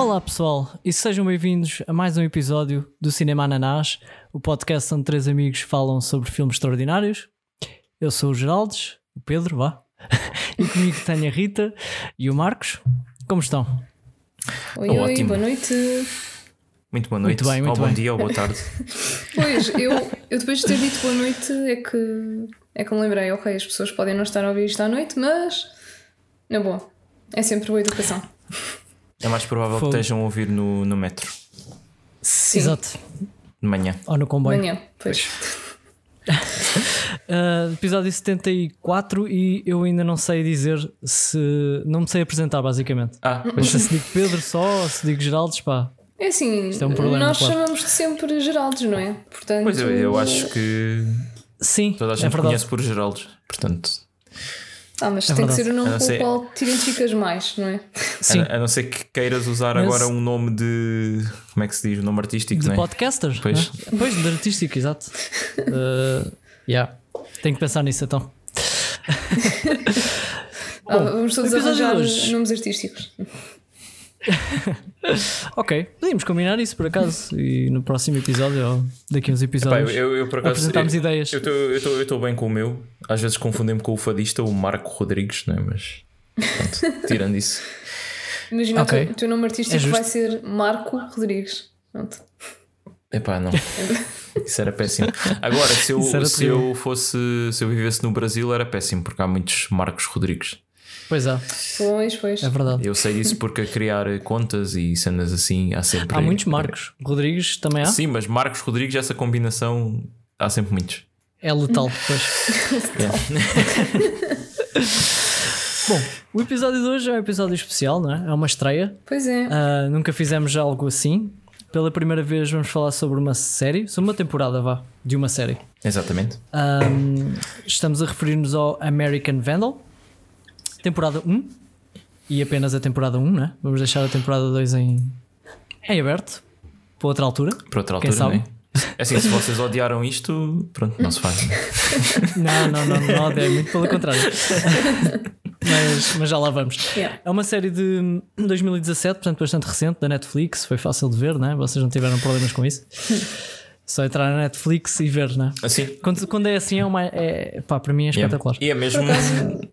Olá pessoal, e sejam bem-vindos a mais um episódio do Cinema Ananás, o podcast onde três amigos falam sobre filmes extraordinários. Eu sou o Geraldes, o Pedro, vá, e comigo tenho a Rita e o Marcos. Como estão? Oi, oi, Ótimo. boa noite. Muito boa noite, Muito bem, muito ou bom bem. dia ou boa tarde. Pois, eu, eu depois de ter dito boa noite é que, é que me lembrei, ok, as pessoas podem não estar a ouvir isto à noite, mas na boa, é sempre boa educação. É mais provável Fogo. que estejam a ouvir no, no metro, Sim, Exato. de manhã. Ou no comboio. manhã, pois. Uh, episódio 74 e eu ainda não sei dizer se. Não me sei apresentar, basicamente. Ah, Não sei se digo Pedro só ou se digo Geraldes, pá. É assim, Isto é um problema, nós claro. chamamos de sempre Geraldes, não é? Portanto, pois eu, eu acho que Sim, toda a é gente verdade. conhece por Geraldo, portanto, Ah, mas É tem que verdade. ser o nome com o qual te identificas mais, não é? Sim, a, a não ser que queiras usar Mas- agora um nome de. Como é que se diz? Um nome artístico, de não é? podcaster. Pois. né? Pois, de artístico, exato. Uh, yeah. Tenho que pensar nisso então. Ah, Bom, vamos todos arranjar nomes artísticos. Ok, podíamos combinar isso por acaso e no próximo episódio ou daqui a uns episódios eu, eu, por acaso. apresentámos eu- ideias. Eu estou bem com o meu. Às vezes confundem-me com o fadista, o Marco Rodrigues, não é? Mas. Pronto, tirando isso. Imagina Ok. o teu- nome artístico É justo. vai ser Marco Rodrigues. Pronto. Epá, não. Isso era péssimo. Agora, se eu, se eu fosse. Se eu vivesse no Brasil, era péssimo, porque há muitos Marcos Rodrigues. Pois é, Pois, pois. é verdade. Eu sei disso porque a criar contas e cenas assim há sempre. Há muitos Marcos. Rodrigues também há? Sim, mas Marcos Rodrigues, essa combinação, há sempre muitos. É letal. Pois. Yeah. Bom, o episódio de hoje é um episódio especial, não é? É uma estreia. Pois é. Ah, nunca fizemos algo assim. Pela primeira vez vamos falar sobre uma série, sobre uma temporada, vá, de uma série. Exatamente. Ahm, estamos a referir-nos ao American Vandal, temporada 1 e apenas a temporada 1, né? Vamos deixar a temporada 2 em, em aberto para outra altura. Para outra Quem altura, sabe? não é? É Assim, se vocês odiaram isto, pronto, não se faz. Não, não, não, não, é muito pelo contrário. mas, mas já lá vamos. Yeah. É uma série de 2017, portanto bastante recente, da Netflix. Foi fácil de ver, né? Vocês não tiveram problemas com isso. Só entrar na Netflix e ver, né? Assim. Quando, quando é assim, é uma. É, pá, para mim é yeah. espetacular. E é mesmo,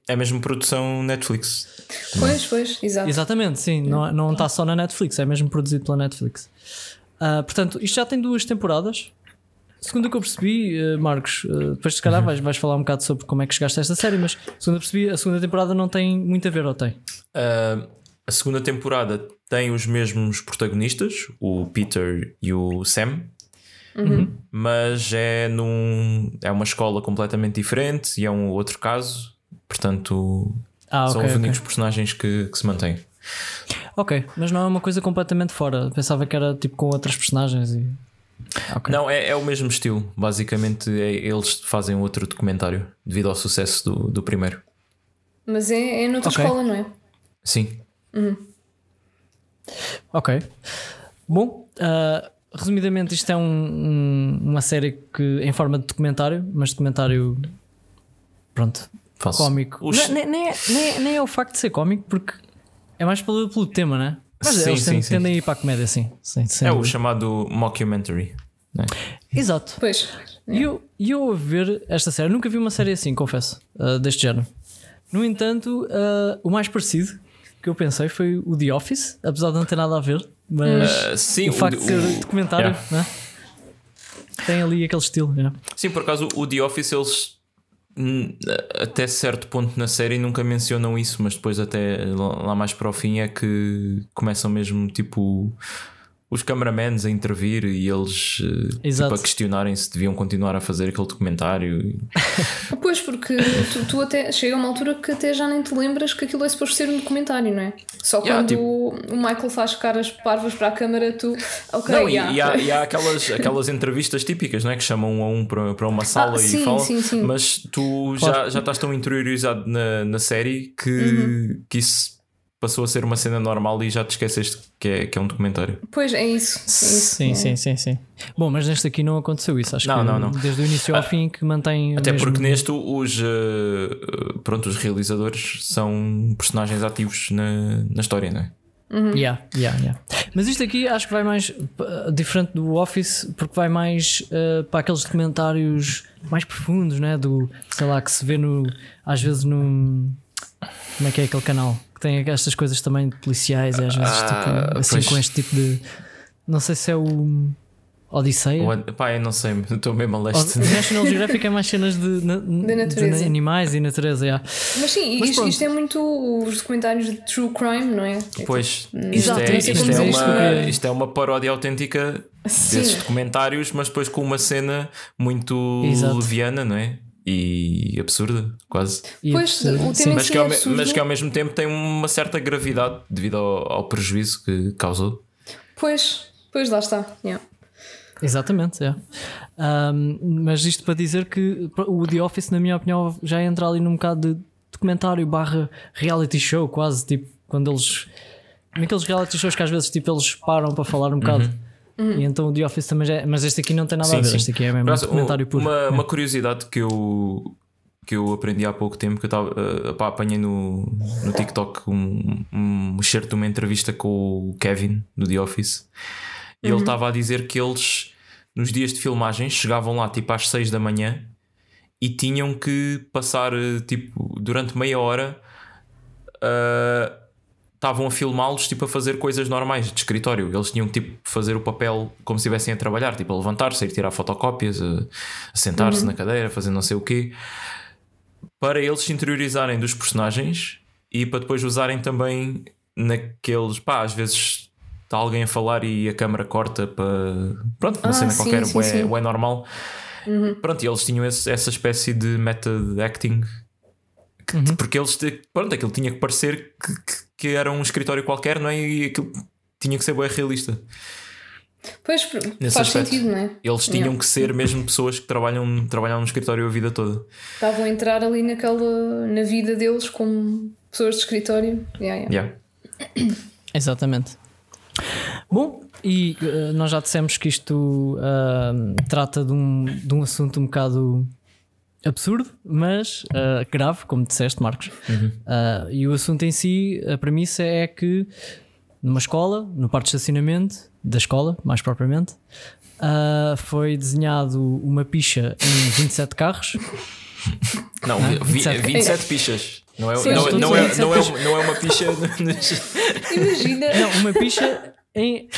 é mesmo produção Netflix. Pois, pois, exato. Exatamente, sim. Não, não está só na Netflix, é mesmo produzido pela Netflix. Ah, portanto, isto já tem duas temporadas. Segundo o que eu percebi, eh, Marcos, eh, depois se calhar vais, vais falar um bocado sobre como é que chegaste a esta série, mas segundo eu percebi, a segunda temporada não tem muito a ver, ou tem? Uh, a segunda temporada tem os mesmos protagonistas, o Peter e o Sam, mas é num é uma escola completamente diferente e é um outro caso, portanto Ah, são ok. os únicos personagens que, que se mantêm. Ok, mas não é uma coisa completamente fora. Pensava que era tipo com outras personagens e. Ok. Não, é, é o mesmo estilo. Basicamente, é- eles fazem outro documentário devido ao sucesso do, do primeiro. Mas é, é noutra Ok. escola, não é? Sim, Ok. Bom, ah, resumidamente, isto é um- um- uma série que em forma de documentário, mas documentário. Pronto, falso. cómico. Os- Nem, nem, é, nem, é- nem é o facto de ser cómico, porque é mais pelo, pelo tema, né? Mas Sim, eles sim, tendem, sim. tendem a ir para a comédia, sim. sim É o chamado mockumentary. né? Exato. Pois. E eu, e eu a ver esta série, nunca vi uma série assim, confesso, ah, deste género. No entanto, ah, o mais parecido que eu pensei foi o The Office, apesar de não ter nada a ver, mas Ah, sim, o facto de ser o- documentário yeah. né? tem ali aquele estilo. yeah. Sim, por acaso o The Office eles hum, até certo ponto na série nunca mencionam isso, mas depois até lá mais para o fim é que começam mesmo tipo os cameramans a intervir e eles eh, tipo, a questionarem se deviam continuar a fazer aquele documentário. Pois, porque tu, tu até chega a uma altura que até já nem te lembras que aquilo é suposto ser um documentário, não é? Só Yeah, quando tipo- o Michael faz caras parvas para a câmara, tu. Ok, não, e- yeah. e, há, e há aquelas, aquelas entrevistas típicas, não é? Que chamam um a um para, para uma sala e sim, falam, sim, sim. mas tu Claro. já, já estás tão interiorizado na, na série que, Uhum. que isso passou a ser uma cena normal e já te esqueceste que é, que é um documentário. Pois é isso. É isso. Sim, É. sim, sim, sim. Bom, mas neste aqui não aconteceu isso. Acho Não, que não, não. desde o início ao fim que mantém. Até mesmo- porque neste os, eh, pronto, os realizadores são personagens ativos na, na história, não é? Yeah, yeah, yeah. Mas isto aqui acho que vai mais uh, diferente do Office, porque vai mais uh, para aqueles documentários mais profundos, né? Do sei lá, que se vê no às vezes no. Como é que é aquele canal? Que tem estas coisas também de policiais e às vezes Ah, tipo, assim pois. com este tipo de. Não sei se é o Odisseia. O- Pá, eu não sei, estou mesmo a O leste. National Geographic é mais cenas de, na- natureza. de animais e natureza. Yeah. Mas sim, Mas isto, isto é muito os documentários de true crime, não é? É Pois, isto Exato, é, não sei isto, é isto, uma, isto é uma paródia autêntica Sim. desses documentários, mas depois com uma cena muito Exato. leviana, não é? E absurda, quase. E Pois, é- o tema Mas que, é ao, absurdo. mas que ao mesmo tempo tem uma certa gravidade devido ao, ao prejuízo que causou. Pois, pois lá está. yeah. Exatamente, é. Ahm, mas isto para dizer que o The Office, na minha opinião, já entra ali num bocado de documentário barra reality show, quase tipo quando eles. Naqueles reality shows que às vezes tipo, eles param para falar um bocado. E então o The Office também já é. Mas este aqui não tem nada a Sim, ver, sim. este aqui é mesmo um Por acaso, documentário puro. Uma, É. uma curiosidade que eu, que eu aprendi há pouco tempo, que eu tava, pá, apanhei no, no TikTok um, um excerto de uma entrevista com o Kevin do The Office e ele estava a dizer que eles nos dias de filmagem chegavam lá tipo às 6 da manhã e tinham que passar eh, tipo durante meia hora eh, estavam a filmá-los tipo a fazer coisas normais de escritório. Eles tinham que tipo fazer o papel como se estivessem a trabalhar, tipo a levantar-se, a ir tirar fotocópias, a, a sentar-se na cadeira, fazer não sei o quê, para eles se interiorizarem dos personagens e para depois usarem também naqueles, pá, às vezes está alguém a falar e a câmara corta para pronto, uma Ah, cena sim, qualquer, sim, ué, sim. ué normal. Pronto, e eles tinham esse- essa espécie de method acting que- porque eles pronto, aquilo tinha que parecer que, que- que era um escritório qualquer, não é? E aquilo tinha que ser bem realista. Pois Nesse faz aspecto. sentido, não é? Eles tinham Yeah. que ser mesmo pessoas que trabalham, trabalham no escritório a vida toda. Estavam a entrar ali naquela, na vida deles como pessoas de escritório. Yeah, yeah. Yeah. Exatamente. Bom, e eh, nós já dissemos que isto ahm, trata de um, de um assunto um bocado absurdo, mas ah, grave, como disseste, Marcos. Ah, e o assunto em si, a premissa é que numa escola, no parque de estacionamento da escola, mais propriamente, ah, foi desenhado uma picha em 27 carros. Não, Ah, vi- 27. 27 pichas. Não é, Sim, não, todos não, é, 27 não, é, uma- não é uma picha. Imagina. Não, uma picha em,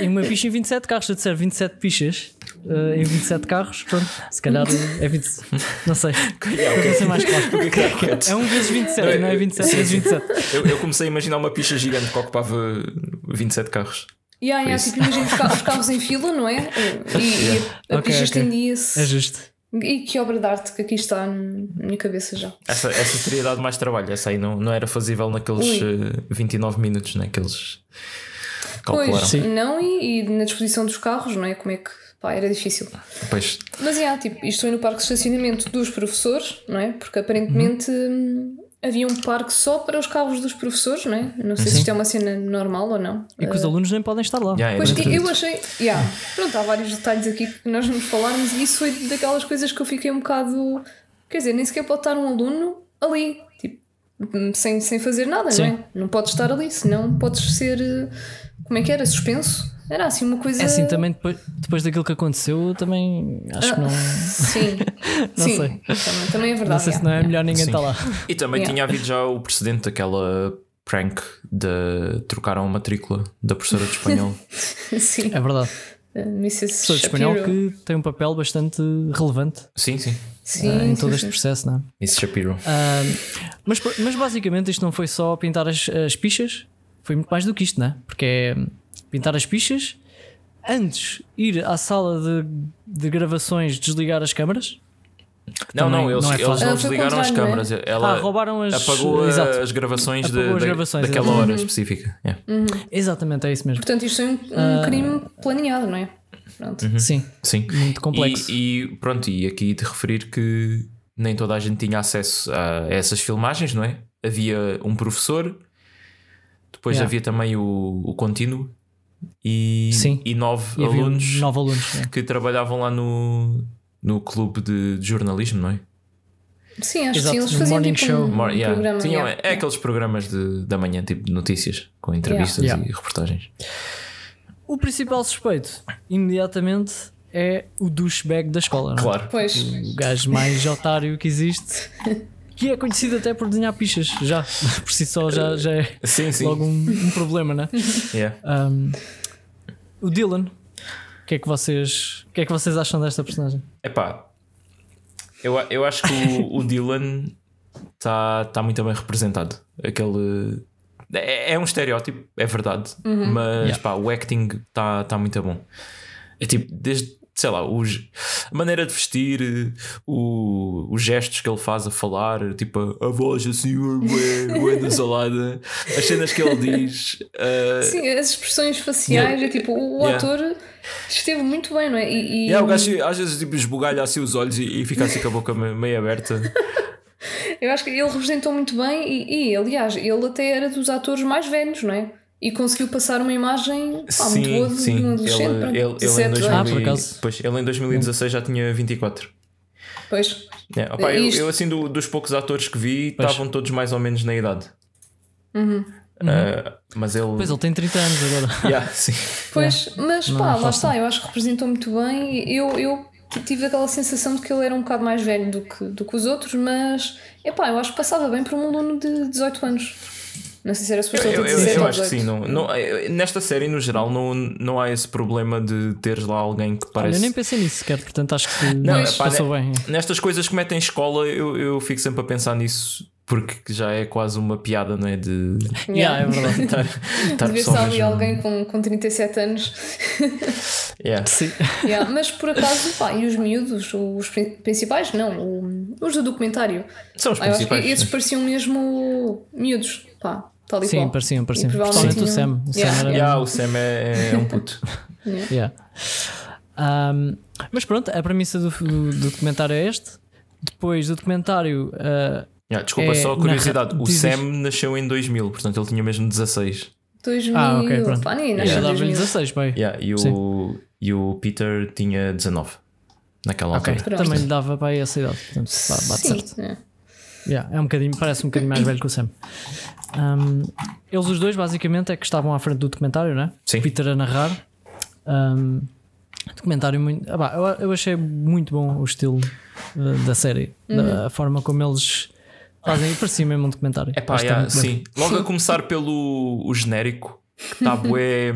em uma picha em 27 carros. Se eu disser 27 pichas eh, em 27 carros, pronto, se calhar é 20. Não sei. Para ser mais claro. É 1 vezes 27, não é 27 vezes 27. eu, eu comecei a imaginar uma picha gigante que ocupava 27 carros. Yeah, yeah, tipo, imagina os carros, os carros em fila, não é? E, e a, picha ok. estendia-se. É justo. E que obra de arte que aqui está na minha cabeça já. Essa, essa teria dado mais trabalho. Essa aí não, não era fazível naqueles Ui. eh, 29 minutos, naqueles calcularam. Pois, Sim. não, e, e na disposição dos carros, não é? Como é que. Pá, era difícil. Pois, Mas é, tipo, isto foi no parque de estacionamento dos professores, não é? Porque aparentemente hum, havia um parque só para os carros dos professores, não é? Não sei se isto é uma cena normal ou não. E que os alunos nem podem estar lá. já é Pois dentro eu achei. Yeah, pronto, há vários detalhes aqui que nós vamos falarmos e isso foi daquelas coisas que eu fiquei um bocado. Quer dizer, nem sequer pode estar um aluno ali, tipo, sem, sem fazer nada, Sim. não é? Não podes estar ali, senão podes ser. eh, Como é que era? Suspenso? Era assim uma coisa. É assim, também depois, depois daquilo que aconteceu, eu também acho que não. Sim, Não sim. sei. Também, também é verdade. Não sei se yeah, não é yeah. melhor ninguém estar lá. E também Yeah. tinha havido já o precedente daquela prank de trocaram a matrícula da professora de espanhol. Sim. É verdade. Uh, Mrs. De espanhol que tem um papel bastante relevante sim, sim. Sim, ah, em todo sim. este processo, não é? Miss Shapiro. Ah, mas, mas basicamente isto não foi só pintar as, as pichas, foi muito mais do que isto, não é? Porque é pintar as pichas, antes ir à sala de, de gravações desligar as câmaras. Não, não, eles não é eles não Ah, desligaram as contrário, câmaras. Ela ah, roubaram as. apagou a- Exato. as gravações, de- Apagou as da- gravações, daquela exato. hora específica. Yeah. Exatamente, é isso mesmo. Portanto, isto foi um, um Ah. crime planeado, não é? Pronto. Sim, Sim. muito complexo. E, e pronto, e aqui de referir que nem toda a gente tinha acesso a essas filmagens, não é? Havia um professor, depois Yeah. havia também o, o contínuo e, Sim. e nove E alunos nove alunos. é. que trabalhavam lá no, no clube de, de jornalismo, não é? Sim, acho Exato, que sim. Eles faziam morning tipo show. um, yeah. programa. Tinham- yeah. é aqueles programas de, da manhã, tipo de notícias, com entrevistas Yeah. e reportagens. O principal suspeito, imediatamente, é o douchebag da escola. não é? Claro. Pois. O gajo mais otário que existe. Que é conhecido até por desenhar pichas, já. Por si só já, já é Sim, sim. logo um, um problema, né? Yeah. Um, o Dylan, o que, é que vocês, o que é que vocês acham desta personagem? Epá, eu, a- eu acho que o, o Dylan está tá muito bem representado. Aquele. É, é um estereótipo, é verdade, mas Yeah. pá, o acting está tá muito bom. É tipo, desde, sei lá, os, a maneira de vestir, o, os gestos que ele faz a falar, tipo a, a voz assim, ué, ué, nasalada, as cenas que ele diz. uh, Sim, as expressões faciais, Yeah. é tipo, o Yeah. ator esteve muito bem, não é? E, e- yeah, o gajo às vezes tipo, esbugalha assim os olhos e, e fica assim com a boca me- meio aberta. eu acho que ele representou muito bem e, e, aliás, ele até era dos atores mais velhos, não é? E conseguiu passar uma imagem pá, muito boa de, de um adolescente. Ele, ele, ele, em 17 2000, Ah, anos. por acaso. pois, ele em 2016 já tinha 24. Pois. É, opá, eu, Isto- eu, assim, do- dos poucos atores que vi, Pois. estavam todos mais ou menos na idade. Uhum. Ah, mas ele. Pois ele tem 30 anos agora. Yeah, sim. Pois, mas não pá, é lá está, eu acho que representou muito bem. Eu, eu tive aquela sensação de que ele era um bocado mais velho do que, do que os outros, mas epá, eu acho que passava bem para um aluno de 18 anos. Não sei se era suposto Eu, eu, eu, 17 eu acho que 18. sim. Não, não, nesta série, no geral, não, não há esse problema de teres lá alguém que Olha, parece. eu nem pensei nisso sequer, portanto acho que Não, não, epá, passou né- bem. Nestas coisas que metem em escola, eu, eu fico sempre a pensar nisso porque já é quase uma piada, não é? De Yeah, é verdade. estar, estar De ver se pessoal há ali alguém com, com 37 anos. Yeah. Sim. Yeah, mas por acaso, pá, e os miúdos, os prin- principais, não, os do documentário. São os Ah, eu acho que principais. esses pareciam mesmo miúdos, pá, tal e Sim, qual. pareciam, pareciam. E provavelmente Principalmente o Sam. O Sam Yeah, era- Yeah, o Sam é, é um puto. Yeah. Um, mas pronto, a premissa do, do- do documentário é este. Depois do documentário, uh, Yeah, desculpa, É, só a curiosidade. narra- O Sam nasceu em 2000, portanto ele tinha mesmo 16. 2000, ah, ok, pronto. em dava-lhe 2000. 16, bem. Yeah, e, o, e o Peter tinha 19 naquela Ok, altura. Também lhe dava para aí essa idade, portanto bate Sim, certo. é. Yeah, é um bocadinho, parece um bocadinho mais velho que o Sam. Um, eles os dois, basicamente, é que estavam à frente do documentário, né? Sim. O Peter a narrar. Um, documentário muito. ah, pá, eu, eu achei muito bom o estilo uh, da série, da, a forma como eles fazem. E parecia mesmo um documentário. É pá, Acho que está yeah, muito bem. sim. Logo a começar pelo o genérico, que está bué.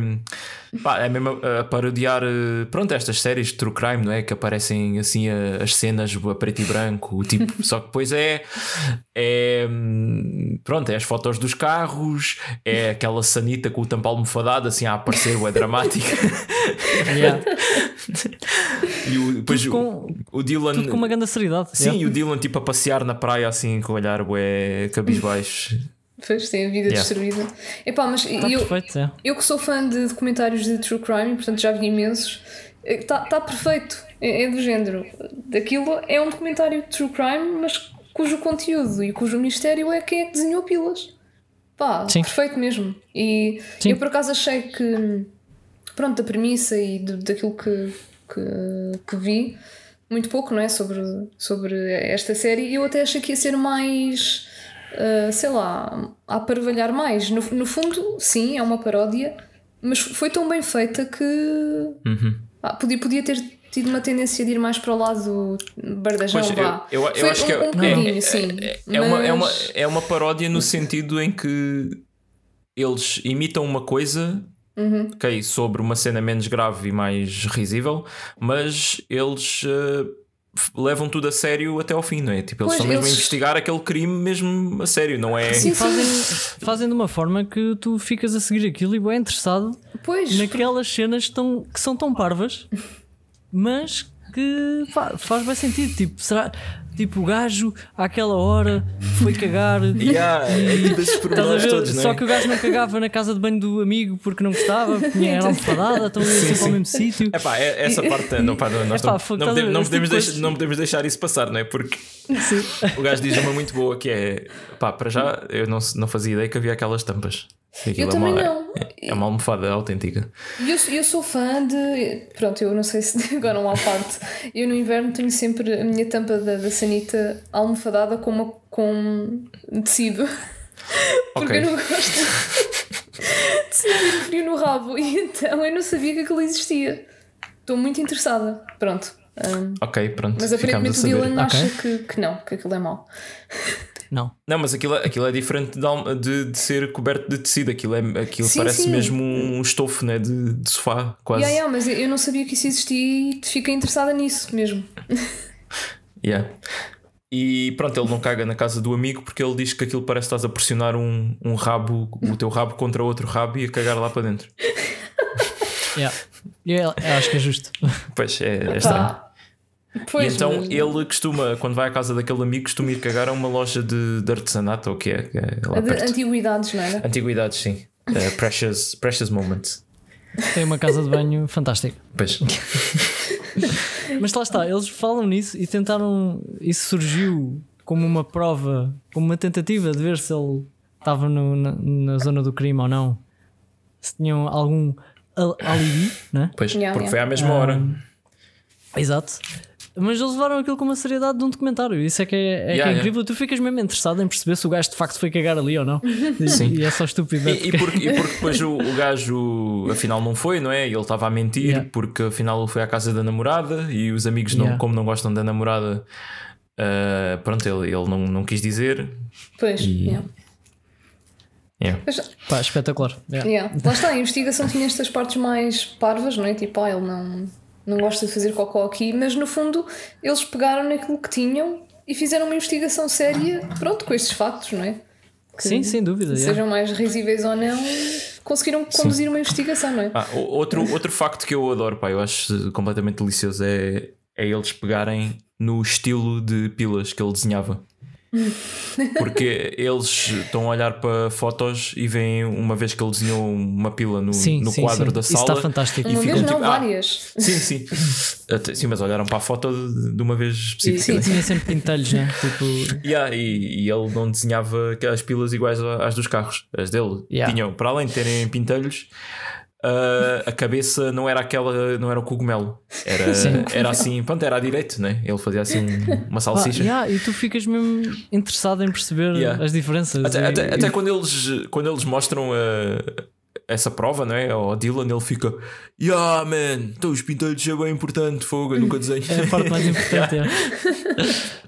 Pá, é mesmo a, a parodiar eh, pronto, estas séries de true crime, não é? Que aparecem assim a- as cenas a preto e branco, o tipo, só que depois é, é hum, pronto, é as fotos dos carros, é aquela sanita com o tampo almofadado assim a aparecer, é dramática. Yeah. E o, depois Tudo com- o, o Dylan. Tudo com uma grande seriedade. Sim, Yeah. e o Dylan tipo a passear na praia assim com o olhar bué cabisbaixo. Pois tem a vida Yeah. destruída. Epá, mas Está eu, perfeito, é. eu que sou fã de documentários de true crime, portanto já vi imensos, está tá perfeito. É, é do género. Daquilo é um documentário de true crime, mas cujo conteúdo e cujo mistério é quem é que desenhou pilas. Pá, Sim. perfeito mesmo. E Sim. eu por acaso achei que, pronto, da premissa e do- daquilo que, que, que vi, muito pouco, não é? Sobre, sobre esta série, eu até achei que ia ser mais, ah, sei lá, a parvalhar mais. No, no fundo, sim, é uma paródia, mas foi tão bem feita que Uhum. ah, podia, podia ter tido uma tendência de ir mais para o lado bardajão, Pois, eu, vá. eu, eu Foi acho que um, é, um bocadinho, é, sim. é, é uma, é, uma, mas- é uma paródia no sentido em que eles imitam uma coisa Uhum. ok, sobre uma cena menos grave e mais risível, mas eles eh, f- levam tudo a sério até ao fim, não é? Tipo, eles Pois, estão mesmo a eles- investigar aquele crime mesmo a sério, não é? Sim, Fazem, sim. fazem de uma forma que tu ficas a seguir aquilo e bem interessado Pois, naquelas cenas tão, que são tão parvas, mas que pá, faz bem sentido. Tipo, será, tipo, o gajo àquela hora foi cagar. Yeah, é tipo esses todos, é? Só que o gajo não cagava na casa de banho do amigo porque não gostava, porque tinha era almofadada, estão sempre sim. ao mesmo sítio. É pá, é- essa parte não, pá, nós Epá, não, não, podemos, não, podemos tipo de deixar, não podemos deixar isso passar, não é? Porque Sim. o gajo diz uma muito boa que é pá, para já eu não, não fazia ideia que havia aquelas tampas. Aquilo Eu também é uma, não. É uma almofada autêntica. Eu, eu sou fã de. Pronto, eu não sei se agora uma parte. Eu no inverno tenho sempre a minha tampa da, da sanita almofadada com, uma, com tecido. Porque Ok. eu não gosto de sentir frio no rabo. E então eu não sabia que aquilo existia. Estou muito interessada. Pronto. hum, Ok, pronto. mas aparentemente o. Dylan Ok. acha que, que não, que aquilo é mau. Não. Não, mas aquilo, aquilo é diferente de, de, de ser coberto de tecido. Aquilo, é, aquilo Sim, parece sim. mesmo um estofo né, de, de sofá, quase. Yeah, yeah, mas eu- eu não sabia que isso existia e fiquei interessada nisso mesmo. Yeah. E pronto, ele não caga na casa do amigo porque ele diz que aquilo parece que estás a pressionar um, um rabo, o teu rabo contra outro rabo e a cagar lá para dentro. Yeah. Eu, eu acho que é justo. Pois é, é estranho. Pois, e então mas- ele costuma, quando vai à casa daquele amigo, costuma ir cagar a uma loja de, de artesanato ou o que é? que é lá de perto. antiguidades, não era? Antiguidades, sim. Uh, precious, precious moments. Tem uma casa de banho fantástica. Pois. Mas lá está, eles falam nisso e tentaram. Isso surgiu como uma prova, como uma tentativa de ver se ele estava no- na, na zona do crime ou não. Se tinham algum al- alibi, né? Pois, Yeah, porque yeah. foi à mesma hora. Exato. Mas eles levaram aquilo com uma seriedade de um documentário. Isso é que é, é, que é Yeah, incrível. Tu ficas mesmo interessado em perceber se o gajo de facto foi cagar ali ou não. E, Sim. e é só estúpido. é E, e porque- porque, e porque depois o, o gajo afinal não foi, não é? E ele estava a mentir Yeah. porque afinal ele foi à casa da namorada e os amigos, não, Yeah. como não gostam da namorada, ah, pronto, ele, ele não, não quis dizer. Pois, E- yeah. Yeah. Mas, Pá, espetacular. Yeah. yeah. Lá está, a investigação tinha estas partes mais parvas, não é? Tipo, ah, ele não, não gosta de fazer cocó aqui, mas no fundo eles pegaram naquilo que tinham e fizeram uma investigação séria, pronto, com estes factos, não é? Que Sim, sem dúvida. Sejam mais risíveis ou não, conseguiram conduzir uma investigação, não é? Ah, outro, outro facto que eu adoro, pá, eu acho completamente delicioso é, é eles pegarem no estilo de pilas que ele desenhava. Porque eles estão a olhar para fotos e veem uma vez que ele desenhou uma pila no, Sim, no sim, quadro sim. da Isso sala. está fantástico. E Uma ficam vez não, tipo, ah, várias. Sim, sim. Até- sim, mas olharam para a foto de, de uma vez específica. e tinha sempre pintelhos, né? Tipo, Yeah, e, e ele não desenhava aquelas pilas iguais às dos carros. As dele Yeah. tinham, para além de terem pintelhos, ah, a cabeça não era aquela, não era o cogumelo. Era, Sim. era assim, pronto, era à direito, né? Ele fazia assim um- uma pá, salsicha. yeah, e tu ficas mesmo interessado em perceber Yeah. as diferenças. Até, E- até, e- até quando, eles, quando eles mostram ah, essa prova, não é? Ao Dylan, ele fica, yeah, man, então os pintelhos é bem importante, fogo, eu nunca desenho. É a parte mais importante. é.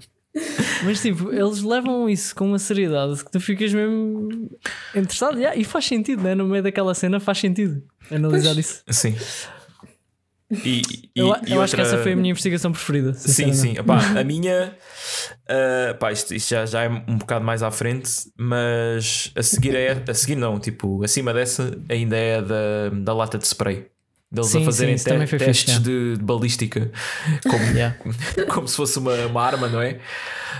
Mas tipo, eles levam isso com uma seriedade que tu ficas mesmo interessado. Yeah, e faz sentido, né? No meio daquela cena faz sentido analisar isso. Sim. E, e- Eu, e eu acho que outra- essa foi a minha investigação preferida. Sim, sim. Epá, a minha. ah, pá, isto, isto já, já é um bocado mais à frente, mas a seguir é. A seguir não, tipo, acima dessa ainda é a da, da lata de spray. Deles Sim, a fazerem sim, te- testes fixe, de, de balística como, Yeah. como se fosse uma, uma arma, não é?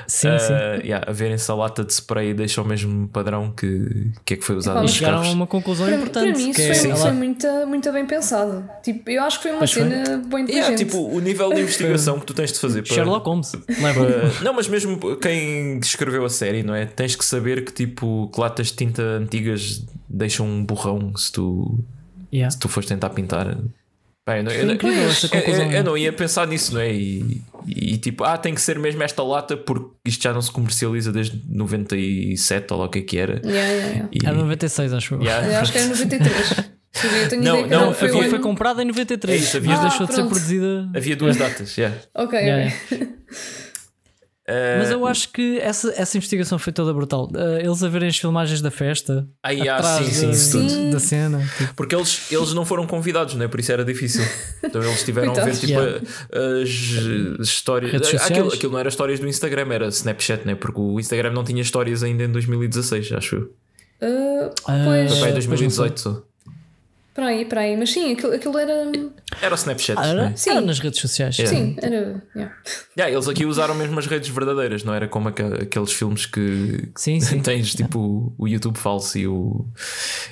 Sim, Ah, sim. yeah, a verem se a lata de spray deixa o mesmo padrão que, que é que foi usado nos mas Chegaram a carros. uma conclusão Para, importante. para mim isso que é, foi, ela- foi muito, muito bem pensado. Tipo, eu acho que foi uma Pois foi. cena bem inteligente. Yeah, tipo, o nível de investigação que tu tens de fazer para, Sherlock Holmes. Leva. Uh, não, mas mesmo quem escreveu a série, não é? Tens que saber que tipo que latas de tinta antigas deixam um borrão se tu, Yeah. se tu fores tentar pintar. Bem, eu, não- eu, incrível essa eu- eu- não ia pensar nisso, não é? E, e, tipo, ah, tem que ser mesmo esta lata porque isto já não se comercializa desde 97 ou lá o que é que era. Yeah, yeah, yeah. E, Era 96, acho eu. yeah, Eu acho que era 93. Eu Não, não, não, foi, havia- foi comprada em 93. É isso, havia- Ah, deixou de ser pronto. produzida. Havia duas datas, yeah. Ok, Yeah, ok. Uh, Mas eu acho que essa, essa investigação foi toda brutal. Uh, eles a verem as filmagens da festa, Ah, yeah, atrás sim, sim, da, isso tudo. da- da cena. tipo, Porque eles, eles não foram convidados, não é? Por isso era difícil. Então eles tiveram a ver tipo Yeah. a- as, as histórias. Aquilo, aquilo não era histórias do Instagram, era Snapchat, né? Porque o Instagram não tinha histórias ainda em 2016, acho eu. Uh, Ah, pois, Foi em não 2018 só. Para aí, para aí. Mas sim, aquilo, aquilo era. Era o Snapchat, ah, era, né? Sim. era nas redes sociais. Yeah. Sim, era. yeah. Yeah, eles aqui usaram mesmo as redes verdadeiras, não era como aqueles filmes que Sim, sim. tens tipo o YouTube falso e o,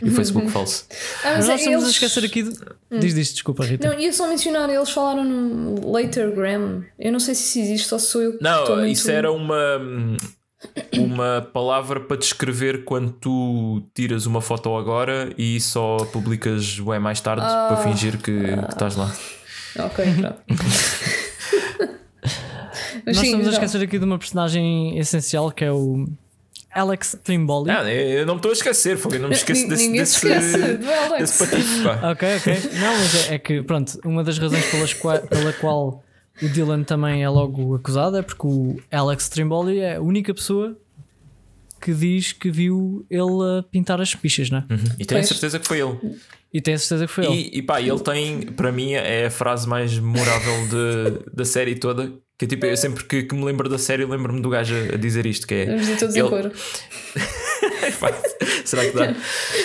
e o Facebook falso. Ah, Mas nós é, estamos a eles... esquecer aqui. De... Diz disto, desculpa, Rita. Não, ia só mencionar, eles falaram no Latergram. Eu não sei se isso existe ou se sou eu Não, muito... isso era uma. Uma palavra para descrever quando tu tiras uma foto agora e só publicas o é mais tarde para fingir que, que estás lá. Ok, pronto. Nós sim, estamos a não. esquecer aqui de uma personagem essencial que é o Alex Trimboli. Ah, eu não me estou a esquecer, fogo, eu não me esqueço desse, Ninguém se desse, esquece do Alex. desse patife, pá. Ok, ok. Não, mas é, é que, pronto, uma das razões pelas qua- pela qual o Dylan também é logo acusado é porque o Alex Trimboli é a única pessoa que diz que viu ele a pintar as pichas, né? E tenho certeza que foi ele. E a certeza que foi ele. E, e pá, ele tem, para mim, é a frase mais memorável de, da série toda. Que é tipo, eu sempre que, que me lembro da série, lembro-me do gajo a, a dizer isto: que é. Vamos dizer todos ele- em Será que dá?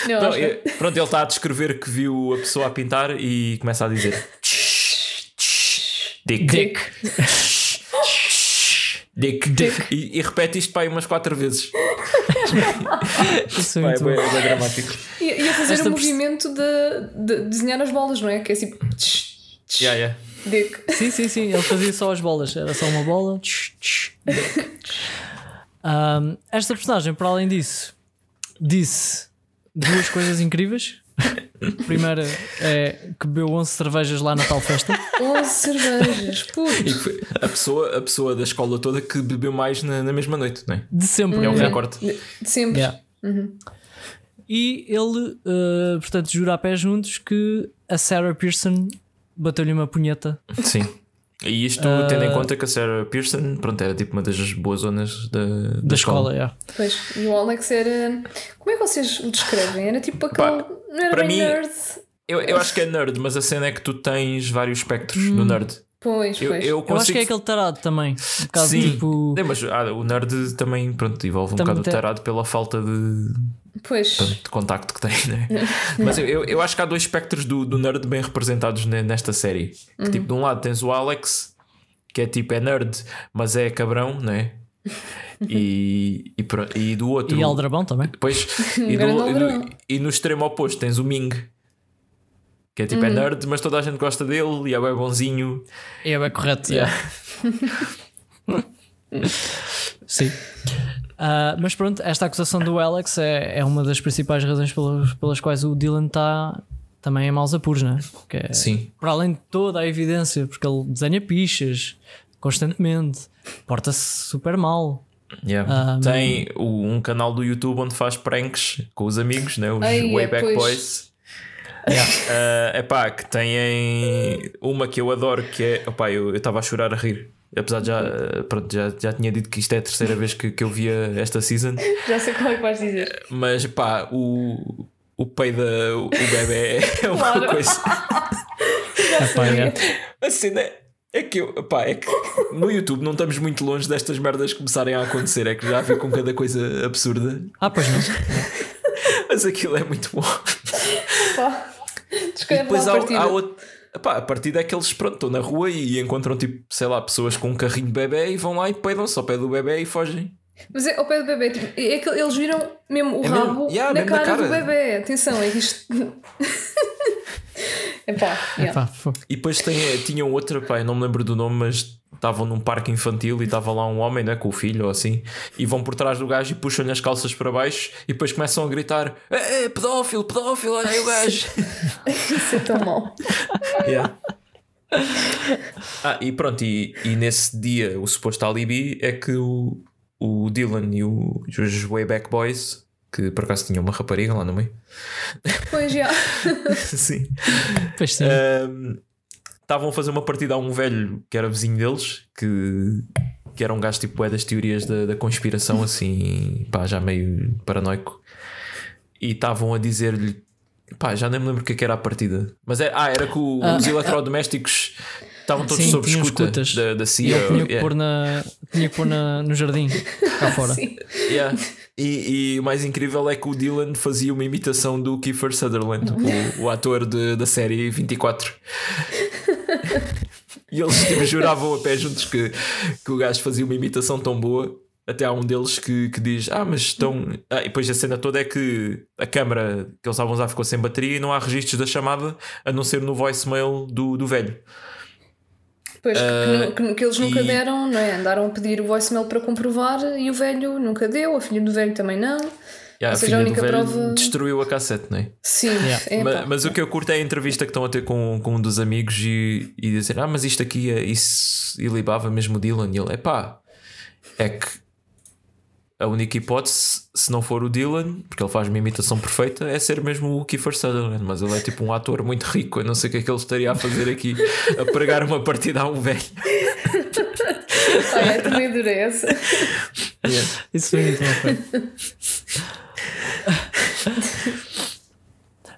Não, Não, é- pronto, ele está a descrever que viu a pessoa a pintar e começa a dizer Dick. Dick. Dick. Dick. E, e repete isto para aí umas quatro vezes. Isso é é, muito bem, bom. é bem dramático. E, e a fazer Esta o movimento de, de desenhar as bolas, não é? Que é assim. tch, tch, Yeah, yeah. Dick. Sim, sim, sim. Ele fazia só as bolas. Era só uma bola. Tch, tch, dick. Um, esta personagem, para além disso, disse duas coisas incríveis. Primeira é que bebeu 11 cervejas lá na tal festa. 11 cervejas. Foi a pessoa, a pessoa da escola toda que bebeu mais na, na mesma noite, não é? De sempre. É um Uhum. recorde. De sempre. Yeah. E ele, uh, portanto, jura a pé juntos que a Sarah Pearson bateu-lhe uma punheta. Sim. E isto Ah. tendo em conta que a Sarah Pearson pronto, era tipo uma das boas zonas da, da, Da escola, yeah. Pois. E o Alex era. Como é que vocês o descrevem? Era tipo aquele. Pá, não era para bem mim- nerd. Eu, eu acho que é nerd, mas a cena é que tu tens vários espectros no nerd. Pois, Eu, pois. eu Eu acho consigo. que é aquele tarado também. Um bocado Sim. tipo. É, mas ah, o nerd também pronto, envolve um Também bocado tem- o tarado pela falta de, Pois. de contacto que tem, né? Mas eu, eu, eu acho que há dois espectros do, do nerd bem representados ne- nesta série. Que tipo, de um lado tens o Alex, que é tipo, é nerd, mas é cabrão, né? E, e, pro- e do outro. E Aldrabão também. Depois, e, do- e do- e no extremo oposto tens o Ming, que é tipo, é nerd, mas toda a gente gosta dele e é bem bonzinho. É, é correto. Yeah. Sim. Ah, mas pronto, esta acusação do Alex é, é uma das principais razões pelas, pelas quais o Dylan está também em maus apuros, né? Que é, Sim. Para além de toda a evidência, porque ele desenha pichas constantemente, porta-se super mal. Yeah. Ah, Tem o- um canal do YouTube onde faz pranks com os amigos, né? os Ai, é, Wayback pois. Boys. É epá, que têm uma que eu adoro que é. Opá, eu estava a chorar a rir. Apesar de já, eh, pronto, já, já tinha dito que isto é a terceira vez que, que eu via esta season, Já sei qual é que vais dizer. mas pá, o, o peido, o bebê é uma Claro. coisa. Epá, é. A cena é que eu, pá, é que no YouTube não estamos muito longe destas merdas começarem a acontecer. É que já vi com cada coisa absurda, Ah, pois não. mas aquilo é muito bom. Pá. Depois há, a partida. há outro. Epá, a partir é que eles pronto, estão na rua e encontram tipo, sei lá, pessoas com um carrinho de bebê e vão lá e peidam-se ao pé do bebê e fogem. Mas é ao pé do bebê. tipo, É que eles viram mesmo o É mesmo- rabo Yeah, na, mesmo na cara do cara. bebê. Atenção, é isto. Epá, yeah. Epá, E depois tem, tinham outra, pá, eu não me lembro do nome, mas estavam num parque infantil e estava lá um homem né, com o filho ou assim, e vão por trás do gajo e puxam-lhe as calças para baixo e depois começam a gritar: é, pedófilo, pedófilo, olha aí o gajo. Isso é tão mau. Yeah. Ah, e pronto, e, e nesse dia o suposto alibi é que o, o Dylan e o, os Wayback Boys, que por acaso tinham uma rapariga lá no meio, Pois já. sim, pois sim. Estavam a fazer uma partida a um velho que era vizinho deles, que, que era um gajo tipo é das teorias da, da conspiração, assim, pá, já meio paranoico, e estavam a dizer-lhe. Pá, já nem me lembro o que, é que era a partida. Mas é, ah, era que o- Ah. os eletrodomésticos estavam todos Sim, sob escuta escutas. da, da E CIA. ele tinha que yeah. pôr, na, tinha que pôr na, no jardim, cá fora. Sim. Yeah. E, e o mais incrível é que o Dylan fazia uma imitação do Kiefer Sutherland, o, o ator de- da série 24. E eles tipo, juravam a pé juntos que, que o gajo fazia uma imitação tão boa. Até há um deles que, que diz: Ah, mas estão. Ah, e depois a cena toda é que a câmara que eles estavam a usar ficou sem bateria e não há registros da chamada a não ser no voicemail do, do velho. Pois, que, que, que, eles nunca e... deram, não é? Andaram a pedir o voicemail para comprovar e o velho nunca deu, a filha do velho também não. Yeah, Ou seja, a, a única prova. Destruiu a cassete, não é? Sim, yeah. é, mas, mas, o que eu curto é a entrevista que estão a ter com, com um dos amigos e, e dizer: Ah, mas isto aqui é isso ilibava mesmo o Dylan. E ele: É pá, é que a única hipótese, se não for o Dylan, porque ele faz uma imitação perfeita, é ser mesmo o Kiefer Sutherland. Mas ele é tipo um ator muito rico. Eu não sei o que é que ele estaria a fazer aqui, a pregar uma partida a um velho. Olha, também adorei essa. Yeah. Isso foi muito bom.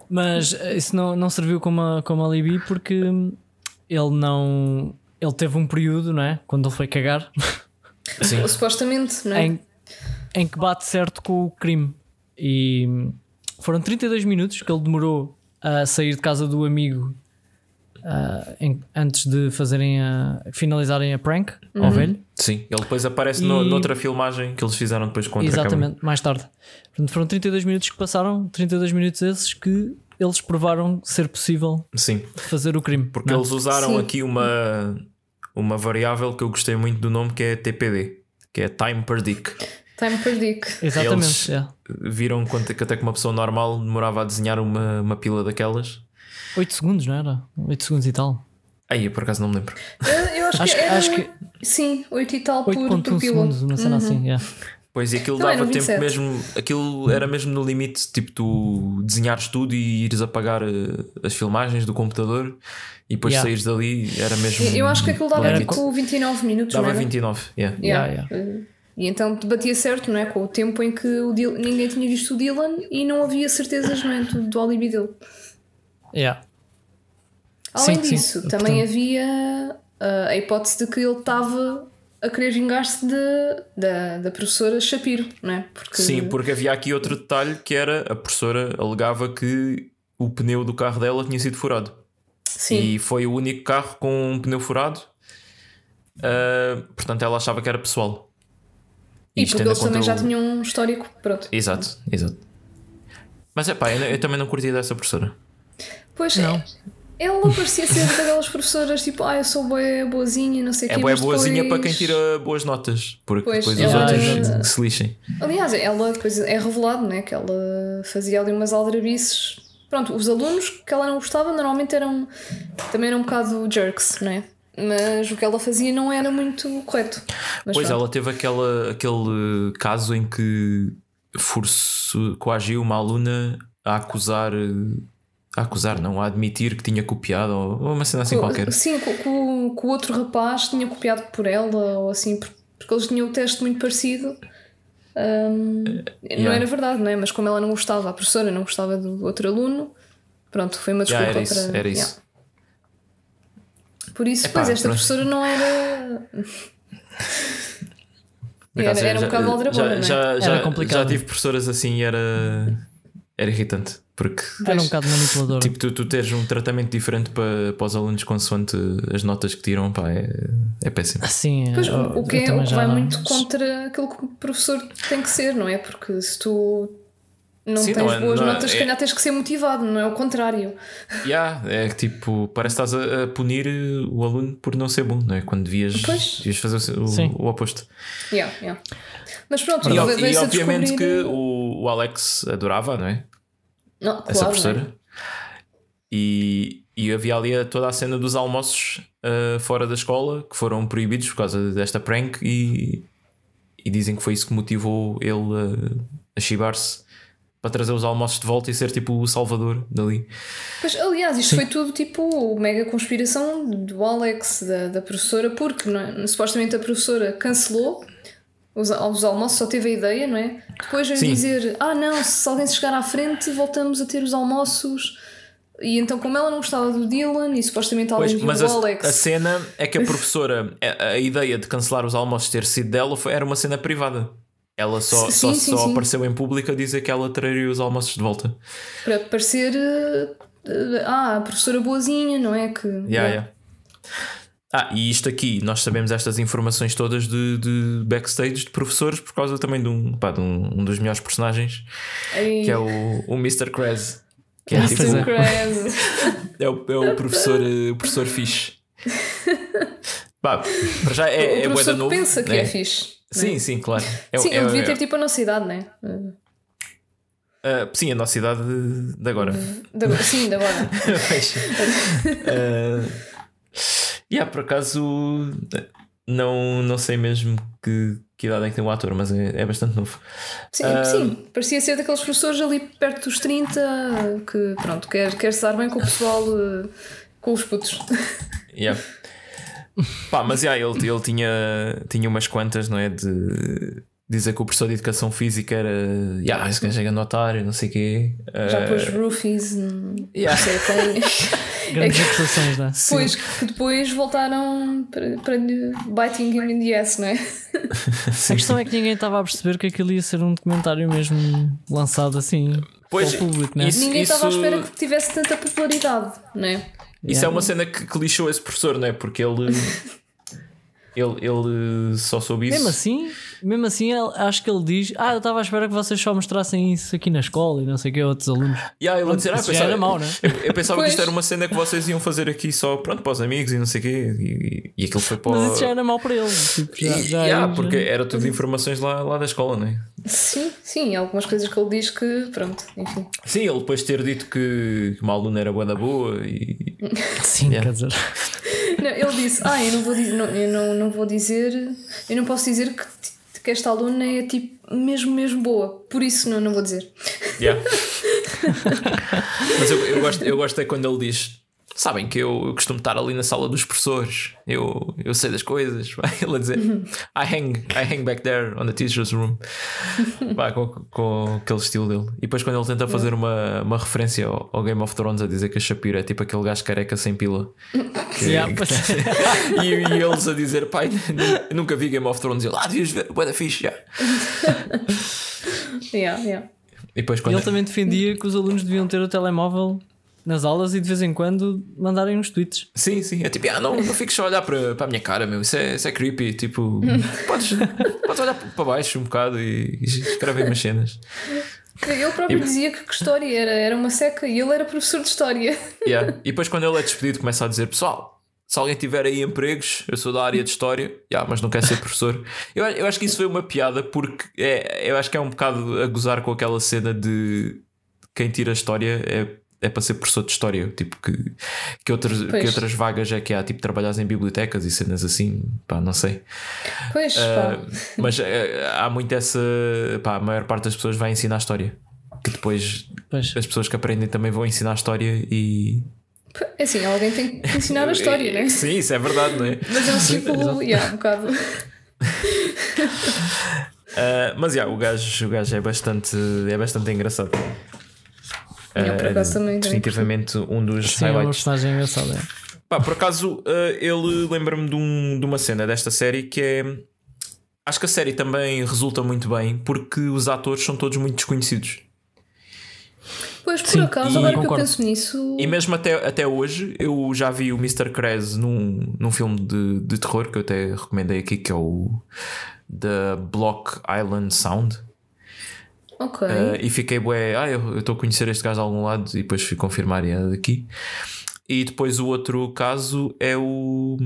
Mas isso não, não serviu como, como alibi porque ele não. Ele teve um período, não é? Quando ele foi cagar. Sim. Supostamente, não é? Em, em que bate certo com o crime. E foram 32 minutos que ele demorou a sair de casa do amigo uh, em, antes de fazerem a finalizarem a prank uhum. ao velho. Sim, ele depois aparece e... no, noutra filmagem que eles fizeram depois com Exatamente, mais tarde. Portanto, foram 32 minutos que passaram, 32 minutos esses que eles provaram ser possível Sim. fazer o crime. Porque não? É? eles usaram Sim. aqui uma, uma variável que eu gostei muito do nome que é TPD, que é Time Per Dick. Time per dick. Exatamente. Eles yeah. viram quanto que até que uma pessoa normal demorava a desenhar uma, uma pila daquelas. 8 segundos, não era? 8 segundos e tal. Aí, por acaso não me lembro. Eu, eu acho, acho, que, era, acho que. Sim, 8 e tal 8. por, por pila. segundos, uma cena assim, uhum. assim, yeah. Pois e aquilo não, dava tempo mesmo, aquilo era mesmo no limite, tipo tu desenhares tudo e ires apagar uh, as filmagens do computador e depois yeah. saíres dali, era mesmo. Eu acho que aquilo dava tipo 29 minutos. Dava 29, yeah. yeah. yeah, yeah. E então batia certo, não é? Com o tempo em que o Dylan, ninguém tinha visto o Dylan e não havia certezas não é? do, do alibi dele. Yeah. Além sim, disso, sim. também Portanto... havia uh, a hipótese de que ele estava a querer vingar-se da, da professora Shapiro, não é? Porque... Sim, porque havia aqui outro detalhe que era a professora alegava que o pneu do carro dela tinha sido furado. Sim. E foi o único carro com um pneu furado. Uh, portanto, ela achava que era pessoal. E porque eles também o... já tinham um histórico, pronto. Exato, exato. Mas é pá, eu, eu, também não curtia dessa professora. Pois não. é. Ela parecia ser daquelas professoras tipo, ah, eu sou boa boazinha, não sei o é quê. É boa boazinha para quem tira boas notas, porque pois, depois os outros se lixem. Aliás, ela depois é revelado né, que ela fazia ali umas aldrabices. Pronto, os alunos que ela não gostava normalmente eram também eram um bocado jerks, não é? Mas o que ela fazia não era muito correto. Mas pois pronto. ela teve aquela, aquele caso em que forçou, coagiu uma aluna a acusar. A acusar, não, a admitir que tinha copiado ou uma cena assim com, qualquer. Sim, que o outro rapaz tinha copiado por ela ou assim, porque eles tinham o teste muito parecido. Um, yeah. Não era verdade, não é? Mas como ela não gostava, a professora não gostava do outro aluno, pronto, foi uma desculpa yeah, era isso, para. Era isso. Por isso, Epá, pois, esta professora não era. era, era um bocado aldrabona, já, já, já, era complicado. já tive professoras assim e era, era irritante. Porque era um bocado manipulador. Tipo, tu, tu teres um tratamento diferente para, para os alunos consoante as notas que tiram, pá, é, é péssimo. Sim, pois, o que, é, o que vai muito contra aquilo que o professor tem que ser, não é? Porque se tu não Sim, tens não é, boas não é- notas, se é, calhar tens que ser motivado, não é o contrário. Yeah, é tipo, parece que estás a, a, punir o aluno por não ser bom, não é? Quando devias, devias fazer o, o, o oposto. Yeah, yeah. Mas pronto, e, e, e obviamente descobrir... que o, o Alex adorava, não é? Não, claro, Essa professora. É? E, e havia ali toda a cena dos almoços uh, fora da escola que foram proibidos por causa desta prank e, e dizem que foi isso que motivou ele a, a chibar-se para trazer os almoços de volta e ser tipo o salvador dali. Pois, aliás, isto Sim. foi tudo tipo mega conspiração do Alex, da, da professora, porque é? supostamente a professora cancelou os, os almoços, só teve a ideia, não é? Depois veio dizer: ah, não, se alguém se chegar à frente, voltamos a ter os almoços. E então, como ela não gostava do Dylan e supostamente alguém pois, mas do a, Alex. A cena é que a professora, a, a, ideia de cancelar os almoços ter sido dela foi, era uma cena privada. Ela só, sim, só, sim, só sim. apareceu em público a dizer que ela traria os almoços de volta. Para parecer. Uh, ah, a professora boazinha, não é? Que, yeah, yeah. Ah, e isto aqui, nós sabemos estas informações todas de, de backstage de professores por causa também de um, pá, de um, um dos melhores personagens Ei. que é o, o Mr. Krez. Que é, Mr. Tipo, é, o, é o professor, o professor Fish. Pá, para já é, o é da professor novo. pensa que né? é fixe. Sim, sim, claro. É- Sim, é- ele devia é- ter tipo a nossa idade, né? Uh, ah, sim, a nossa idade de, de agora. de agora- sim, de agora. Mas, ah, yeah, por acaso não, não sei mesmo que, que idade é que tem o ator, mas é, é bastante novo. Sim, Ah. sim, parecia ser daqueles professores ali perto dos 30 que, pronto, quer, quer se dar bem com o pessoal, uh, com os putos. Yeah. Pá, mas yeah, ele, ele tinha, tinha umas quantas, não é? De dizer que o professor de educação física era. Yeah, esse gajo é grande otário, não sei o quê. Já Ah, pôs roofies, Yeah. não sei quem. Grandes acusações, não é? Depois, que depois voltaram para, para biting him in the ass, não é? A questão é que ninguém estava a perceber que aquilo ia ser um documentário mesmo lançado assim Pois, para o público, né? isso- Ninguém estava à espera que tivesse tanta popularidade, não é? Isso Yeah. é uma cena que, que lixou esse professor, não é? Porque ele. ele, ele só soube isso. Mesmo assim, mesmo assim, ele- acho que ele diz: Ah, eu estava à espera que vocês só mostrassem isso aqui na escola e não sei o que, outros alunos. Yeah, ele a dizer, ah, já pensava, era mau, né? eu, eu pensava que isto era uma cena que vocês iam fazer aqui só pronto, para os amigos e não sei o quê. E, e aquilo foi para. Mas isso já era mau para ele. Tipo, já, E- já yeah, porque era tudo informações lá, lá da escola, não é? Sim, sim, algumas coisas que ele diz que, pronto, enfim. Sim, ele depois ter dito que uma aluna era boa da boa e. Sim, Yeah. quer dizer. Não, ele disse: Ah, eu não vou, dizer, não, eu não, não vou dizer, eu não posso dizer que, que esta aluna é tipo mesmo, mesmo boa, por isso não, não vou dizer. Yeah. Mas eu, eu, gosto, eu gosto é quando ele diz. Sabem que eu, eu costumo estar ali na sala dos professores, eu, eu sei das coisas. Vai ele a dizer: I hang, I hang back there on the teacher's room. Vai, com, com aquele estilo dele. E depois, quando ele tenta fazer uma, uma referência ao, ao Game of Thrones, a dizer que a Shapiro é tipo aquele gajo careca sem pila. Que- Yeah, é. e, e eles a dizer: Pai, nunca vi Game of Thrones. E ele: Ah, devias ver, bué da fixe. já." Yeah, yeah. E depois, E quando. ele também defendia que os alunos deviam ter o telemóvel nas aulas e de vez em quando mandarem uns tweets. Sim, sim, é tipo, ah, não, não fiques só a olhar para, para a minha cara, meu, isso é, isso é creepy. Tipo, podes, podes olhar para baixo um bocado e, e escrever umas cenas. Ele próprio E- dizia que, que história era, era uma seca e ele era professor de história. Yeah. E depois, quando ele é despedido, começa a dizer: Pessoal, se alguém tiver aí empregos, eu sou da área de história, yeah, mas não quer ser professor. Eu, eu acho que isso foi uma piada porque é, eu acho que é um bocado a gozar com aquela cena de quem tira história é. É para ser professor de história, tipo que, que, outras, que outras vagas é que há, tipo trabalhas em bibliotecas e cenas assim, pá, não sei. Pois, Ah, pá. mas eh, há muito essa. Pá, a maior parte das pessoas vai ensinar história. Que depois Pois. as pessoas que aprendem também vão ensinar história e. É assim, alguém tem que ensinar a história, né? Sim, isso é verdade, não é? Mas é um ciclo, yeah, um bocado. Ah, mas yeah, o, gajo, o gajo é bastante, é bastante engraçado. Eu, por acaso, também- definitivamente um dos Sim, é uma highlights. personagem engraçada. é. Pá, por acaso, ah, ele lembra-me de, um- de uma cena desta série que é. Acho que a série também resulta muito bem porque os atores são todos muito desconhecidos. Pois, por Sim, acaso, e agora que eu penso nisso. E mesmo até, até hoje, eu já vi o Mr. Krez num, num filme de, de terror que eu até recomendei aqui, que é o The Block Island Sound. Ok. Uh, e fiquei, bué, ah, eu estou a conhecer este gajo de algum lado, e depois fui confirmar e é daqui. E depois o outro caso é o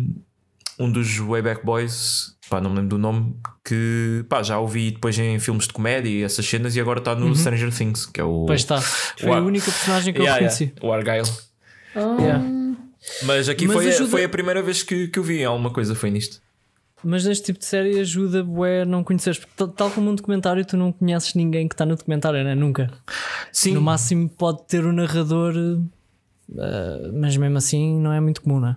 um dos Wayback Boys, pá, não me lembro do nome, que pá, já ouvi depois em filmes de comédia e essas cenas, e agora está no Stranger Things, que é o. Pois está. Foi Uau. a única personagem que eu Yeah, reconheci. yeah, o Argyle. Ah, Yeah. Mas aqui Mas foi, ajuda- foi a primeira vez que, que eu vi alguma coisa, foi nisto. Mas neste tipo de série ajuda bué a não conheceres, porque tal, como um documentário, tu não conheces ninguém que está no documentário, né? Nunca. Sim, No máximo pode ter o narrador, eh, mas mesmo assim não é muito comum, né?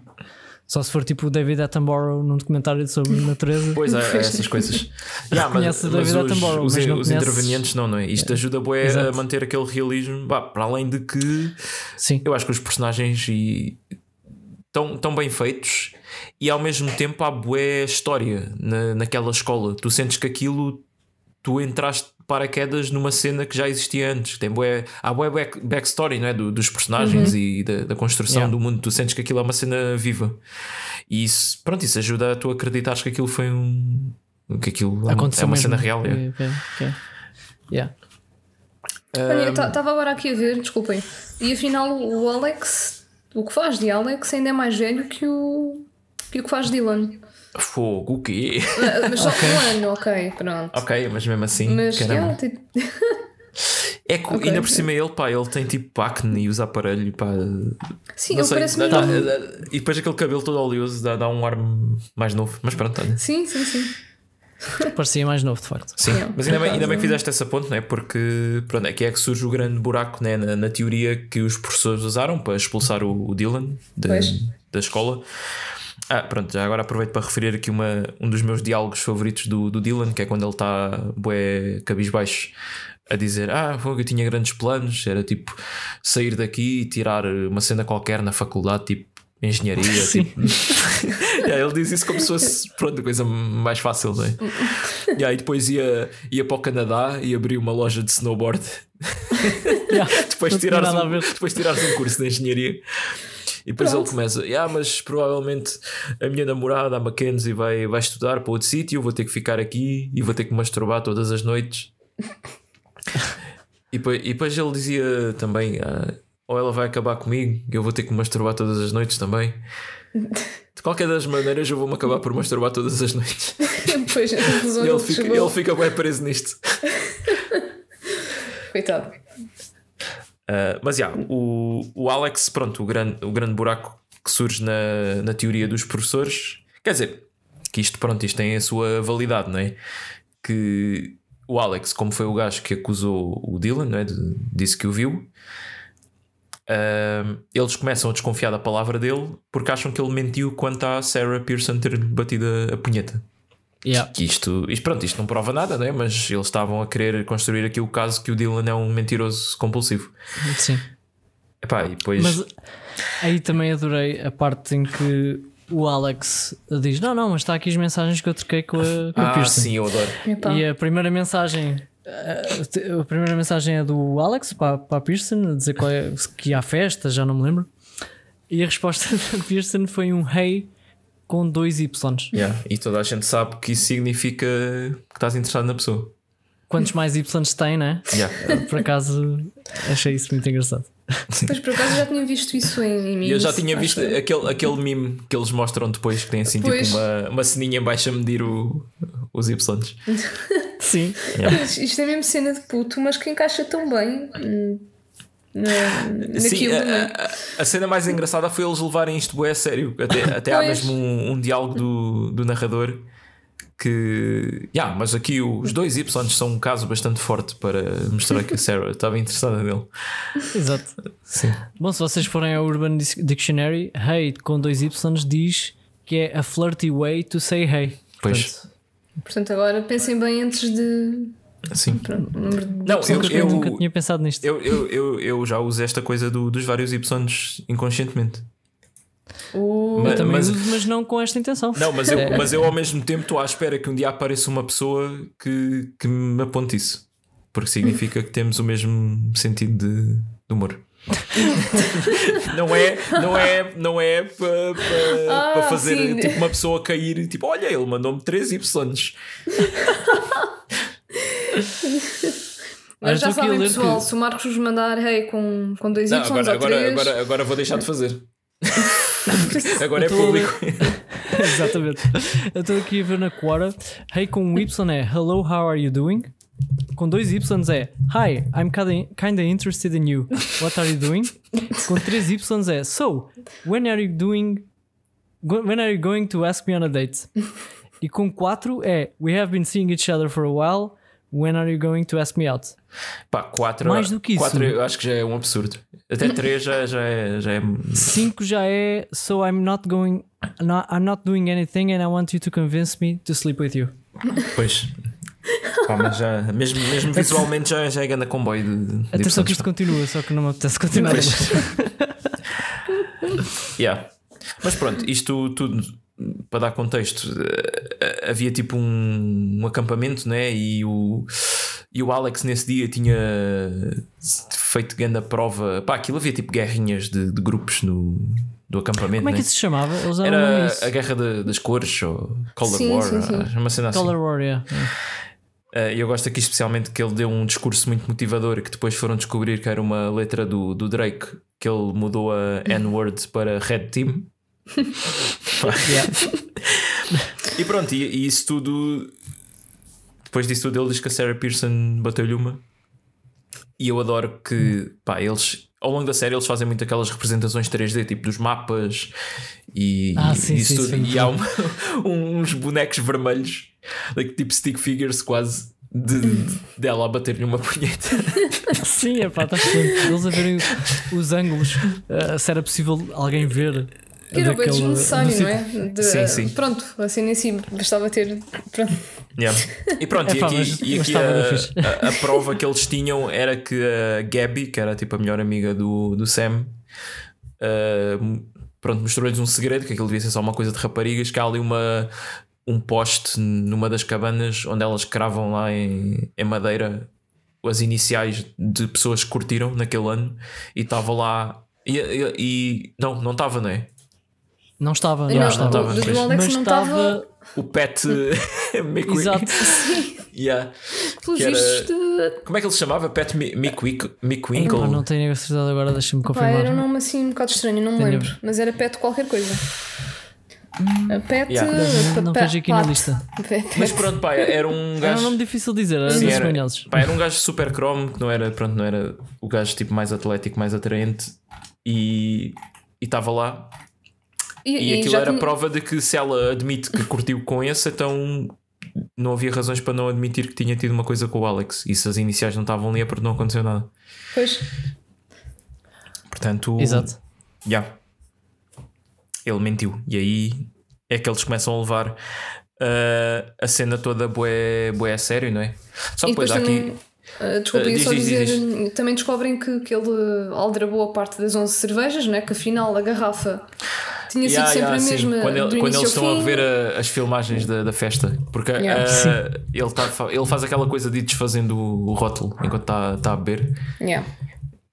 Só se for tipo o David Attenborough num documentário sobre natureza. Pois é, é essas coisas. Yeah, Conhece o David os, Attenborough, os, mas os conheces- intervenientes não, não é? Isto ajuda bué a manter aquele realismo, bah, para além de que Sim. eu acho que os personagens e tão, tão bem feitos e ao mesmo tempo há bué história na, naquela escola. Tu sentes que aquilo tu entraste paraquedas numa cena que já existia antes. Tem bué, há bué back, backstory não é? Do- dos personagens e da, da construção Yeah. do mundo. Tu sentes que aquilo é uma cena viva. E isso, pronto, isso ajuda a tu acreditares que aquilo foi um. que aquilo é uma- Aconteceu é uma mesmo. cena real. é. Ok, ok. Yeah. Estava agora aqui a ver, desculpem. E afinal, o Alex, o que faz de Alex, ainda é mais velho que o que, o que faz Dylan. Fogo, o quê? Mas só um ano, ok, pronto. ok, mas mesmo assim. Mas caramba. yeah, tipo, É que Ok. ainda por cima ele, pá, ele tem tipo acne e usa aparelho, pá. sim, Não ele sei, parece dá- dá- dá- e depois aquele cabelo todo oleoso dá, dá um ar mais novo. Mas pronto, olha. Sim, sim, sim. Parecia mais novo, de facto. Sim, mas ainda bem, ainda bem que fizeste essa ponte, né? porque pronto, aqui é que surge o grande buraco né? na, na teoria que os professores usaram para expulsar o, o Dylan da, Pois. da escola. Ah, pronto, já agora aproveito para referir aqui uma, um dos meus diálogos favoritos do, do Dylan, que é quando ele está bué cabisbaixo a dizer: Ah, fogo, eu tinha grandes planos, era tipo sair daqui e tirar uma cena qualquer na faculdade, tipo engenharia. Sim. tipo. Yeah, ele diz isso como se fosse pronto, a coisa mais fácil, não é? E aí depois ia, ia para o Canadá e abrir uma loja de snowboard. Yeah. depois, tirares um, depois de tirares um curso de engenharia. E depois Pronto. ele começa, ah, mas provavelmente a minha namorada, a Mackenzie, vai, vai estudar para outro sítio, eu vou ter que ficar aqui e vou ter que masturbar todas as noites. e, depois, e depois ele dizia também, ah, ou ela vai acabar comigo, eu vou ter que masturbar todas as noites também. De qualquer das maneiras, eu vou-me acabar por masturbar todas as noites. E ele fica, ele fica bem preso nisto. Coitado. Uh, mas já, o, o Alex, pronto, o grande, o grande buraco que surge na, na teoria dos professores, quer dizer, que isto, pronto, isto tem a sua validade, não é? Que o Alex, como foi o gajo que acusou o Dylan, não é? Disse que o viu, uh, eles começam a desconfiar da palavra dele porque acham que ele mentiu quanto à Sarah Pearson ter batido a, a punheta. Yeah. Que isto, isto, pronto, isto não prova nada, não é? Mas eles estavam a querer construir aqui o caso que o Dylan é um mentiroso compulsivo. Sim. Epá, e depois. Mas aí também adorei a parte em que o Alex diz: Não, não, mas está aqui as mensagens que eu troquei com a, com a ah, Pearson. sim, eu adoro. Epá. E a primeira mensagem. A primeira mensagem é do Alex para, para a Pearson, a dizer qual é, que há festa, já não me lembro. E a resposta da Pearson foi um hey com dois Ys. Yeah, E toda a gente sabe que isso significa que estás interessado na pessoa. Quantos mais Ys tem, né? Yeah. Por acaso achei isso muito engraçado. Mas por acaso já tinha visto isso em, em memes, eu já tinha visto aquele, aquele meme que eles mostram depois que tem assim Pois. tipo uma, uma ceninha em baixo a medir o, os Y. Sim. Mas Isto é mesmo cena de puto, mas que encaixa tão bem hum, na, Sim, a, a- a cena mais engraçada foi eles levarem isto bué a sério. Até, até há mesmo um, um diálogo do, do narrador que. Yeah, mas aqui os dois Y são um caso bastante forte para mostrar que a Sarah estava interessada nele. Exato. Sim. Bom, se vocês forem ao Urban Dictionary, hey com dois Ys diz que é a flirty way to say hey. Pois. Portanto, Portanto, agora pensem bem antes de. Sim. Não, eu, nunca, eu, nunca tinha pensado nisto. eu, eu, eu, eu já uso esta coisa do- dos vários Y inconscientemente. O- Mas- mas- uso, mas não com esta intenção. Não, mas eu, É. mas eu ao mesmo tempo estou à espera que um dia apareça uma pessoa que, que me aponte isso. Porque significa que temos o mesmo sentido de, de humor. não é, não é, não é para Ah, para fazer tipo uma pessoa cair tipo, olha, ele mandou-me 3 Y. Mas já sabem, pessoal, que- se o Marcos vos mandar hey com, com dois Não, Y agora, ou agora, três, agora, agora vou deixar de fazer. agora é público. Exatamente. Eu estou aqui a ver na Quora. Hey com um Y é Hello, how are you doing? Com dois Y é Hi, I'm kinda, kinda interested in you. What are you doing? Com três Y é So, when are you doing? When are you going to ask me on a date? E com quatro é We have been seeing each other for a while. When are you going to ask me out? Pá, 4 Mais do que isso. quatro eu acho que já é um absurdo. Até 3 já, já, é, já é. 5 já é So I'm not going not, I'm not doing anything and I want you to convince me to sleep with you. Pois. Pá, mas já, mesmo, mesmo visualmente já, já é grande comboio de, de Atenção que isto continua, só que não me apetece continuar. Pois. Yeah. Mas pronto, isto tudo para dar contexto, eh, havia tipo um, um acampamento, né? E o, e o Alex nesse dia tinha feito grande a prova. Pá, aquilo havia tipo guerrinhas de, de grupos no, do acampamento. Como é que né? isso se chamava? Eles Era isso. a guerra de- das cores, ou Color Sim, War, sim, sim. uma cena assim. Color Warrior. Eh, E eu gosto aqui especialmente que ele deu um discurso muito motivador que depois foram descobrir que era uma letra do, do Drake que ele mudou a N-word para Red Team. E pronto, e, e isso tudo. Depois disso tudo, ele diz que a Sarah Pearson bateu-lhe uma. E eu adoro que, pá, eles. Ao longo da série eles fazem muito aquelas representações 3D, tipo dos mapas e, Ah, e sim, isso sim, tudo. sim. E há uma- uns bonecos vermelhos, like, tipo stick figures quase, de, de- dela a bater-lhe uma punheta. Sim, é pá, está excelente. Eles a verem os ângulos, eh, se era possível alguém ver. Que era bem daquele- desnecessário, do não é? De- Sim, sim. Pronto, assim nem si bastava ter. Pronto. Yeah. E pronto, e Epá, aqui, mas- e aqui estava a, a- a prova que eles tinham era que a Gabby, que era tipo a melhor amiga do, do Sam, uh, pronto, mostrou-lhes um segredo, que aquilo devia ser só uma coisa de raparigas, que há ali uma, um poste numa das cabanas onde elas cravam lá em, em madeira as iniciais de pessoas que curtiram naquele ano e estava lá. E, e- e- não, não estava, não é? Não estava, não, não, estava. tava, do, do. Alex Mas não estava. O Pet McQueen. Exato. Yeah. Pelos vistos de. Como é que ele se chamava? Pet Mickwick- Epá, Mickwinkle? não tenho a certeza agora, deixa-me Pá, confirmar. era um nome assim um bocado estranho, não me Tenho- lembro. Mas era Pet qualquer coisa. A Pet. Yeah. Não pa- vejo aqui na lista. Pet. Mas pronto, pá, era um Era um gajo. nome difícil de dizer, era Sim, era, pá, era um gajo super cromo que não era, pronto, não era o gajo tipo mais atlético, mais atraente e estava lá. E, E, e aquilo era tinha- prova de que se ela admite que curtiu com esse, então não havia razões para não admitir que tinha tido uma coisa com o Alex. E se as iniciais não estavam ali é porque não aconteceu nada. Pois. Portanto, Exato. já ele mentiu. E aí é que eles começam a levar uh, a cena toda bué, bué a sério, não é? Só E depois depois há também. aqui. ah, desculpa, ia diz, só diz, dizer. diz, Também descobrem que, que ele aldrabou a parte das 11 cervejas, não é? Que afinal a garrafa tinha sido Yeah, sempre yeah, a sim. mesma. Quando, ele- do quando eles estão a fim. rever a- as filmagens da, da festa, porque Yeah. ah, Sim. ele, tá, ele faz aquela coisa de ir desfazendo o, o rótulo enquanto está tá a beber Yeah.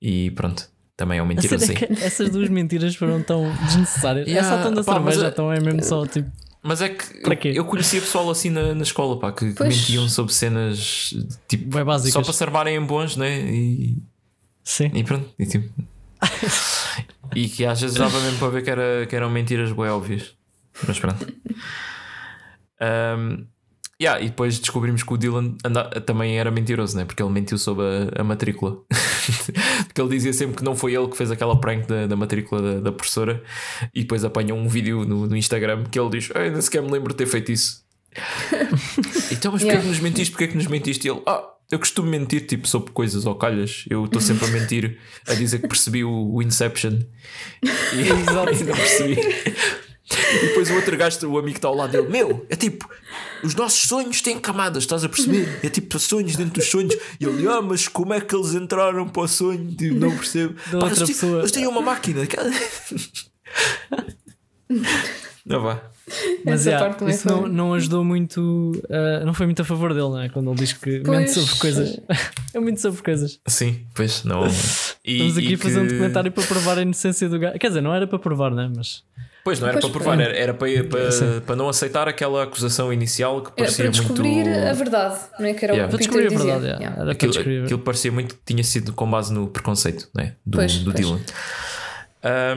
e pronto, também é um A mentiroso. cena é sim. que essas duas mentiras foram tão desnecessárias. Yeah, Essa tão da pá, mas cerveja, a- então é mesmo só tipo. Mas é que eu, conhecia pessoal assim na, na escola pá, que, que Pois. mentiam sobre cenas tipo Bem básicas. só para se armarem em bons, né? E, Sim. e pronto, e, tipo, e que às vezes dava mesmo para ver que, era, que eram mentiras bem óbvias. Mas pronto. Um, yeah, e depois descobrimos que o Dylan anda- também era mentiroso, né? porque ele mentiu sobre a, a matrícula. porque ele dizia sempre que não foi ele que fez aquela prank da, da matrícula da, da professora e depois apanhou um vídeo no, no Instagram que ele diz: "Ei, nem sequer me lembro de ter feito isso. então, mas porquê Yeah. que nos mentiste? Porquê que nos mentiste? E ele: Ah, eu costumo mentir tipo sobre coisas ou calhas. Eu estou sempre a mentir, a dizer que percebi o, o Inception. E, e não percebi. E depois o outro gajo, o amigo que está ao lado dele, meu, é tipo, os nossos sonhos têm camadas, estás a perceber? É tipo sonhos dentro dos sonhos. E ele, ah, mas como é que eles entraram para o sonho? Tipo, não percebo. Da outra eles, pessoa. eles tinham uma máquina. Não vá. Mas Essa yeah, parte também isso não, não ajudou muito, uh, não foi muito a favor dele, não é? Quando ele diz que mente Pois. sobre coisas. é muito sobre coisas. Sim, pois não. E, Estamos aqui e a fazer um que- documentário para provar a inocência do gajo. Quer dizer, não era para provar, né? Mas Pois não era Pois, para provar, era, era para, para, para não aceitar aquela acusação inicial que Era parecia para descobrir muito. a verdade, não é? Que era Yeah. o para descobrir a verdade, yeah. Yeah. era para Aquilo, descobrir. aquilo parecia muito que tinha sido com base no preconceito né? do, Pois, do pois. Dylan.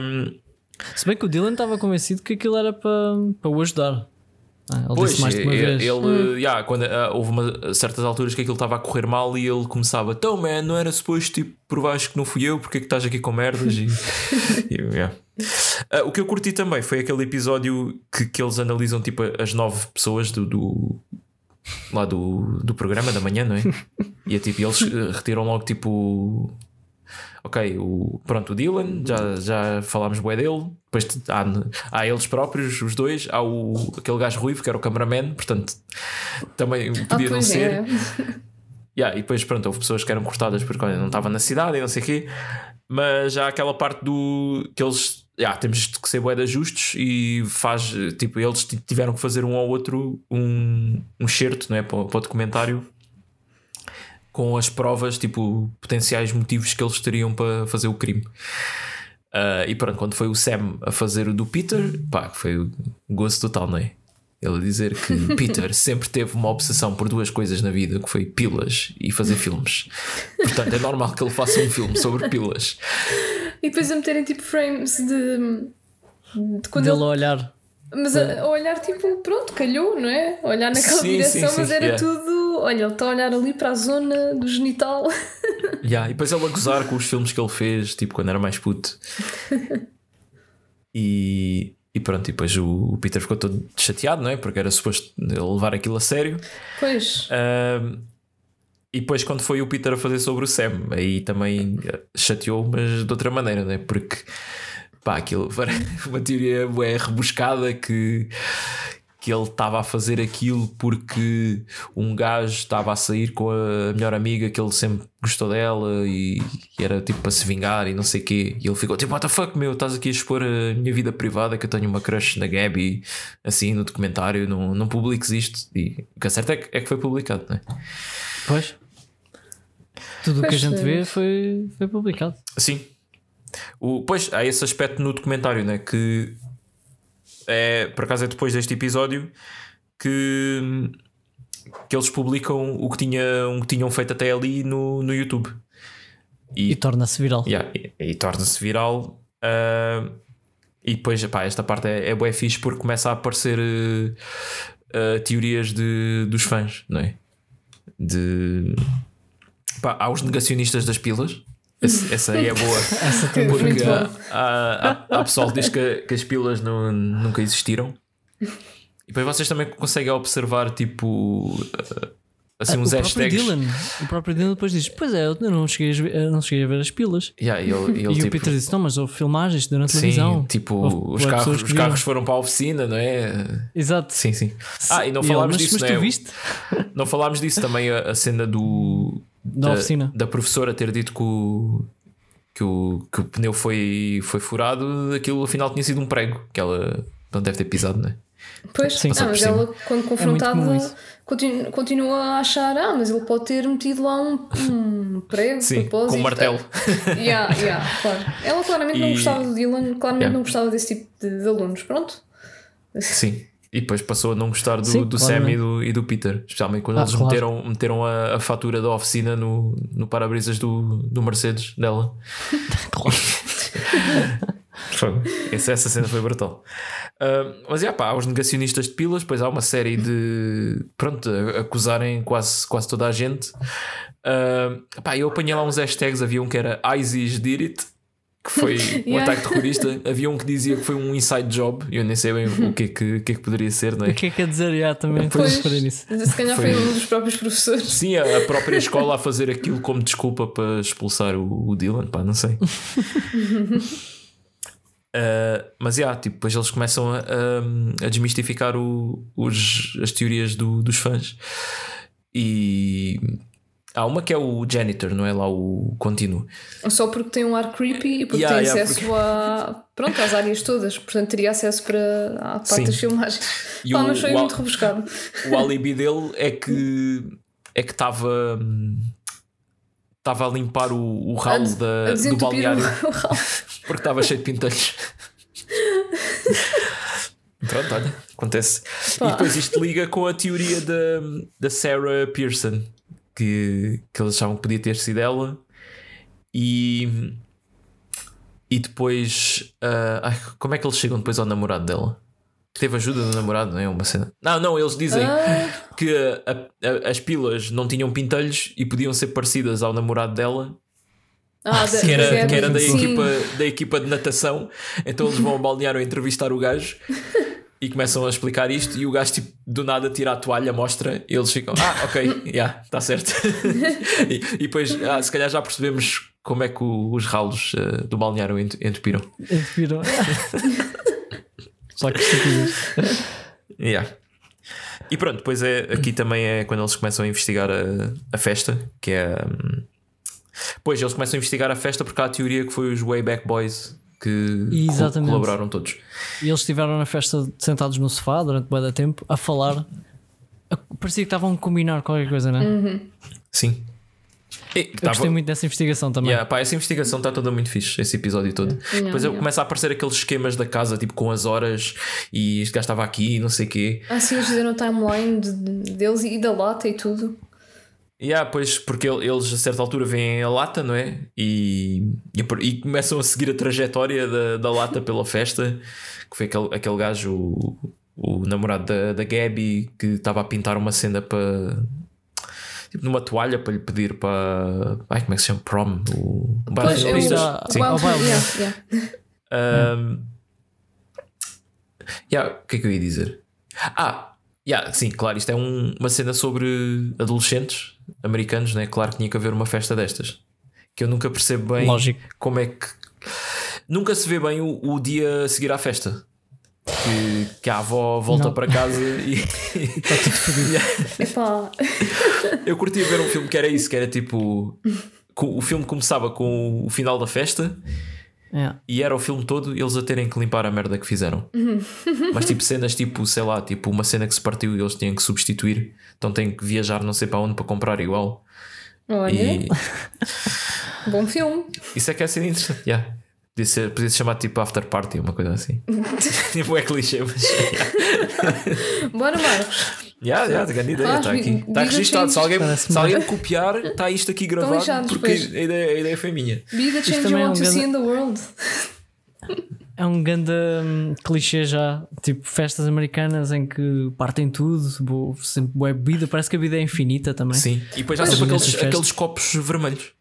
Um, Se bem que o Dylan estava convencido que aquilo era para, para o ajudar. Ah, ele Pois, disse mais de uma ele, vez. ele, yeah, quando, ah, houve uma, certas alturas que aquilo estava a correr mal e ele começava, então, man, não era suposto tipo, provares que não fui eu, porque é que estás aqui com merdas? E, e, yeah. Ah, o que eu curti também foi aquele episódio que, que eles analisam tipo as nove pessoas do, do- lá do, do programa da manhã, não é? E é tipo, eles eh, retiram logo tipo. Ok, o, pronto, o Dylan, já, já falámos bué dele. Depois há, há eles próprios, os dois. Há o, aquele gajo ruivo que era o cameraman, portanto, também Ah, podia não pois ser. é. Yeah, e depois, pronto, houve pessoas que eram cortadas porque olha, não estava na cidade e não sei o quê. Mas já há aquela parte do que eles yeah, temos que ser de justos e faz tipo, eles tiveram que fazer um ao outro um, um certo não é, para, para o documentário com as provas, tipo, potenciais motivos que eles teriam para fazer o crime. Ah, e pronto, quando foi o Sam a fazer o do Peter, pá, foi o gosto total, não é? Ele a dizer que Peter sempre teve uma obsessão por duas coisas na vida, que foi pilas e fazer filmes. Portanto, é normal que ele faça um filme sobre pilas. E depois a meterem tipo frames de, de quando Dele ele a olhar. Mas a, a olhar, tipo, pronto, calhou, não é? A olhar naquela Sim, direção, sim, mas sim, era yeah. tudo. Olha, ele está a olhar ali para a zona do genital. Yeah, e depois ele a gozar com os filmes que ele fez, tipo quando era mais puto. E, e pronto, e depois o, o Peter ficou todo chateado, não é? Porque era suposto ele levar aquilo a sério. Pois. E depois, quando foi o Peter a fazer sobre o Sam, aí também chateou, mas de outra maneira, né? Porque pá, aquilo uma teoria é rebuscada que, que ele estava a fazer aquilo porque um gajo estava a sair com a melhor amiga que ele sempre gostou dela e, e era tipo para se vingar e não sei o quê. E ele ficou tipo, what the fuck, meu, estás aqui a expor a minha vida privada que eu tenho uma crush na Gabby assim no documentário, não, não publiques isto. E o que é certo é que, é que foi publicado, não é? Pois. Tudo o que a gente vê foi, foi publicado. Sim. O, pois há esse aspecto no documentário, né? Que é por acaso é depois deste episódio que, que eles publicam o que, tinham, o que tinham feito até ali no, no YouTube. E, E, torna-se viral. yeah, e, e torna-se viral. ah, e depois, pá, esta parte é, é bué fixe porque começa a aparecer eh, ah, teorias de, dos fãs, não é? De. Pá, há os negacionistas das pilas. Esse- essa aí é boa. Essa. Muito Porque há, há, há pessoal que diz que, que as pilas não, nunca existiram. E depois vocês também conseguem observar, tipo, uh, assim, o uns próprio hashtags. Dylan, o próprio Dylan depois diz: Pois é, eu não cheguei a ver, não cheguei a ver as pilas. Yeah, e ele, e ele, o tipo, Peter disse: Não, mas houve filmagens durante a Sim, televisão. tipo, Houve os, carros, os carros foram para a oficina, não é? Exato. Sim, sim. Ah, e não ele, falámos disso, mas né? viste? Não falámos disso também, a, a cena do. Da oficina. Da professora ter dito que o. Que o, que o pneu foi, foi furado, aquilo afinal tinha sido um prego que ela não deve ter pisado, não é? Pois, Sim. ah, mas cima. ela, quando confrontada, comum isso. continua, a achar: ah, mas ele pode ter metido lá um, um prego Sim, propósito. com um martelo. Yeah, yeah, claro. Ela claramente não E- gostava do Dylan, claramente Yeah. não gostava desse tipo de, de alunos. Pronto. Sim. E depois passou a não gostar do, Sim, do Sam e do, e do Peter. Especialmente quando Ah, eles claro. meteram, meteram a, a fatura da oficina no, no para-brisas do, do Mercedes dela. Claro. Essa, essa cena foi brutal. Ah, mas é pá, há os negacionistas de pilas, depois há uma série de. Pronto, acusarem quase, quase toda a gente. Ah, pá, eu apanhei lá uns hashtags, havia um que era ISIS did it. Que foi um Yeah. ataque terrorista. Havia um que dizia que foi um inside job. Eu nem sei bem o que é que, o que, é que poderia ser, não é? O que é que quer dizer? Já, também Pois, nisso. se calhar foi, Foi- um dos próprios professores. Sim, a a própria escola a fazer aquilo como desculpa para expulsar o, o Dylan, pá, não sei. Uh, mas yeah, tipo, depois eles começam a, a, a desmistificar o- os, as teorias do- dos fãs. E há uma que é o janitor, não é lá o contínuo. Só porque tem um ar creepy e porque Yeah, tem yeah, acesso a, pronto, às áreas todas. Portanto, teria acesso para a parte Sim. das filmagens. E Pá, o- mas foi o muito rebuscado. O alibi dele é que é que estava estava a limpar o, o ralo A- da, a do balneário porque estava cheio de pintelhos. Pronto, olha, acontece. Pá. E depois isto liga com a teoria da, da Sarah Pearson, que, que eles achavam que podia ter sido ela, e, e depois ah, ai, como é que eles chegam depois ao namorado dela? Teve ajuda do namorado, não é? Uma cena. Não, não, eles dizem Ah, que a- a- as pilas não tinham pintelhos e podiam ser parecidas ao namorado dela, ah, da- que era, que era da, equipa, da equipa de natação. Então eles vão ao balneário a entrevistar o gajo e começam a explicar isto. E o gajo, tipo, do nada, tira a toalha, mostra. E eles ficam, ah, ok, já, está certo. e, e depois, ah, se calhar já percebemos como é que o- os ralos eh, do balneário ent- entupiram. Entupiram. Só que. Yeah. E pronto, depois é, aqui também é quando eles começam a investigar a, a festa, que é. hum, Pois eles começam a investigar a festa porque há a teoria que foi os Wayback Boys que Exatamente. colaboraram todos. E eles estiveram na festa sentados no sofá durante de tempo a falar. Parecia que estavam a combinar qualquer coisa, não é? Sim. E, Eu tava- gostei muito dessa investigação também. Yeah, pá, essa investigação está toda muito fixe, esse episódio todo. Depois yeah. começa a aparecer aqueles esquemas da casa, tipo com as horas e este gajo estava aqui e não sei o quê. Ah, sim, eles fizeram o timeline de- de- deles e da lata e tudo. Yeah, pois, porque el- eles a certa altura veem a lata, não é? E, e, e começam a seguir a trajetória da, da lata pela festa, que foi aquele, aquele gajo, o, o namorado da, da Gabby, que estava a pintar uma cena para. Tipo, numa toalha para lhe pedir para. Ai, como é que se chama? Prom. O de é Sim. Well, yeah, yeah. Um, yeah, o que é que eu ia dizer? Ah, yeah, sim, claro, isto é um- uma cena sobre adolescentes americanos, né? Claro que tinha que haver uma festa destas. Que eu nunca percebo bem Lógico. como é que. Nunca se vê bem o, o dia a seguir à festa. Que, que a avó volta Não. para casa e. Está tudo fodido. Eu curtia ver um filme que era isso, que era tipo. O filme começava com o final da festa Yeah. E era o filme todo eles a terem que limpar a merda que fizeram. Mas tipo cenas tipo, sei lá, tipo uma cena que se partiu e eles tinham que substituir. Então têm que viajar não sei para onde para comprar igual. olha, E bom filme. isso é que é ser interessante. Yeah. Podia, ser, podia se chamar tipo after party, uma coisa assim. tipo é clichê, mas. Bora, Marcos. Yeah, yeah, grande ideia, está aqui. Está registado. Se alguém, se alguém copiar, está isto aqui gravado lixados, porque a ideia, a ideia foi minha. Be the change you é want um to see in the world. É um grande hum, clichê já, tipo festas americanas em que partem tudo, bo- sempre boa bebida, parece que a vida é infinita também. Sim. E depois há sempre aqueles, aqueles copos vermelhos.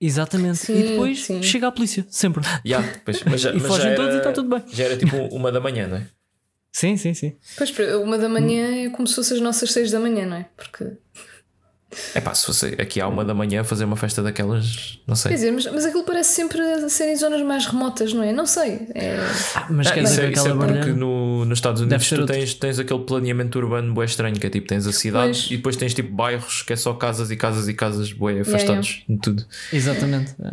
Exatamente. Sim, e depois sim. chega a polícia, sempre. Yeah, pois, mas, já- E mas já fogem era- todos e está tudo bem. Já era tipo uma da manhã, não é? Sim, sim, sim. Pois, uma da manhã é como se fosse as nossas seis da manhã, não é? Porque. É pá, se fosse aqui à uma da manhã fazer uma festa daquelas, não Quer sei. dizer, mas, mas aquilo parece sempre ser em zonas mais remotas, não é? Não sei. É... Ah, mas Ah, quer isso, dizer, é, isso é porque no, nos Estados Unidos tu tens, tens aquele planeamento urbano bué estranho, que é tipo, tens a cidade Pois. e depois tens tipo bairros que é só casas e casas e casas bué afastados de tudo. Exatamente. é.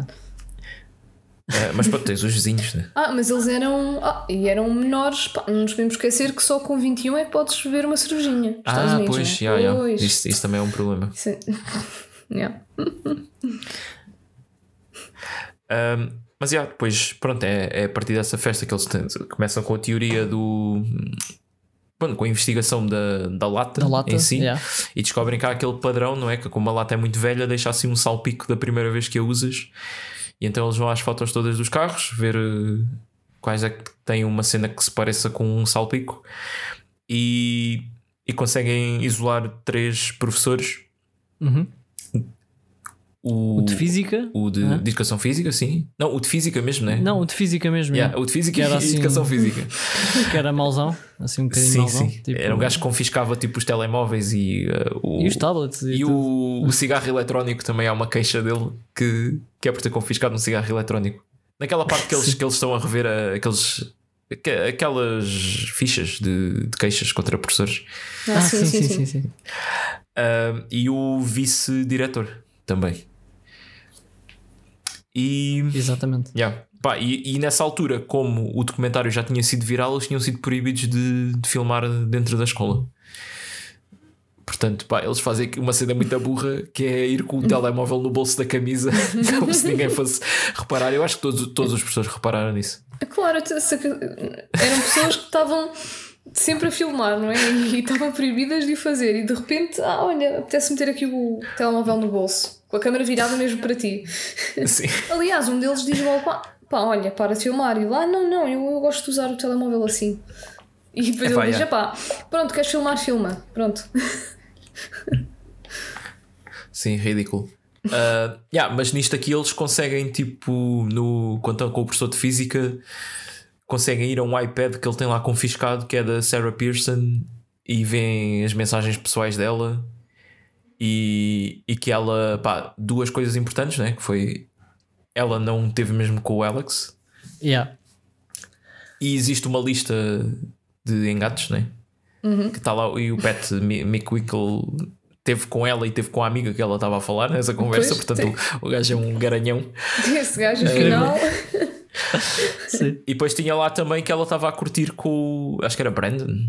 É, mas pronto, tens os vizinhos, né? Ah, mas eles eram. Ah, e eram menores. Pá, não nos podemos esquecer que só com 21 é que podes beber uma cervejinha. Ah, Unidos, pois, não é? já, já. Pois. Isso, isso também é um problema. É- Yeah. Ahm, mas já, depois, pronto, é, é a partir dessa festa que eles têm- começam com a teoria do. Pronto, com a investigação da, da lata, Da lata, em si yeah. e descobrem que há aquele padrão, não é? Que como a lata é muito velha, deixa assim um salpico da primeira vez que a usas. E então eles vão às fotos todas dos carros, ver eh, quais é que têm uma cena que se pareça com um salpico e, e conseguem isolar três professores. Uhum. O, O de física? o de, Hã? de educação física, sim. Não, o de física mesmo, né? Não, o de física mesmo. Yeah, o de física Que era e assim- educação física. Que era mauzão, assim um bocadinho sim, mauzão. sim. tipo- Era um gajo que confiscava tipo os telemóveis e, uh, o, E os tablets. E, E o, o cigarro eletrónico também há uma queixa dele que, que é por ter confiscado um cigarro eletrónico. Naquela parte que eles, que eles estão a rever a- aqueles, aque- aquelas fichas de, de queixas contra professores. Ah, sim, sim, sim. sim. Ah, e o vice-diretor também. E, Exatamente. yeah. Pá, e, e nessa altura, como o documentário já tinha sido viral, eles tinham sido proibidos de, de filmar dentro da escola. Portanto, pá, eles fazem aqui uma cena muito burra que é ir com o telemóvel no bolso da camisa, como se ninguém fosse reparar. Eu acho que todos, todos os professores repararam nisso. Claro, eram pessoas que estavam sempre a filmar, não é? E estavam proibidas de o fazer. E de repente, ah, olha, apetece meter aqui o telemóvel no bolso, com a câmera virada mesmo para ti. Sim. Aliás, um deles diz logo: pá, olha, para filmar. E lá, não, não, eu, eu gosto de usar o telemóvel assim. E depois Epá, ele diz: pá, pronto, queres filmar? Filma. Pronto. Sim, ridículo. Ah, yeah, mas nisto aqui eles conseguem, tipo, no, quando estão com o professor de física, conseguem ir a um iPad que ele tem lá confiscado, que é da Sarah Pearson, e veem as mensagens pessoais dela. E, e que ela, pá, duas coisas importantes, né? Que foi ela não teve mesmo com o Alex, Yeah. e existe uma lista de engates, né? Que está lá, e o Pat Mi- McWickle teve com ela e teve com a amiga que ela estava a falar nessa conversa, Pois, portanto o, o gajo é um garanhão. Esse gajo, É. afinal. Sim. E depois tinha lá também que ela estava a curtir com o, acho que era Brandon,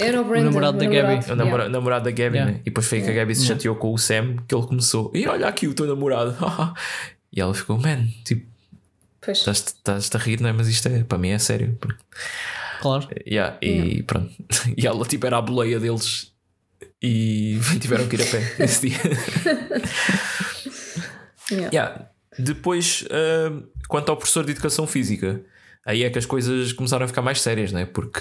Era o Brandon. namorado da Gabby. o namora- namorado da Gabby, Yeah. né? E depois foi que a Gabby se chateou com o Sam, que ele começou, e olha aqui o teu namorado. e ela ficou, man, tipo, Pois. estás- estás-te a rir, não é? Mas isto é, para mim é sério. Claro. Yeah, e pronto. E ela tipo era a boleia deles e tiveram que ir a pé nesse dia. Yeah. Yeah. Depois, uh, quanto ao professor de educação física, aí é que as coisas começaram a ficar mais sérias, né? Porque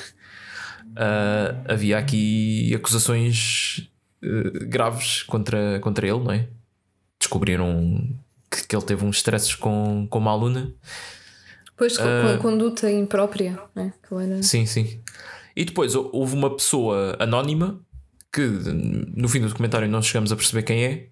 uh, havia aqui acusações uh, graves contra, contra ele, não é? Descobriram que, que ele teve uns stresses com, com uma aluna. Pois, com com a conduta imprópria, né? Era- Sim, sim. E depois hou- houve uma pessoa anónima que no fim do documentário não chegamos a perceber quem é.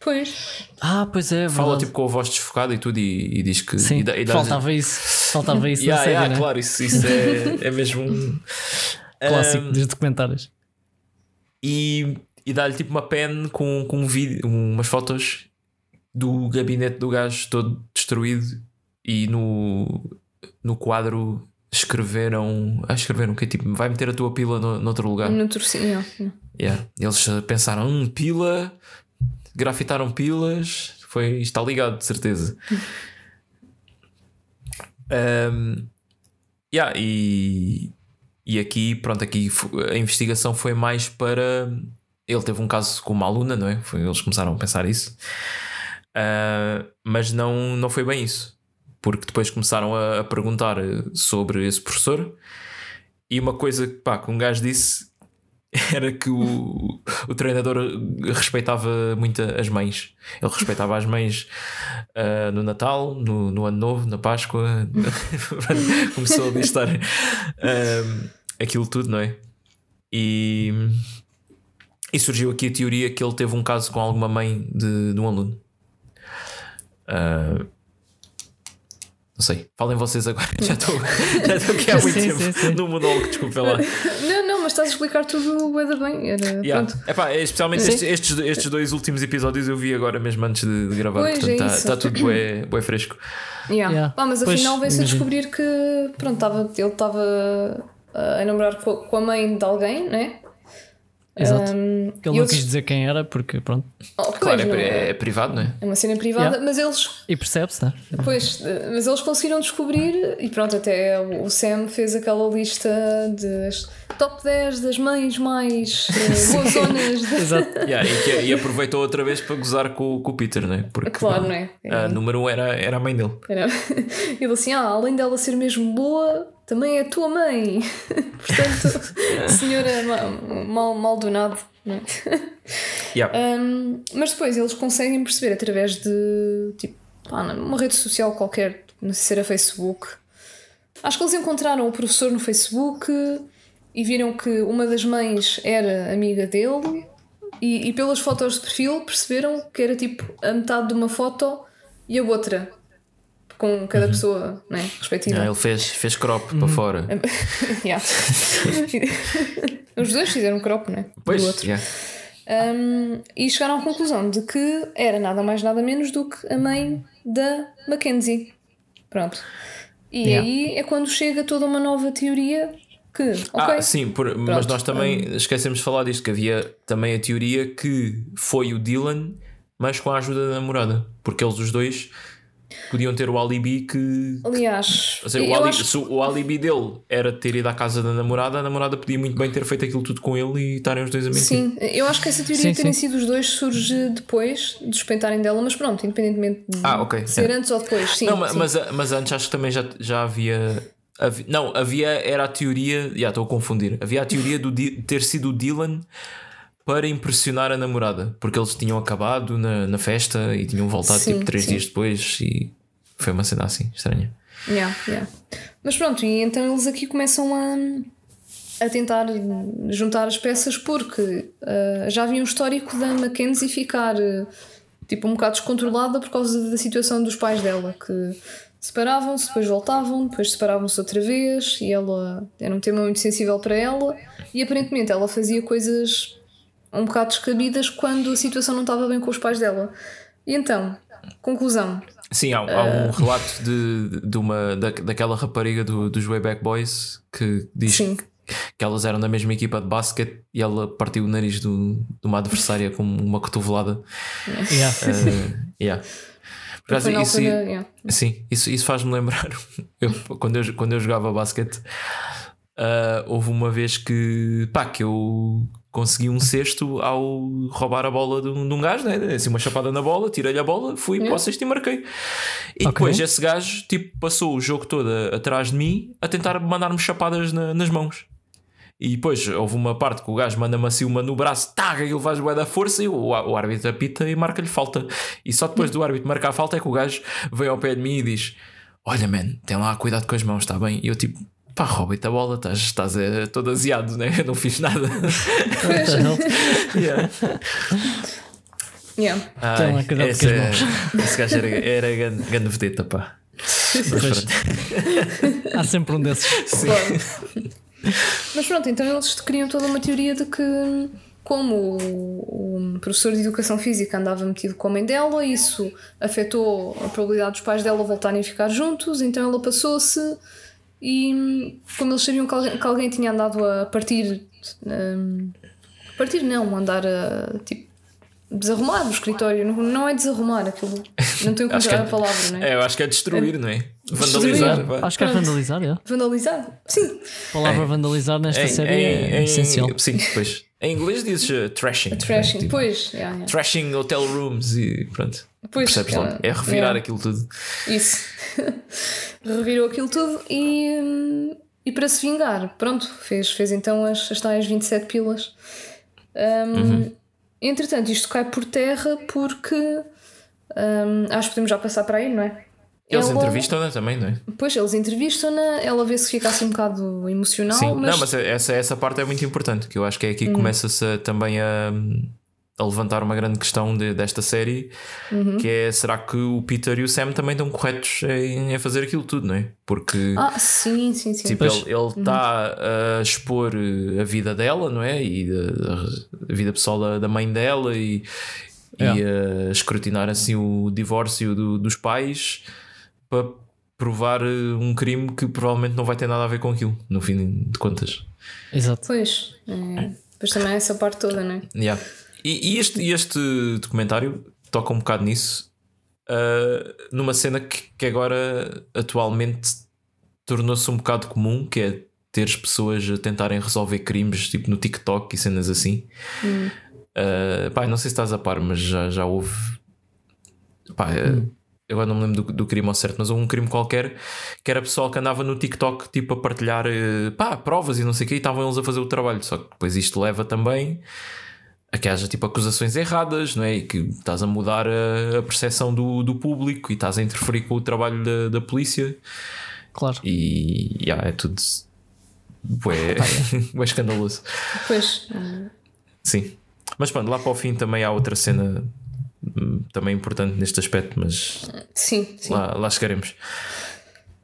Pois, Ah, pois é, Fala tipo com a voz desfocada e tudo e, e diz que. Sim, e dá- e dá- faltava isso. Faltava isso na Yeah, série, yeah, né? claro, isso, isso é, é mesmo um Clássico Um, dos documentários. e, e dá-lhe tipo uma pen com, com um vídeo, umas fotos do gabinete do gajo todo destruído e no, no quadro escreveram. Ah, escreveram que é tipo, vai meter a tua pila no, noutro lugar. no torcida. Yeah. Eles pensaram, hum, pila, grafitaram pilas, foi, está ligado, de certeza. um, yeah, e, e aqui, pronto, aqui a investigação foi mais para. Ele teve um caso com uma aluna, não é? Foi, eles começaram a pensar isso, Ah, mas não, não foi bem isso, porque depois começaram a, a perguntar sobre esse professor. E uma coisa pá, que um gajo disse era que o, o treinador respeitava muito as mães. Ele respeitava as mães ah, no Natal, no, no Ano Novo, na Páscoa. Começou a listar ah, aquilo tudo, não é? E, e surgiu aqui a teoria que ele teve um caso com alguma mãe de, de um aluno. Ah, não sei, falem vocês agora. Já estou já estou aqui há muito Sim, tempo sim, sim. no monólogo, desculpem lá. Não, não, mas estás a explicar tudo bué da bem. Era, Yeah. pronto. Epá, é especialmente estes, estes, estes dois últimos episódios eu vi agora mesmo antes de, de gravar, Pois, portanto é está isso. tá tudo bué, bué fresco. Yeah. Yeah. Ah, mas afinal veio-se a descobrir que pronto, tava, ele estava a namorar com, com a mãe de alguém, né? Exato. Um, Ele não eles- quis dizer quem era, porque pronto. Oh, pois, Claro, é, não é? é privado, não é? É uma cena privada, Yeah. mas eles E percebe-se, né? Pois, eh, mas eles conseguiram descobrir e pronto, até o Sam fez aquela lista das top 10 das mães mais de... Exato. Yeah, e, que- e aproveitou outra vez para gozar com, com o Peter, não é? Porque Claro, não é? a número um era, era a mãe dele. Era... Ele assim, ah, além dela ser mesmo boa, também é a tua mãe. Portanto, senhora ma- mal, mal do nada. Não é? Yeah. Um, mas depois eles conseguem perceber através de tipo, pá, numa rede social qualquer, não sei se era Facebook. Acho que eles encontraram o professor no Facebook e viram que uma das mães era amiga dele, e, e pelas fotos de perfil perceberam que era tipo a metade de uma foto e a outra, com cada pessoa né, respectiva. Ah, ele fez, fez crop Uhum. para fora. Os dois fizeram crop, né? Pois, do outro. yeah. Um, e chegaram à conclusão de que era nada mais nada menos do que a mãe da Mackenzie. Pronto. E Yeah. aí é quando chega toda uma nova teoria que, ok, Ah, sim, por- mas nós também esquecemos de falar disto: que havia também a teoria que foi o Dylan, mas com a ajuda da namorada, porque eles os dois podiam ter o alibi que. aliás, Ou seja, o, alibi, acho se o alibi dele era ter ido à casa da namorada, a namorada podia muito bem ter feito aquilo tudo com ele e estarem os dois a mentir. Sim, eu acho que essa teoria Sim, de terem sim. sido os dois surge depois de suspeitarem dela, mas pronto, independentemente de Ah, ok, ser é. antes ou depois. Sim, não, sim. mas, mas antes acho que também já, já havia, havi- Não, havia. Era a teoria. Já estou a confundir. Havia a teoria do Di- ter sido o Dylan para impressionar a namorada, porque eles tinham acabado na, na festa e tinham voltado Sim, tipo três sim. dias depois e foi uma cena assim estranha. Yeah, yeah. Mas pronto, e então eles aqui começam a, a tentar juntar as peças porque ah, já havia um histórico da Mackenzie ficar ah, tipo um bocado descontrolada por causa da situação dos pais dela, que separavam-se, depois voltavam, depois separavam-se outra vez e ela era um tema muito sensível para ela e aparentemente ela fazia coisas um bocado descabidas quando a situação não estava bem com os pais dela. E então, conclusão, Sim, há, há um relato de, de uma, da, daquela rapariga do, dos Wayback Boys que diz Sim. que elas eram da mesma equipa de basquete e ela partiu o nariz do, de uma adversária com uma cotovelada. Yeah. Eh, yeah. Na isso, yeah. sim, isso, isso faz-me lembrar. Eu, quando, eu, quando eu jogava basquete, ah, houve uma vez que, pá, que eu, consegui um cesto ao roubar a bola de um, de um gajo, né? assim uma chapada na bola, tirei-lhe a bola, fui para o cesto e marquei. E Ok. depois esse gajo tipo, passou o jogo todo atrás de mim a tentar mandar-me chapadas na- nas mãos. E depois houve uma parte que o gajo manda-me assim uma no braço, taga, ele faz bué da força e o, o árbitro apita e marca-lhe falta. E só depois do árbitro marcar a falta é que o gajo vem ao pé de mim e diz: Olha, man, tem lá cuidado com as mãos, está bem? E eu tipo, pá, rouba-te a bola, estás, estás eh, todo aziado, né? Eu não fiz nada. Yeah. Yeah. Ai, lá cuidado com esse, as é- mãos. esse gajo era, era grande, grande vedeta, pá. Há sempre um desses. Claro. Mas pronto, então eles criam toda uma teoria de que, como o, o professor de educação física andava metido com a mãe dela, isso afetou a probabilidade dos pais dela voltarem a ficar juntos, então ela passou-se e, como eles sabiam que alguém, que alguém tinha andado a partir. hum, partir não, andar a tipo. Desarrumar o escritório, não, não é desarrumar aquilo, não tenho que usar é- a palavra, não é? É, eu acho que é destruir, não é? Destruir. Vandalizar. vá. Acho que é vandalizar, é. Vandalizar? Sim, A palavra vandalizar nesta série é essencial. Sim, pois. Em inglês dizes uh, trashing. trashing, Tipo, pois, yeah, yeah. Trashing hotel rooms e pronto. Pois, Percebes logo? É revirar yeah. aquilo tudo. Isso. Revirou aquilo tudo e, hum, e para se vingar, pronto, fez, fez então as, as tais 27 pilas. Hum, Uhum. Entretanto, isto cai por terra porque hum, acho que podemos já passar para aí, não é? Eles Ela- entrevistam-na também, não é? Pois, eles entrevistam-na, ela vê se fica assim um bocado emocional, Sim, mas, não, mas essa, essa parte é muito importante, que eu acho que é aqui que começa-se a- também a, a levantar uma grande questão de- desta série, que é será que o Peter e o Sam também estão corretos em, em fazer aquilo tudo, não é? Porque Ah, sim, sim, sim. tipo, Pois. ele está a expor eh, a vida dela, não é? E a, a vida pessoal da, da mãe dela e, e a escrutinar assim o divórcio do- dos pais para provar eh, um crime que provavelmente não vai ter nada a ver com aquilo, no fim de contas. Exato. Pois, é, depois também há essa parte toda, não é? Yeah. E, e este, este documentário toca um bocado nisso, uh, numa cena que, que agora atualmente tornou-se um bocado comum, que é teres pessoas a tentarem resolver crimes tipo no TikTok e cenas assim. Uh, pá, não sei se estás a par, mas já, já houve. Pá, uh, eu agora não me lembro do, do crime ao certo, mas houve um crime qualquer que era pessoal que andava no TikTok tipo a partilhar uh, pá, provas e não sei o que, e estavam eles a fazer o trabalho. Só que depois isto leva também a que haja tipo acusações erradas, não é? E que estás a mudar a, a percepção do, do público e estás a interferir com o trabalho da, da polícia Claro. e yeah, é tudo bué, bué escandaloso. Pois, Sim. Mas pronto, lá para o fim também há outra cena hum, também importante neste aspecto, mas sim, sim. lá, lá chegaremos.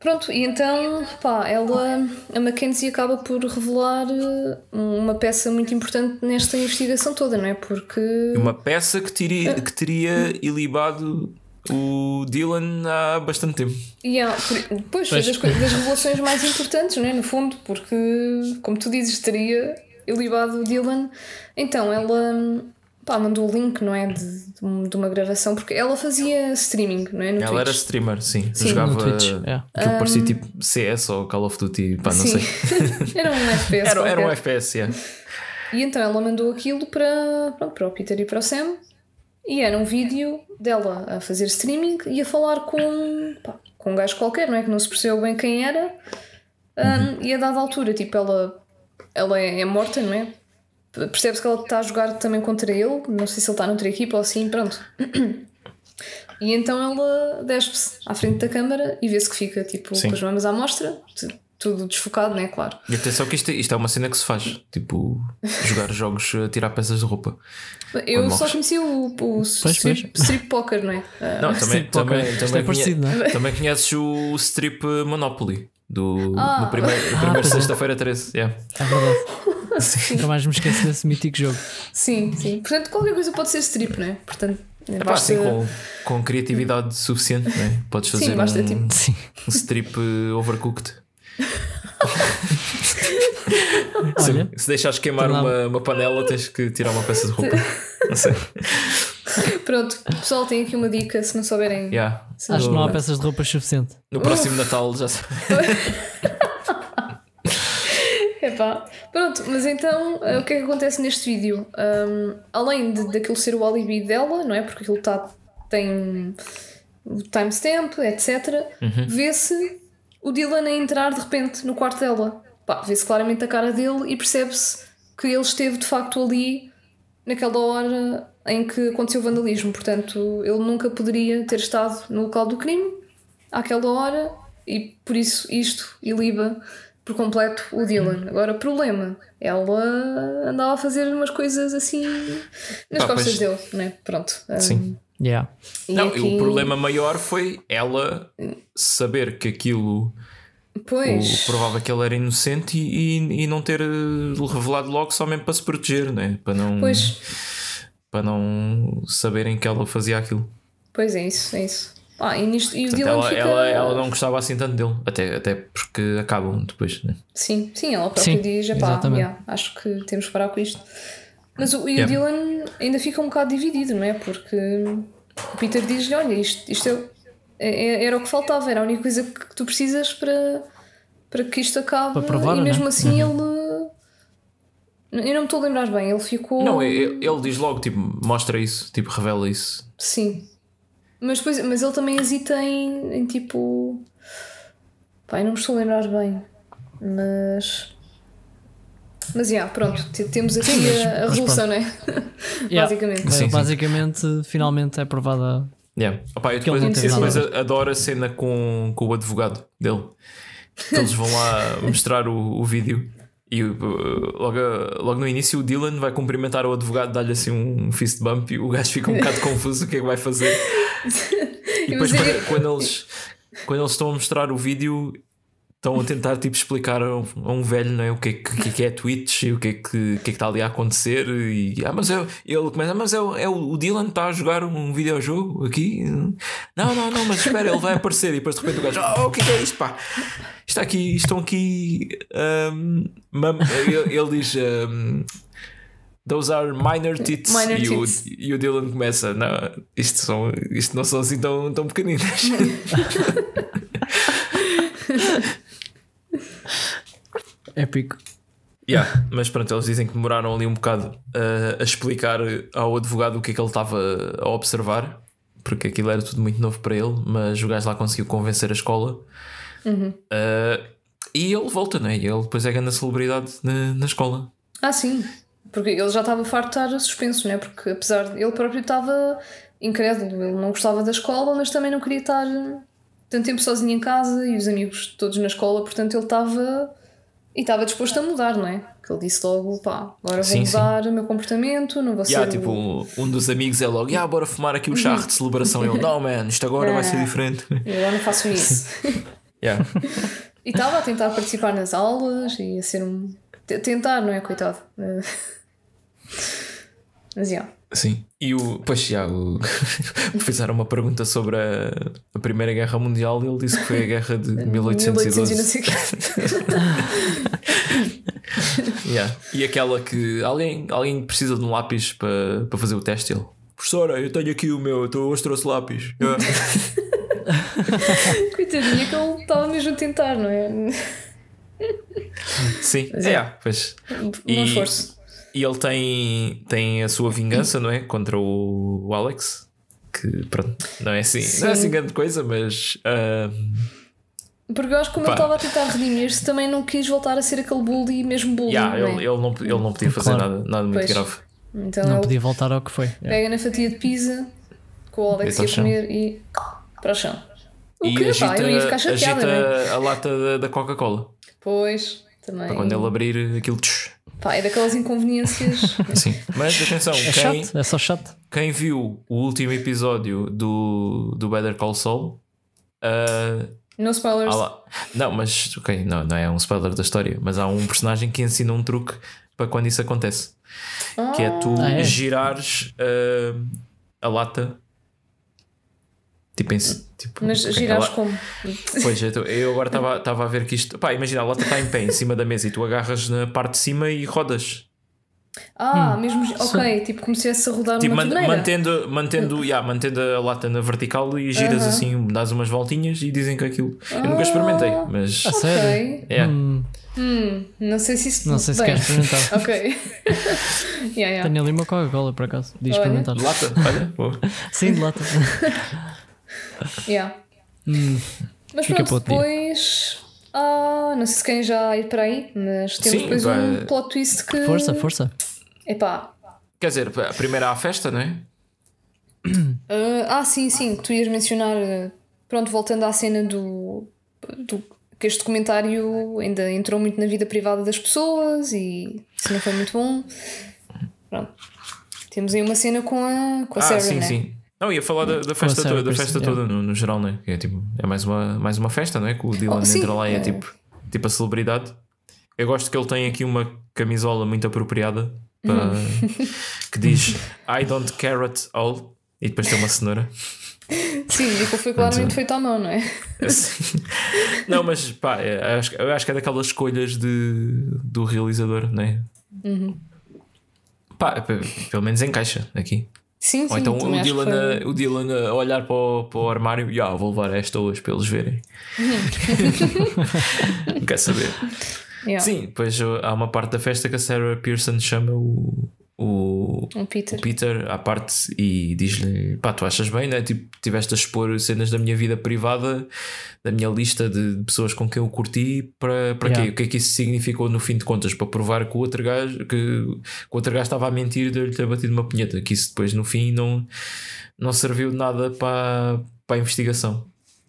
Pronto, e então, pá, ela, a Mackenzie acaba por revelar eh, uma peça muito importante nesta investigação toda, não é? Porque. Uma peça que teria, que teria ilibado o Dylan há bastante tempo. E há, por- pois, foi Pois. das, das revelações mais importantes, não é? No fundo, porque, como tu dizes, teria ilibado o Dylan. Então, ela pá, mandou o link, não é? De, de um- uma gravação, porque ela fazia streaming, não é? No Ela era Twitch. streamer, sim. Sim, Jogava. no Twitch, é. Aquilo parecia tipo CS ou Call of Duty, pá, não Sim. sei. era um FPS. Era, era um. FPS, yeah. E então ela mandou aquilo para, pronto, para o Peter e para o Sam. E era um vídeo dela a fazer streaming e a falar com, pá, com um gajo qualquer, não é? Que não se percebeu bem quem era. Um, E a dada altura, tipo, ela, ela é, é morta, não é? Percebe-se que ela está a jogar também contra ele. Não sei se ele está noutra equipa ou assim, pronto. E então ela despe-se à frente da câmara e vê-se que fica tipo Sim. com as mamas à mostra, tudo desfocado, não é? Claro. E atenção que isto, isto é uma cena que se faz. Tipo, jogar jogos, a tirar peças de roupa. Eu só conheci o, o strip, strip poker, não é? Ah, Não, também, Sim, ok. também, Isto também, é parecido, conhe- não é? também conheces o strip Monopoly do, Ah. no primeiro, no primeiro pois sexta-feira 13. Yeah. É verdade. Nunca mais me esqueço desse mítico jogo. Sim, sim. Portanto, qualquer coisa pode ser strip, não é? Portanto, Epá, basta... assim, com, com criatividade suficiente, não é? podes fazer Sim, basta um, tipo- Sim. um strip eh, overcooked. Olha, Se deixares queimar uma, uma panela, tens que tirar uma peça de roupa. Não sei. Pronto, pessoal, tem aqui uma dica se não souberem. Yeah. acho que não há peças de roupa suficiente. No próximo Natal já sei. Epá, pronto, mas então uh, o que é que acontece neste vídeo? Um, além de, daquilo ser o alibi dela, não é? Porque aquilo tá, tem o timestamp, etc. Uhum. Vê-se o Dylan a entrar de repente no quarto dela. Pá, vê-se claramente a cara dele e percebe-se que ele esteve de facto ali naquela hora em que aconteceu o vandalismo. Portanto, ele nunca poderia ter estado no local do crime àquela hora e por isso isto iliba por completo o Dylan. Agora, o problema, ela andava a fazer umas coisas assim nas Pá, costas pois. dele, né? Pronto. um, Sim. Yeah. e Não, aqui- o problema maior foi ela saber que aquilo Pois. o, provava que ele era inocente e, e, e não ter eh, revelado logo só mesmo para se proteger, né? para, não, Pois, para não saberem que ela fazia aquilo. pois é isso, é isso. Ah, e, nisto, e o Portanto, Dylan ela, fica. ela, ela não gostava assim tanto dele, até, até porque acabam depois. Né? Sim, sim, ela própria Sim, diz: "Epá, exatamente. yeah, acho que temos que parar com isto. Mas o, e Yeah. o Dylan ainda fica um bocado dividido, não é? Porque o Peter diz-lhe: Olha, isto, isto é, é- era o que faltava, era a única coisa que tu precisas para, para que isto acabe. Para provar, e mesmo né? assim ele. Eu não me estou a lembrar bem, ele ficou. Não, ele, ele diz logo, tipo, mostra isso, tipo, revela isso. Sim. Mas, depois, mas ele também hesita em, em tipo. Pai, não me estou a lembrar bem. Mas. Mas, yeah, pronto, temos aqui Sim, mas- a, a revolução, não é? Yeah. Basicamente. Sim, sim. basicamente, finalmente é provada. Yeah. Opa, eu depois, depois adoro a cena com, com o advogado dele. Que eles vão lá mostrar o, o vídeo e uh, logo, logo no início o Dylan vai cumprimentar o advogado, dá-lhe assim um fist bump e o gajo fica um bocado confuso o que é que vai fazer. E depois quando, quando eles, quando eles estão a mostrar o vídeo estão a tentar tipo, explicar a um, a um velho não é, o que é que, que é que é Twitch e o que é que, o que, é que está ali a acontecer e ah, mas é, ele começa, "Ah, mas é, o- é o o Dylan que está a jogar um videojogo aqui? Não, não, não, mas espera, ele vai aparecer. E depois de repente o gajo, oh, o que é que é isto pá? Está aqui, estão aqui um, ele, ele diz um, Those are minor tits, Minor e, o, tits. e o Dylan começa não, isto, são, isto não são assim tão, tão pequeninas Épico. Yeah, mas pronto, eles dizem que demoraram ali um bocado uh, a explicar ao advogado o que é que ele estava a observar, porque aquilo era tudo muito novo para ele, mas o gajo lá conseguiu convencer a escola. Uh, e ele volta, né? E ele depois é grande celebridade na, na escola. Ah, sim. Porque ele já estava farto de estar suspenso, não é? Porque apesar de ele próprio estava incrédulo, ele não gostava da escola, mas também não queria estar tanto tempo sozinho em casa e os amigos todos na escola, portanto ele estava e estava disposto a mudar, não é? Que ele disse logo, pá, agora vou Sim, sim. mudar o meu comportamento, não vou Yeah, ser tipo, o... um dos amigos é logo, yeah, bora fumar aqui o charro de celebração. Ele, não, man, isto agora vai ser Ah. diferente. Eu agora não faço isso. Yeah. e estava a tentar participar nas aulas e a ser um. Tentar, não é? Coitado. Eh, Mas, yeah. Sim. E o. Pois já, o... fizeram uma pergunta sobre a, a Primeira Guerra Mundial e ele disse que foi a guerra de 1812. 1800 e não sei o quê. Yeah. E aquela que alguém, alguém precisa de um lápis para, para fazer o teste. Ele, professora, eu tenho aqui o meu, eu hoje trouxe lápis. Yeah. Coitadinha que ele estava mesmo a tentar, não é? Sim, Mas é. é. pois. Um E- esforço. E ele tem, tem a sua vingança, não é? Contra o, o Alex. Que pronto, não é assim, não é Sim. assim grande coisa, mas. ah, Porque eu acho que como Pá. ele estava a tentar redimir-se, também não quis voltar a ser aquele bully, mesmo bully. yeah, não é? ele, ele, não, ele não podia fazer Claro. nada, nada muito Pois. grave. Então Não ele podia voltar ao que foi. Yeah. pega na fatia de pizza com o Alex ia comer e para o chão. O E que, agita, pá, eu ia ficar chateada, agita é? a lata da, da Coca-Cola. Pois, também. Para quando ele abrir aquilo. tch. Pá, é daquelas inconveniências. Sim. Mas atenção, É quem, chato, é só chato. quem viu o último episódio do, do Better Call Saul. ah, no spoilers. lá- Não, mas ok, não, não é um spoiler da história, mas há um personagem que ensina um truque para quando isso acontece. Que é tu Ah, é? girares ah, a lata. Tipo, em, tipo Mas girares como? Pois, eu, agora estava estava a ver que isto. Pá, imagina, a lata está em pé em cima da mesa e tu agarras na parte de cima e rodas. Ah, mesmo. Ok, tipo como se estivesse a rodar Tipo, uma man- torneira. mantendo, mantendo, yeah, mantendo a lata na vertical e giras Aham. assim, dás umas voltinhas e dizem que aquilo. Eu nunca experimentei, mas. A sério? Ok. É. Hum, Hum, não sei se isso Não sei se bem, quer experimentar. Ok. yeah, yeah. Tenho ali uma Coca-Cola por acaso. De Olha. experimentar. De lata, olha. Sim, de lata. Yeah. Hum, Mas Fica pronto, depois. Ah, não sei se querem já ir para aí, mas temos Sim, depois pá. um plot twist que. força, força. Epá. Quer dizer, a primeira à festa, não é? ah, ah, sim, sim, que tu ias mencionar. ah, Pronto, voltando à cena do. do que este documentário ainda entrou muito na vida privada das pessoas e isso não foi muito bom. Pronto. Temos aí uma cena com a, com a ah, Sarah, sim, né? sim. Não, ia falar da, da festa, toda, da festa yeah. toda no, no geral, né? É tipo, é mais uma, mais uma festa, não é? Que o Dylan Oh, sim, entra lá e é é. tipo, tipo a celebridade. Eu gosto que ele tem aqui uma camisola muito apropriada para- que diz I don't care at all e depois tem uma cenoura. Sim, e que foi claramente feito à mão, não é? Assim. Não, mas pá, é, acho, eu acho que é daquelas escolhas de, do realizador, né? Uhum. Pá, pelo menos encaixa aqui. Sim, Ou sim. então o Dylan, foi- a, o Dylan a olhar para o, para o armário e ah, vou levar esta hoje para eles verem. Não quer saber. Yeah. Sim, depois uh, há uma parte da festa que a Sarah Pearson chama o, o, Um Peter. o Peter à parte e diz-lhe: pá, tu achas bem, né? Tipo, tiveste a expor cenas da minha vida privada, da minha lista de pessoas com quem eu curti, para, para Yeah. quê? O que é que isso significou no fim de contas? Para provar que o outro gajo, que, que o outro gajo estava a mentir de eu lhe ter batido uma punheta, que isso depois no fim não, não serviu de nada para, para a investigação.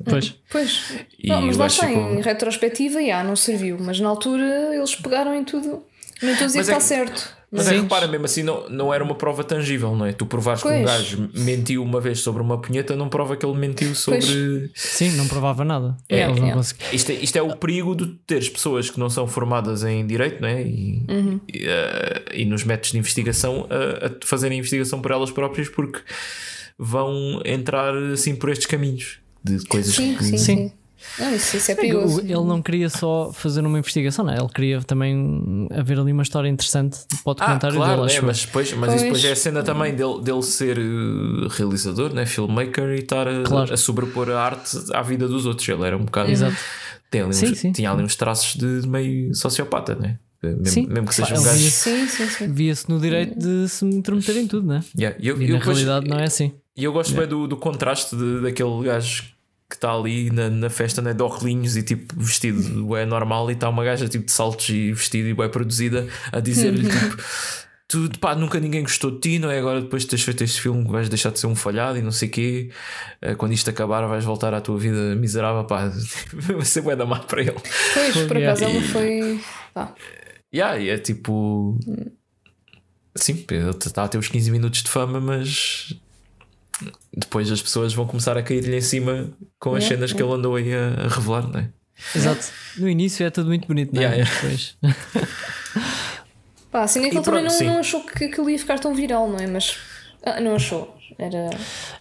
Pois. Pois, E não, mas lá está, ficou- em retrospectiva, já, não serviu. Mas na altura eles pegaram em tudo. Não estou a dizer que é está que- certo. Mas é que repara, mesmo assim, não, não era uma prova tangível, não é? Tu provares que um Pois. gajo mentiu uma vez sobre uma punheta, não prova que ele mentiu sobre. Sim, não provava nada. É, não é. conseguiam. Isto é, isto é o perigo de teres pessoas que não são formadas em direito não é? e, Uhum. e, eh, e nos métodos de investigação a, a fazerem investigação por elas próprias porque vão entrar assim por estes caminhos de coisas sim, que. sim, Sim. sim. Não, isso, isso é perigoso. Ele não queria só fazer uma investigação, não é? Ele queria também haver ali uma história interessante para o Ah, claro, dele, é, mas, depois, mas isso depois Pois. é a cena também dele, dele ser eh, realizador, né? filmmaker e estar a, Claro. a sobrepor a arte à vida dos outros. Ele era um bocado. Exato. Tem ali uns- Sim, sim. Tinha ali uns traços de meio sociopata, né? Mesmo, Sim. mesmo que seja um gajo. via- Sim, sim, sim. Via-se no direito de se intrometer em tudo, né? Yeah, E eu, E eu na depois- realidade não é assim. E eu gosto bem do, do contraste de- daquele gajo que está ali na, na festa né, de óculos e tipo vestido é normal e está uma gaja tipo de saltos e vestido e bem produzida a dizer-lhe tipo tu pá, nunca ninguém gostou de ti, não é? Agora depois de teres feito este filme vais deixar de ser um falhado e não sei o quê. Eh, Quando isto acabar vais voltar à tua vida miserável, pá, vai ser bué da má para ele. Pois, por Yeah. acaso ela foi. Pá, Yeah, e é tipo. Sim, ele está a ter os 15 minutos de fama, mas depois as pessoas vão começar a cair-lhe em cima com as Yeah, cenas que ele andou aí a, a revelar, não é? Exato. No início é tudo muito bonito, não é? Yeah, Mas depois. pá assim é que E ele também pronto, não, sim. não achou que aquilo ia ficar tão viral, não é? Mas. Ah, não achou. Era.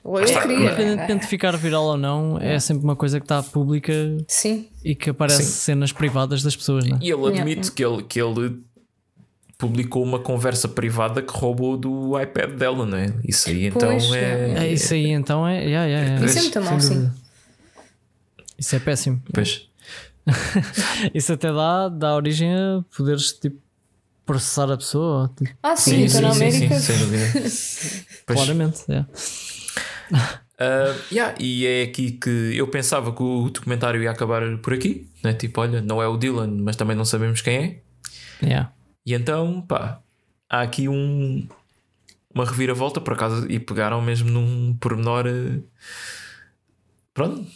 Ou eu está. queria. Independentemente de ficar viral ou não, é sempre uma coisa que está pública Sim. e que aparece Sim. cenas privadas das pessoas, não é? E ele Yeah. admite que, ele, que ele publicou uma conversa privada que roubou do iPad dela, não é? Isso aí então Pois, é. É isso aí, então é. Yeah, yeah, yeah. Isso é muito mau, sim. Isso é péssimo. Pois. Isso até dá, dá origem a poderes tipo, processar a pessoa, tipo, Ah, sim, então na América. sem dúvida. Pois. claramente. yeah. Uh, yeah, e é aqui que eu pensava que o documentário ia acabar por aqui, né? tipo, olha, não é o Dylan, mas também não sabemos quem é. Yeah. E então, pá, há aqui um, uma reviravolta por acaso e pegaram mesmo num pormenor. eh, Pronto,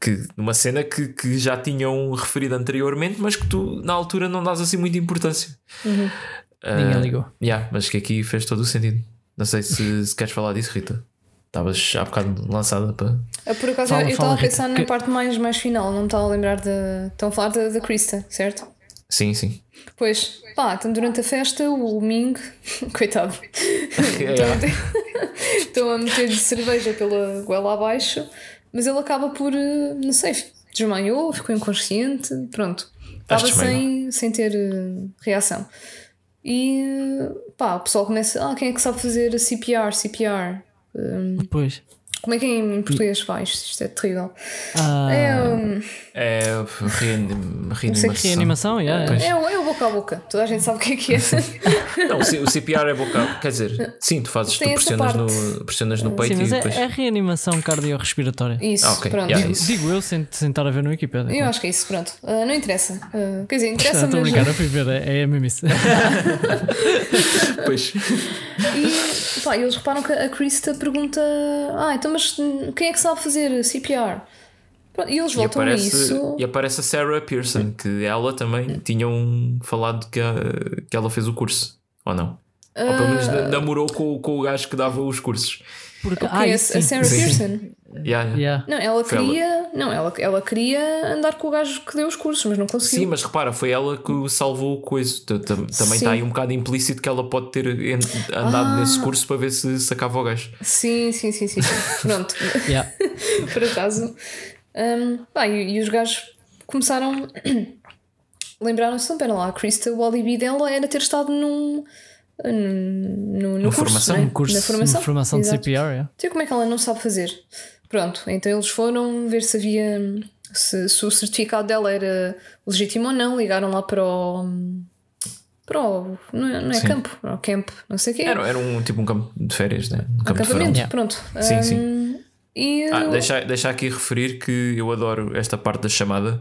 que numa cena que, que já tinham referido anteriormente, mas que tu na altura não dás assim muita importância. Ah, Ninguém ligou. Yeah, mas que aqui fez todo o sentido. Não sei se, se queres falar disso, Rita. Estavas há bocado lançada para. Ah, Por acaso Fala, eu estava a pensar Rita, na que- parte mais, mais final, não me estava a lembrar da. Estão a falar da, da Krista, certo? Sim, sim. Pois, pá, então durante a festa o Ming, coitado, Yeah. estão a meter-lhe cerveja pela goela abaixo, mas ele acaba por, eh, não sei, desmaiou, ficou inconsciente, pronto. Estava sem, sem ter eh, reação. E pá, o pessoal começa, ah, quem é que sabe fazer CPR, CPR? Hum, Pois. Como é que é em português? Vai, isto, isto é terrível. Ah, É, um, É reanim- reanimação. reanimação, yeah, é, o- é o boca a boca. Toda a gente sabe o que é que é. Não, o CPR é boca. Quer dizer, sim, tu fazes, tu Tem pressionas no, pressionas no peito Sim, mas e é, depois. é reanimação cardiorrespiratória. Isso, Ah, ok. pronto. Yeah, Digo, isso. digo eu sem, sem estar a ver no Wikipedia. Eu acho que é isso, pronto. Ah, não interessa. Ah, quer dizer, Não, interessa, Estou a brincar, eu fui ver, é, é mesmo isso. Pois. E pá, eles reparam que a Krista pergunta: Ah, então, mas quem é que sabe fazer CPR? E eles E voltam a aparece, isso. e aparece a Sarah Pearson, que ela também tinham falado que, a- que ela fez o curso, ou não? Ou pelo menos na- namorou com, com o gajo que dava os cursos. Porque, Que ah, é a sim. Sarah Sim. Pearson. Yeah, yeah. Yeah. Não, ela Foi ela. queria. Não, ela, ela queria andar com o gajo que deu os cursos, mas não conseguiu. Sim, mas repara, foi ela que salvou o coiso. Também Sim. está aí um bocado implícito que ela pode ter andado Ah. nesse curso para ver se sacava o gajo. Sim, sim, sim, sim. sim. Pronto. Por acaso. Um, pá, e, e os gajos começaram. Lembraram-se, não, pera lá, a Krista, o alibi dela era ter estado num. Num- no, no Uma curso, formação, é? Um curso, Na formação, uma formação de. CPR, yeah. Então, como é que ela não sabe fazer? Pronto, então eles foram ver se havia. se, se o certificado dela era legítimo ou não, ligaram lá para o. para o. não é, não é campo, para o camp, não sei o quê. Era, era um tipo um campo de férias, né? um campo de verão. acampamento, Yeah. pronto. Sim, sim. E Ah, deixa, deixa aqui referir que eu adoro esta parte da chamada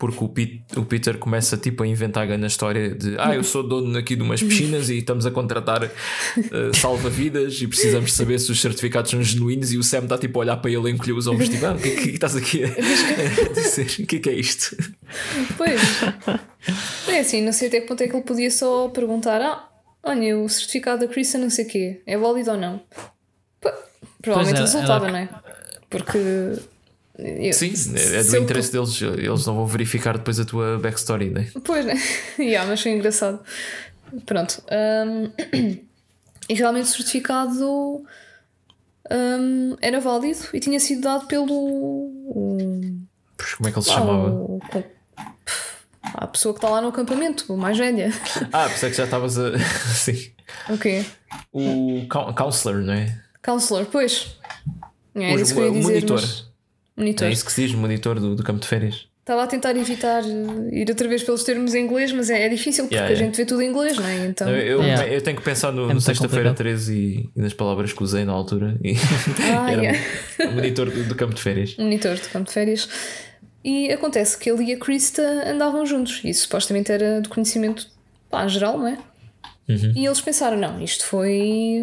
porque o, Pete- o Peter começa tipo a inventar na história de ah, eu sou dono aqui de umas piscinas e estamos a contratar eh, salva-vidas e precisamos saber se os certificados são genuínos e o Sam está tipo a olhar para ele e encolher os ombros tipo, ah, o que, é que- estás aqui a, a dizer? O que é que é isto? Pois. É assim, não sei até que ponto é que ele podia só perguntar: ah, olha, o certificado da Chris não sei o quê, é válido ou não? Provavelmente é, resultava, era- não é? Porque. eu- Sim, é do eu- interesse deles, eles não vão verificar depois a tua backstory, né? Pois, né? yeah, mas foi engraçado. Pronto. hum, e realmente o certificado hum, era válido e tinha sido dado pelo. Pois, Como é que ele se ah, chamava? o- a pessoa que está lá no acampamento, mais velha. Ah, pensei que já estavas a. Sim. O quê? O coun- counselor, não é? Counselor, pois. É, O- era isso que eu ia o dizer, monitor. mas- Monitor. É isso que se diz, monitor do, do campo de férias. Estava a tentar evitar eh, ir outra vez pelos termos em inglês, mas é, é difícil porque Yeah, a yeah. gente vê tudo em inglês, não é? Então. Eu, Yeah. eu tenho que pensar no, no muito sexta-feira complicado. 13 e, e nas palavras que usei na altura. E Ah, era monitor do, do campo de férias. monitor de campo de férias. E acontece que ele e a Krista andavam juntos. E isso supostamente era de conhecimento pá, geral, não é? Uhum. E eles pensaram: não, isto foi.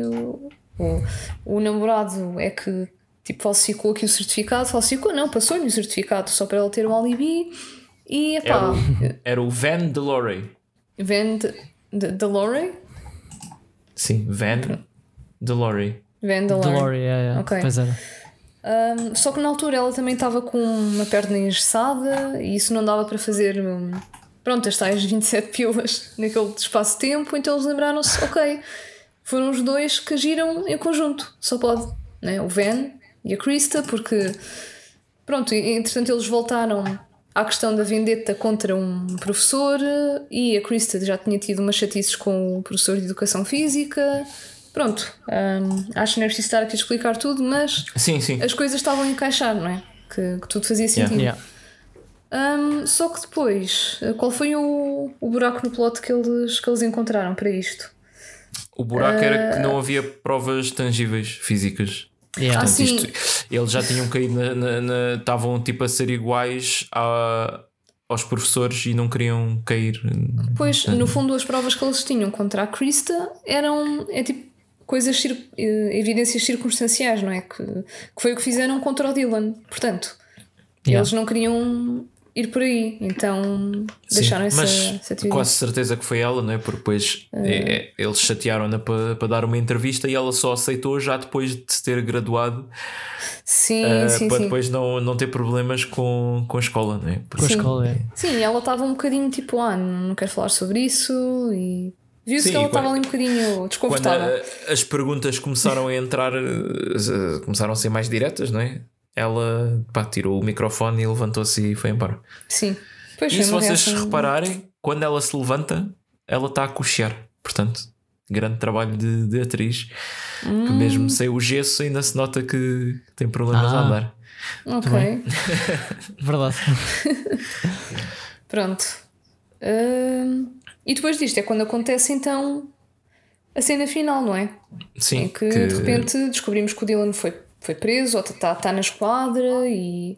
O, o namorado é que tipo, falsificou aqui o certificado. Falsificou, não, passou-lhe o certificado só para ele ter um alibi. E Era epá, o, era o Van Delorey. Van de, de, Delorey? Sim, Van Delorey. Van Delorey. Glory, yeah, yeah. Ok. Pois era. Um, só que na altura ela também estava com uma perna engessada e isso não dava para fazer. um, pronto, as tais 27 pilas naquele espaço de tempo, então eles lembraram-se: ok, foram os dois que agiram em conjunto, só pode, né? o Van e a Krista, porque. Pronto, e- entretanto eles voltaram à questão da vendetta contra um professor e a Krista já tinha tido umas chatices com o professor de educação física. Pronto, um, acho que não é preciso estar aqui a explicar tudo, mas Sim, sim. as coisas estavam a encaixar, não é? Que, que tudo fazia sentido. Yeah. Um, só que depois, eh, qual foi o, o buraco no plot que eles, que eles encontraram para isto? O buraco era que Ah. não havia provas tangíveis físicas. Yeah. Ah, Portanto, sim. isto- eles já tinham caído na. na- na- Estavam tipo a ser iguais a- aos professores e não queriam cair. Pois, no fundo, as provas que eles tinham contra a Krista eram é tipo coisas, eh, evidências circunstanciais, não é? Que, que foi o que fizeram contra o Dylan. Portanto, Yeah. eles não queriam ir por aí, então deixaram Sim, essa, mas essa teoria. quase certeza que foi ela, não é? Porque depois é, é, eles chatearam-na para para dar uma entrevista e ela só aceitou já depois de se ter graduado Sim, eh, sim, para sim. depois não, não ter problemas com, com a escola, não é? Porque- a Sim. escola, é. Sim, ela estava um bocadinho tipo, ah, não quero falar sobre isso e viu-se que ela estava quando- ali um bocadinho Quando desconfortável. a- as perguntas começaram a entrar, eh, começaram a ser mais diretas, não é? Ela pá, tirou o microfone e levantou-se e foi embora. Sim. Pois E se vocês reação- repararem, quando ela se levanta, ela está a cochear. Portanto, grande trabalho de, de atriz. Que Hum. mesmo sem o gesso ainda se nota que tem problemas a Ah. andar. Ok. Verdade. Pronto. Hum, e depois disto é quando acontece então a cena final, não é? Sim, Em que, de repente descobrimos que o Dylan foi, foi preso ou está tá na esquadra e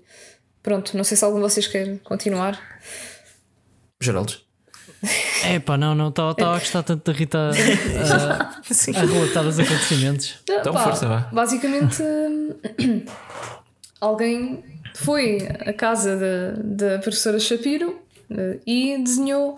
pronto, não sei se algum de vocês quer continuar. Geraldo. Epá, não, não, estava a gostar tanto da Rita a, a relatar os acontecimentos. Então, Pá, força, vá. Basicamente, alguém foi à casa da, da professora Shapiro eh, e desenhou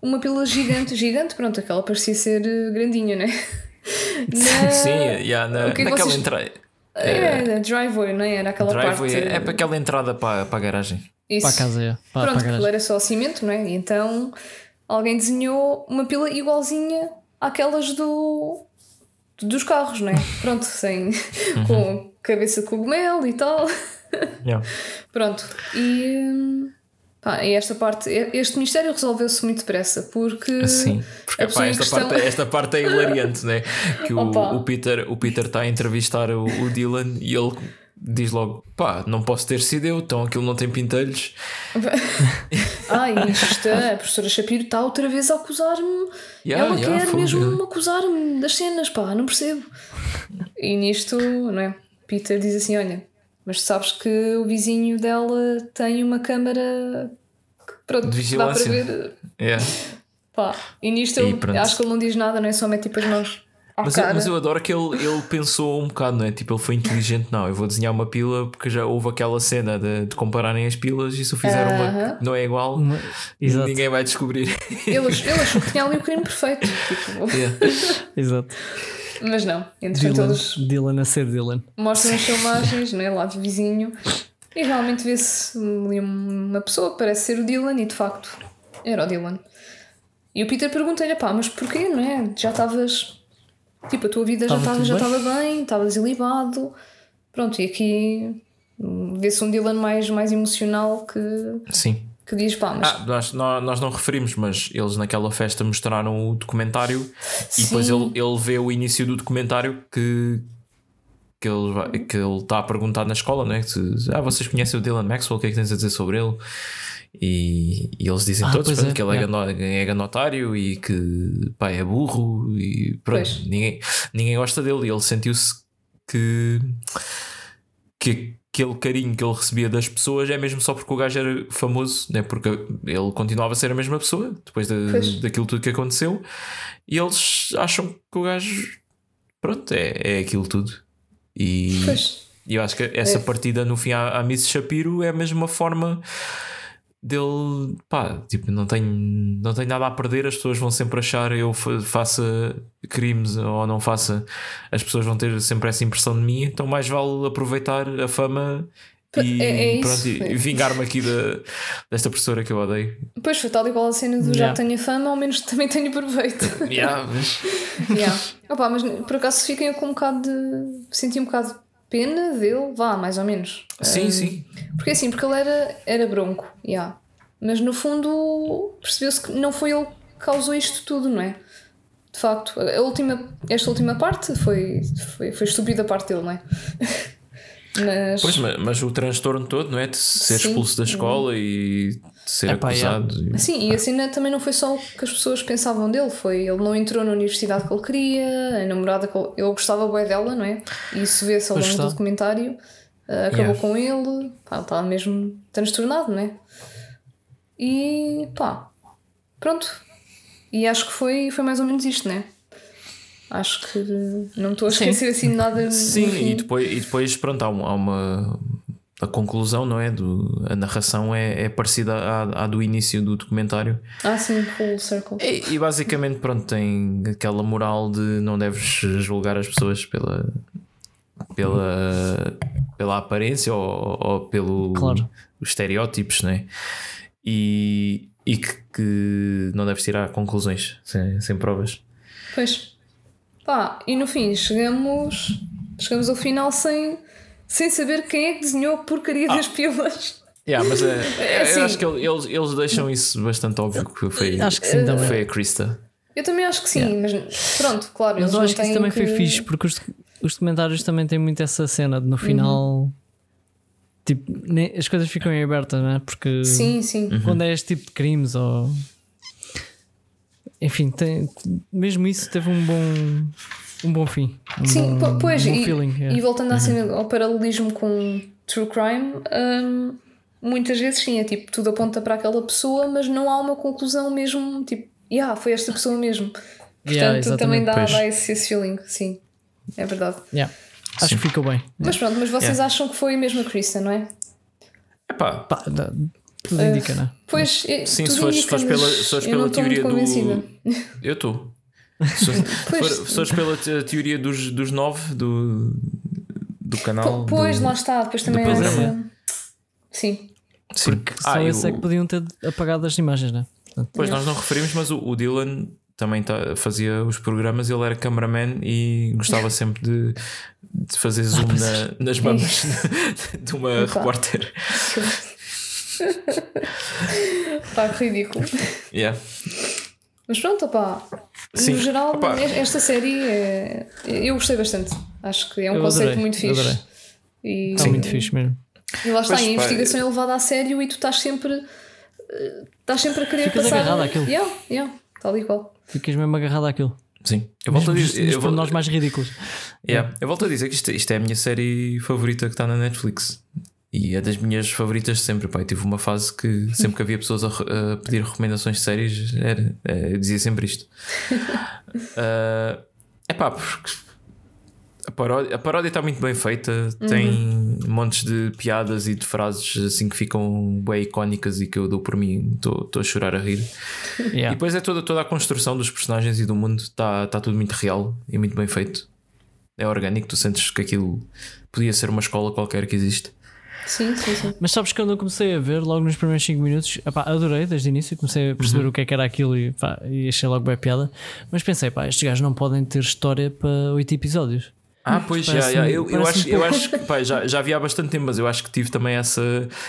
uma pílula gigante, gigante, pronto, aquela parecia ser eh, grandinha, né? Na- Sim, yeah, na, o que é que naquela vocês- entrada. É, a driveway, não é? Era aquela Driveway parte. é, é para aquela entrada para, para a garagem. Isso. Para a casa, é. Para, para a Pronto, aquilo garagem. era só cimento, não é? E então alguém desenhou uma pila igualzinha àquelas do, dos carros, não é? Pronto, sem, com cabeça de cogumelo e tal. Yeah. Pronto, e, hum, pá, e esta parte, este mistério resolveu-se muito depressa porque Sim, porque pá, esta, questão- parte, esta parte é hilariante, né? Que o, o Peter o Peter está a entrevistar o, o Dylan e ele diz logo: pá, não posso ter sido eu, então aquilo não tem pintelhos. Ai, isto, a professora Shapiro está outra vez a acusar-me. Yeah, Ela yeah, quer mesmo acusar-me das cenas, pá, não percebo. E nisto, não é? Peter diz assim: Olha, mas tu sabes que o vizinho dela tem uma câmara que, pronto, De dá para vigilância. ver. Yeah. Pá. E nisto E pronto. acho que ele não diz nada, não é? Só mete tipo as mãos à Mas, eu- mas eu adoro que ele, ele pensou um bocado, não é? Tipo, ele foi inteligente, não. Eu vou desenhar uma pila porque já houve aquela cena de, de compararem as pilas e se eu fizer uma Aham. que não é igual, Uma- Exato, ninguém vai descobrir. Ele, ach- ele achou que tinha ali o crime perfeito. Tipo, Yeah. exato. Mas não. Entretanto, Dylan, eles Dylan a ser Dylan. mostram as filmagens, né, lá do vizinho, e realmente vê-se uma pessoa que parece ser o Dylan, e de facto era o Dylan. E o Peter pergunta-lhe: pá, mas porquê, não é? Já estavas. Tipo, a tua vida já Estava já estava bem, estavas ilibado. Pronto, e aqui vê-se um Dylan mais, mais emocional que, Sim. Que diz: pá, mas. Ah, nós, nós, não referimos, mas eles naquela festa mostraram o documentário e depois Sim. ele, ele vê o início do documentário que, que ele vai- que ele está a perguntar na escola, né? Se, ah, vocês conhecem o Dylan Maxwell, o que é que tens a dizer sobre ele? E, e eles dizem Ah, todos pronto, é, que ele é, é. gano- é ganotário e que pá, é burro e pronto, Pois. ninguém, ninguém gosta dele e ele sentiu-se que, que aquele carinho que ele recebia das pessoas é mesmo só porque o gajo era famoso, né? porque ele continuava a ser a mesma pessoa depois da, daquilo tudo que aconteceu e eles acham que o gajo pronto, é, é aquilo tudo. E Pois. e eu acho que essa É. partida no fim à, à Miss Shapiro é a mesma forma dele, pá, tipo, não tenho, não tenho nada a perder, as pessoas vão sempre achar eu fa- faça crimes ou não faça, as pessoas vão ter sempre essa impressão de mim, então mais vale aproveitar a fama e, É- é pronto, e, vingar-me aqui da, desta professora que eu odeio. Pois foi tal e qual a cena do já Yeah. que tenho a fama, ao menos também tenho proveito. Yeah, mas- Yeah. Opa, mas por acaso fiquem com um bocado de. Senti um bocado pena dele, vá, mais ou menos. sim, Um, sim. Porque assim, porque ele era, era bronco, yeah. mas no fundo percebeu-se que não foi ele que causou isto tudo, não é? De facto, a última, esta última parte foi, foi, foi estúpida a parte dele, não é? mas. Pois, mas, mas o transtorno todo, não é? De ser Sim. expulso da escola e ser Epá, acusado. e- Sim, e a cena também não foi só o que as pessoas pensavam dele, foi ele não entrou na universidade que ele queria, a namorada que ele, ele gostava bem dela, não é? E isso vê-se ao longo do está. documentário, ah, acabou Yeah. com ele, pá, ele estava mesmo transtornado, não é? E pá, pronto. E acho que foi, foi mais ou menos isto, não é? Acho que não estou a Sim. esquecer assim de nada. Sim, e depois, e depois pronto, há, um- há uma. A conclusão, não é? Do, a narração é, é parecida à, à do início do documentário. Ah, sim, full circle. E, e basicamente, pronto, tem aquela moral de não deves julgar as pessoas pela. pela, pela aparência ou, ou pelo Claro. os estereótipos, não é? E, e que, que não deves tirar conclusões sem, sem provas. Pois. Pá, e no fim chegamos, chegamos ao final sem, sem saber quem é que desenhou a porcaria das pilas. Yeah, mas é, É assim- eu acho que ele- eles, eles deixam isso bastante óbvio que foi, Acho que sim também. foi a Krista. Eu também acho que sim, mas pronto, claro. Mas eu acho que isso também que... foi fixe, porque os, os documentários também têm muito essa cena de no final. Tipo, nem- as coisas ficam em aberta, não é? Porque Sim, sim. quando é este tipo de crimes ou. Enfim, tem, mesmo isso teve um bom, um bom fim. Um Sim, bom, po- pois, um bom e, feeling. é. e voltando cena, ao paralelismo com true crime, hum, muitas vezes sim, é tipo, tudo aponta para aquela pessoa, mas não há uma conclusão mesmo, tipo, yeah, foi esta pessoa mesmo. Portanto, Yeah, também dá, pois. dá esse, esse feeling, sim, é verdade. Yeah. Acho que ficou bem. Mas pronto, mas vocês Yeah. acham que foi mesmo a Kristen, não é? Epá, Pá, dá- tudo indica, não é? Pois, eh, Sim, tudo se fores- pela- se fores pela não estou muito teoria do- convencida. eu estou. Se fores pela te- teoria dos, dos nove do, do canal. Po- Pois, do- lá está, depois também é, essa. Sim, Sim. Porque Ah, só e esse é que podiam ter apagado as imagens, não é? Portanto, Pois nós não referimos, mas o, o Dylan também tá- fazia os programas, ele era cameraman e gostava sempre de, de fazer zoom na- nas mamas de uma Opa. repórter. pá, ridículo. Yeah. Mas pronto, opá. Sim. No geral, Opá. esta série é... eu gostei bastante. Acho que é um Eu conceito adorei, muito fixe. adorei. E, Está muito fixe mesmo. e lá está, Pois, a pá, investigação é levada a sério e tu estás sempre. eh, Estás sempre a querer Ficas passar. agarrado àquilo. Yeah, yeah, tal e qual. Ficas mesmo agarrado àquilo. Sim. Eu volto a Mesmo dizer. nos Eu, vol- pormenores mais ridículos. Yeah. Eu volto a dizer que isto, isto é a minha série favorita que está na Netflix. E é das minhas favoritas sempre. Pá. Eu tive uma fase que sempre que havia pessoas a, a pedir recomendações de séries, era, eh, eu dizia sempre isto. é pá, porque a paródia, a paródia está muito bem feita, tem montes de piadas e de frases assim que ficam bem icónicas e que eu dou por mim, estou a chorar a rir. E Yeah. depois é toda, toda a construção dos personagens e do mundo, está tá tudo muito real e muito bem feito. É orgânico, tu sentes que aquilo podia ser uma escola qualquer que existe. Sim, sim, sim. Mas sabes que quando eu comecei a ver, logo nos primeiros 5 minutos, epá, adorei desde o início, comecei a perceber Uhum. o que é que era aquilo e, pá, e achei logo bem piada. Mas pensei, pá, estes gajos não podem ter história para 8 episódios. Ah, pois já, já. Eu, eu, acho, eu acho que pá, já, já havia há bastante tempo, mas eu acho que tive também essa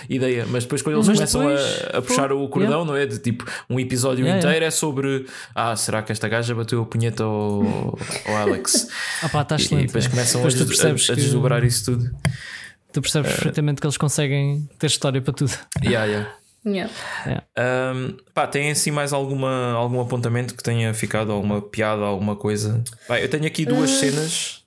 ideia. Mas depois, quando eles Mas começam depois, a, a puxar pô, o cordão, não é? De tipo, um episódio Yeah, inteiro é sobre ah, será que esta gaja bateu a punheta ao, ao Alex? Ah, pá, está excelente. e depois é. começam Depois a, a, a que- desdobrar isso tudo. Tu percebes perfeitamente que eles conseguem ter história para tudo. Yeah, yeah. Yeah. Um, pá, tem assim mais alguma, algum apontamento que tenha ficado, alguma piada, alguma coisa? Pá, eu tenho aqui duas cenas.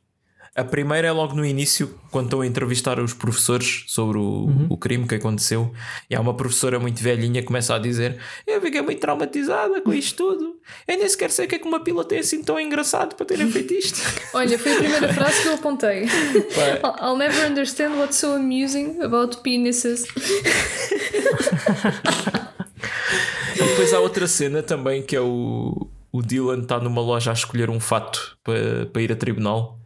A primeira é logo no início, quando estão a entrevistar os professores sobre o, o crime que aconteceu. E há uma professora muito velhinha que começa a dizer: Eu fiquei muito traumatizada com isto tudo. Eu nem sequer sei o que é que uma pila tem assim tão engraçado para terem feito isto. Olha, foi a primeira frase que eu apontei. I'll- I'll never understand what's so amusing about penises. E depois há outra cena também que é o, o Dylan está numa loja a escolher um fato para, para ir a tribunal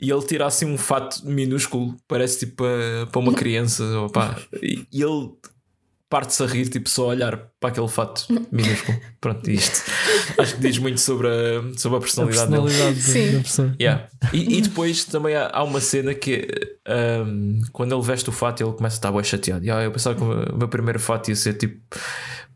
e ele tira assim um fato minúsculo, parece tipo para, para uma criança, opá, e, e ele parte-se a rir, tipo só a olhar para aquele fato minúsculo. Pronto, isto acho que diz muito sobre a, sobre a A personalidade, dele. personalidade Sim. da, pessoa. Yeah. E, e depois também há, há uma cena que um, quando ele veste o fato ele começa a estar bem chateado. E, ah, eu pensava que o meu primeiro fato ia ser tipo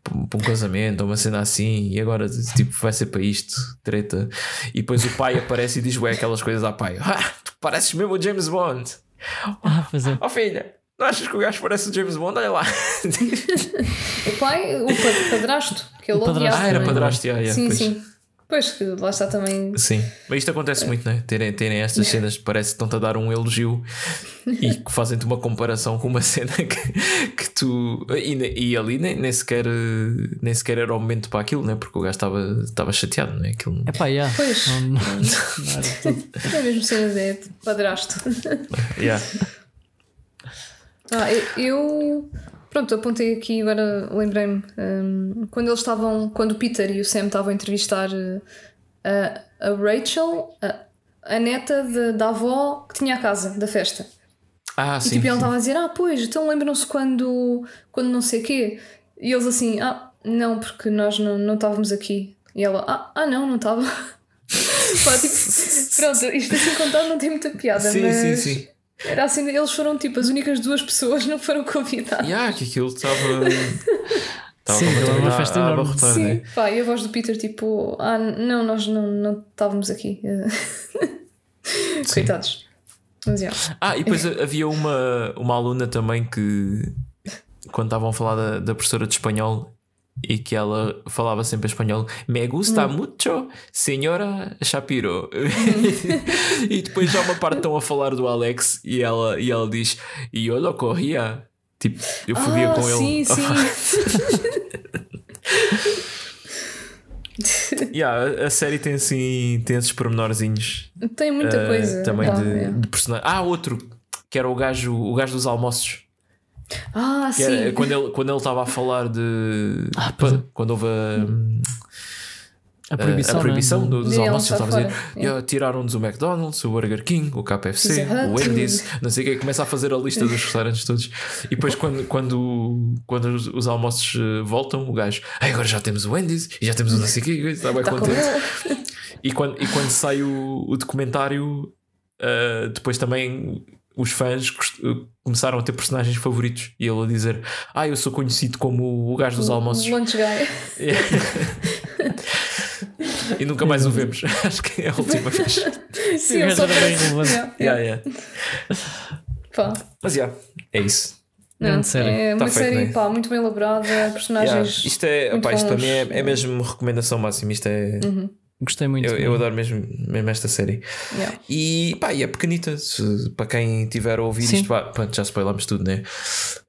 para um casamento ou uma cena assim, e agora tipo vai ser para isto, treta. E depois o pai aparece e diz ué, aquelas coisas ao pai: ah, tu pareces mesmo o James Bond. Ah, pois é. Oh filha, não achas que o gajo parece o James Bond? Olha lá. O pai, o pa- padrasto, que ele O padrasto. odiava. ah, era é? padrasto, yeah, yeah, Sim, pois. sim. Pois que lá está também. Sim, mas isto acontece muito, não é? Terem, terem estas cenas que parece que estão-te a dar um elogio e que fazem-te uma comparação com uma cena que, que tu. E, e ali nem, nem, sequer, nem sequer era o momento para aquilo, não é? Porque o gajo estava, estava chateado, não é? Aquilo, É pá, yeah. Pois. Não- não- não. É mesmo cenas é de padrasto. yeah. Ah, eu- eu. Pronto, apontei aqui, agora lembrei-me. hum, quando eles estavam. Quando o Peter e o Sam estavam a entrevistar uh, a, a Rachel, a, a neta de- da avó que tinha a casa, da festa. Ah, E sim. tipo, sim. estava a dizer: Ah, pois, então lembram-se quando, quando não sei quê. E eles assim: Ah, não, porque nós não, não estávamos aqui. E ela: Ah, ah não, não estava. Pá, tipo, pronto, isto assim contado não tem muita piada, Sim, mas. sim, sim. Era assim, eles foram tipo as únicas duas pessoas que não foram convidadas. Yeah, que aquilo estava. Estava Sim, era uma a- festa a enorme. abarrotar, Sim, né? pá, e a voz do Peter, tipo, ah, não, nós não, não estávamos aqui. Coitados. Mas já. Ah, e depois havia uma, uma aluna também que, quando estavam a falar da, da professora de espanhol, e que ela falava sempre em espanhol: Me gusta mucho, senhora Shapiro. e depois já uma parte estão a falar do Alex e ela, e ela diz: E eu lo corria. Tipo, eu fodia ah, com ele. sim, sim. Yeah, a, série tem assim, tem esses pormenorzinhos Tem muita eh, coisa. também Tá, de, é. de personagem. Ah, outro que era o gajo, o gajo dos almoços. Ah, Que sim. era quando ele quando ele estava a falar de Ah, pois é. quando houve a, A proibição, a proibição né? do- dos almoços, ele estava a dizer "Yeah, tiraram-nos o McDonald's, o Burger King, o KFC, Hut. o Wendy's, não sei o que, começa a fazer a lista dos restaurantes todos. E depois, quando, quando, quando os, os almoços eh, voltam, o gajo, "Ai, agora já temos o Wendy's e já temos o não sei o que, está bem Tá contente. E quando, e quando sai o, o documentário, uh, depois também os fãs começaram a ter personagens favoritos. E ele a dizer: Ah, eu sou conhecido como o gajo dos almoços. Lunch guy. e nunca mais o vemos. Acho que é a última vez. Sim, bem parece- relevante. Yeah, Yeah, yeah. Pá. Mas yeah, é isso. Não, Grande série. É uma Tá feito, série né? pá, muito bem elaborada, personagens. Yeah, Isto, é, isto para mim é, é mesmo recomendação máxima. Isto é. Gostei muito. Eu, eu adoro mesmo, mesmo esta série. Yeah. E pá, e é pequenita. Se- para quem tiver a ouvir Sim. isto, pá, pronto, já spoilamos tudo, né?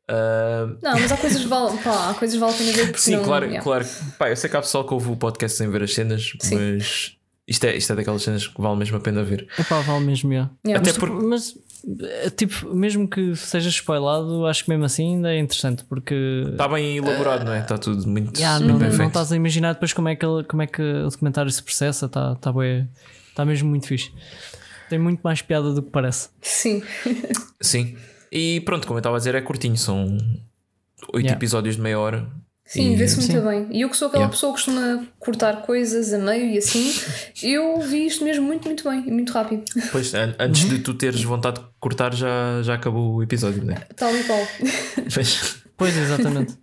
Ah, Não, mas há coisas que valem, pá, há coisas que a pena ver porque Sim, não, claro, yeah. claro. Pá, eu sei que há pessoal que ouve o podcast sem ver as cenas, Sim. mas isto é, isto é daquelas cenas que vale mesmo a pena ver. Epá, vale mesmo, yeah. Yeah. Até Mas, porque- mas, tipo, mesmo que seja spoilado, acho que mesmo assim ainda é interessante porque Está bem elaborado, não é? Está tudo muito, yeah, muito não, bem não feito. estás a imaginar depois como é que, ele- como é que o documentário se processa, está tá bué- tá mesmo muito fixe. Tem muito mais piada do que parece. Sim. Sim. E pronto, como eu estava a dizer, é curtinho, são oito Yeah. episódios de meia hora. Sim, vê-se muito Sim. bem. E eu que sou aquela Yeah. pessoa que costuma cortar coisas a meio e assim, eu vi isto mesmo muito, muito bem e muito rápido. Depois, an- antes de tu teres vontade de cortar, já, já acabou o episódio, não é? Tal e qual. Mas, Pois, exatamente.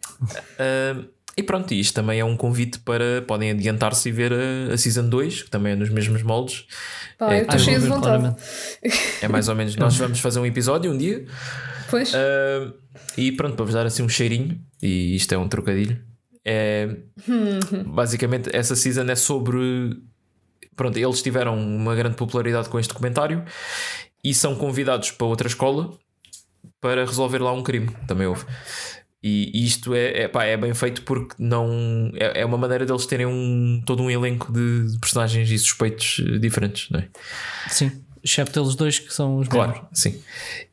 ah, e pronto, isto também é um convite para podem adiantar-se e ver a, a Season 2, que também é nos mesmos moldes. Pá, É, eu estou cheia de vontade. claramente. É mais ou menos, nós vamos fazer um episódio um dia Pois. Ah, e pronto, para vos dar assim um cheirinho, e isto é um trocadilho. É, basicamente, essa season é sobre. Pronto, eles tiveram uma grande popularidade com este documentário e são convidados para outra escola para resolver lá um crime. Também houve. E isto é, é, pá, é bem feito porque não. É, é uma maneira deles terem um, todo um elenco de personagens e suspeitos diferentes, não é? Sim, excepto eles dois que são os Claro, sim.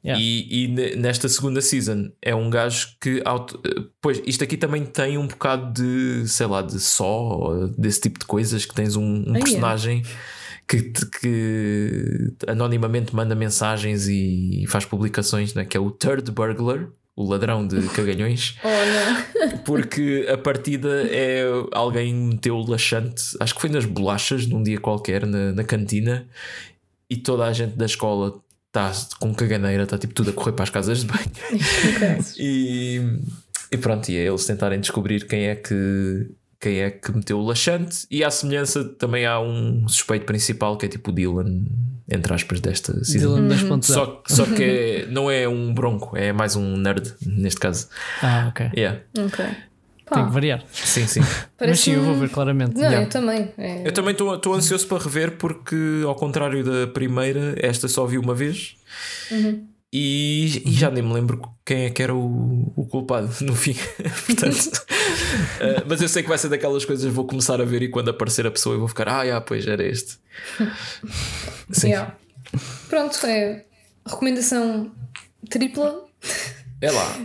Yeah. E, e ne- nesta segunda season é um gajo que. auto- Pois, isto aqui também tem um bocado de, sei lá, de só, desse tipo de coisas, que tens um, um é? personagem que, que anonimamente manda mensagens e faz publicações, né, que é o Third Burglar. O ladrão de cagalhões, Oh, porque a partida é alguém meteu o laxante, acho que foi nas bolachas, num dia qualquer, na, na cantina, e toda a gente da escola está com caganeira, está tipo tudo a correr para as casas de banho. e, e pronto, e é eles tentarem descobrir quem é que quem é que meteu o laxante e à semelhança também há um suspeito principal que é tipo o Dylan entre aspas desta season Dylan 2.0. só, só que é- não é um bronco é mais um nerd neste caso Ah, ok. yeah. Ok. Tem Pá, que variar. sim, sim Mas sim, eu vou ver claramente. Não, Yeah. eu também. É... eu também estou ansioso para rever porque ao contrário da primeira esta só vi uma vez e, e já nem me lembro quem é que era o, o culpado no fim. Portanto, eh, mas eu sei que vai ser daquelas coisas vou começar a ver e quando aparecer a pessoa eu vou ficar, ah, yeah, pois era este. Sim, Yeah. Pronto, é recomendação tripla. é lá.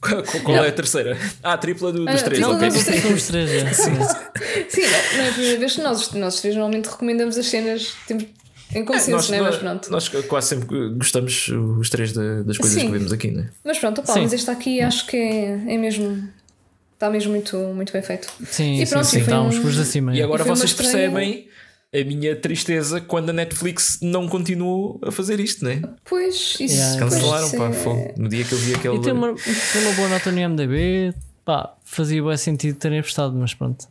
Qual, é a terceira? Ah, a tripla do- dos Ah, três. tripla ok. dos três. São os três, já. Sim, não, não é a primeira vez que nós, nós três normalmente recomendamos as cenas em consenso, É, nós, não é? Mas nós, pronto. nós quase sempre gostamos os três da- das coisas Sim. que vemos aqui, não é? Mas pronto, Sim. mas este aqui acho que é, é mesmo. Está mesmo muito, muito bem feito. Sim, E sim, pronto, sim. e uns um- acima. E agora uma vocês estreia- percebem a minha tristeza quando a Netflix não continuou a fazer isto, né? Pois, isso. Yeah, pois, Cancelaram, isso pá, é- fogo. No dia que eu vi aquele. E tem uma, tem uma boa nota no IMDB. pá, fazia bem sentido terem apostado, mas pronto.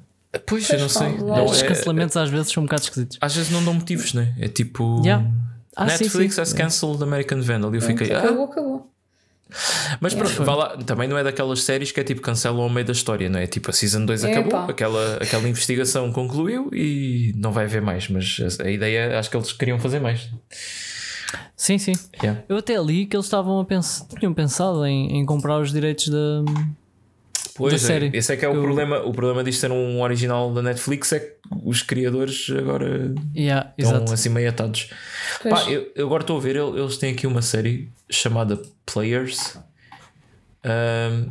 Pois, eu não Pois, sei. Não, é- cancelamentos às vezes são um bocado esquisitos. às vezes não dão motivos, né? É tipo. Yeah. Ah, sim, Netflix sim. has cancelled American Vandal. E eu fiquei. Ah, Acabou, acabou. Mas pronto, vá lá, também não é daquelas séries que é tipo cancelam ao meio da história, não é? Tipo, a Season 2 É, acabou, pá. aquela, aquela investigação concluiu e não vai haver mais. Mas a, a ideia, acho que eles queriam fazer mais. Sim, sim. Yeah. Eu até li que eles estavam a pensar, tinham pensado em, em comprar os direitos da, Pois da é, série. esse é que é o Eu- problema. O problema disto ser um original da Netflix é que os criadores agora Yeah, estão exato. assim meio atados. Pá, eu, eu agora estou a ver, el- eles têm aqui uma série chamada Players ahm,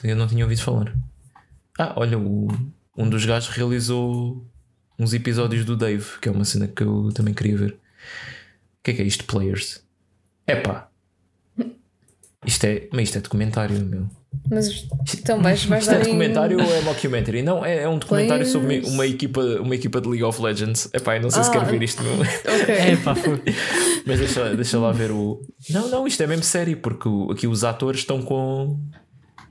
que eu não tinha ouvido falar. Ah, olha, o- um dos gajos realizou uns episódios do Dave, que é uma cena que eu também queria ver. O que é que é isto, Players? É pá. Isto é, mas isto é documentário, meu. Mas então vais, vais Isto é documentário ou é mockumentary? Não, é, é um documentário sobre uma equipa, uma equipa de League of Legends. Epá, não sei se Ah. quero ver isto, meu. Ok. É, pá, mas deixa, deixa lá ver o. Não, não, isto é mesmo sério, porque aqui os atores estão com.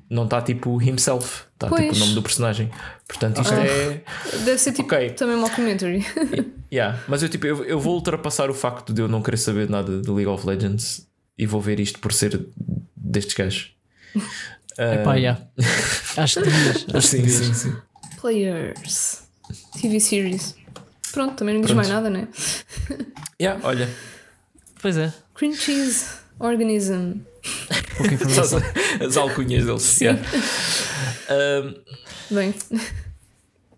Não está tipo himself, está tipo o nome do personagem. Portanto, isto Ah. é. Deve ser tipo Ok. também um mockumentary. Yeah. Mas eu, tipo, eu, eu vou ultrapassar o facto de eu não querer saber nada de League of Legends e vou ver isto por ser destes gajos. Epá, yeah. Acho que devias. Acho que Sim, sim, sim. Players. TV series. Pronto, também não diz Pronto. mais nada, né? Yeah, olha, Pois é, Cream cheese organism. pouca informação. as, as alcunhas deles. Yeah. Um, Bem,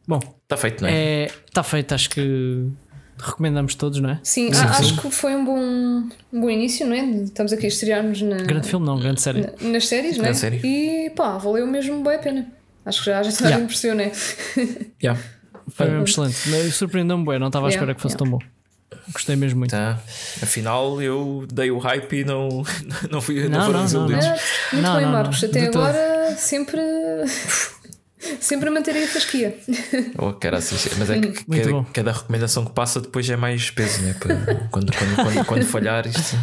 Bom, Está feito, não é? está tá feito, acho que recomendamos todos, não é? sim, Sim, a- sim. acho que foi um bom, um bom início, não é? Estamos aqui a estrear-nos na, Grande filme, não, grande série. na- nas séries, não é? Grande série. E pá, valeu mesmo bem a pena. Acho que já, já toda a Yeah. gente percebeu, né? Yeah. Foi mesmo excelente. Surpreendeu-me bem, não estava à Yeah, espera que fosse yeah. tão bom. Gostei mesmo muito. Tá. Afinal, eu dei o hype e não, não fui não, Não, foram não, não, desiludidos. Ah, muito Não, bem, não, Marcos. não, Até de todo. agora sempre. sempre a manter aí a fasquia. Oh, caraças, mas é que cada, cada recomendação que passa depois é mais peso, né? Quando, quando, quando, quando falhar isto.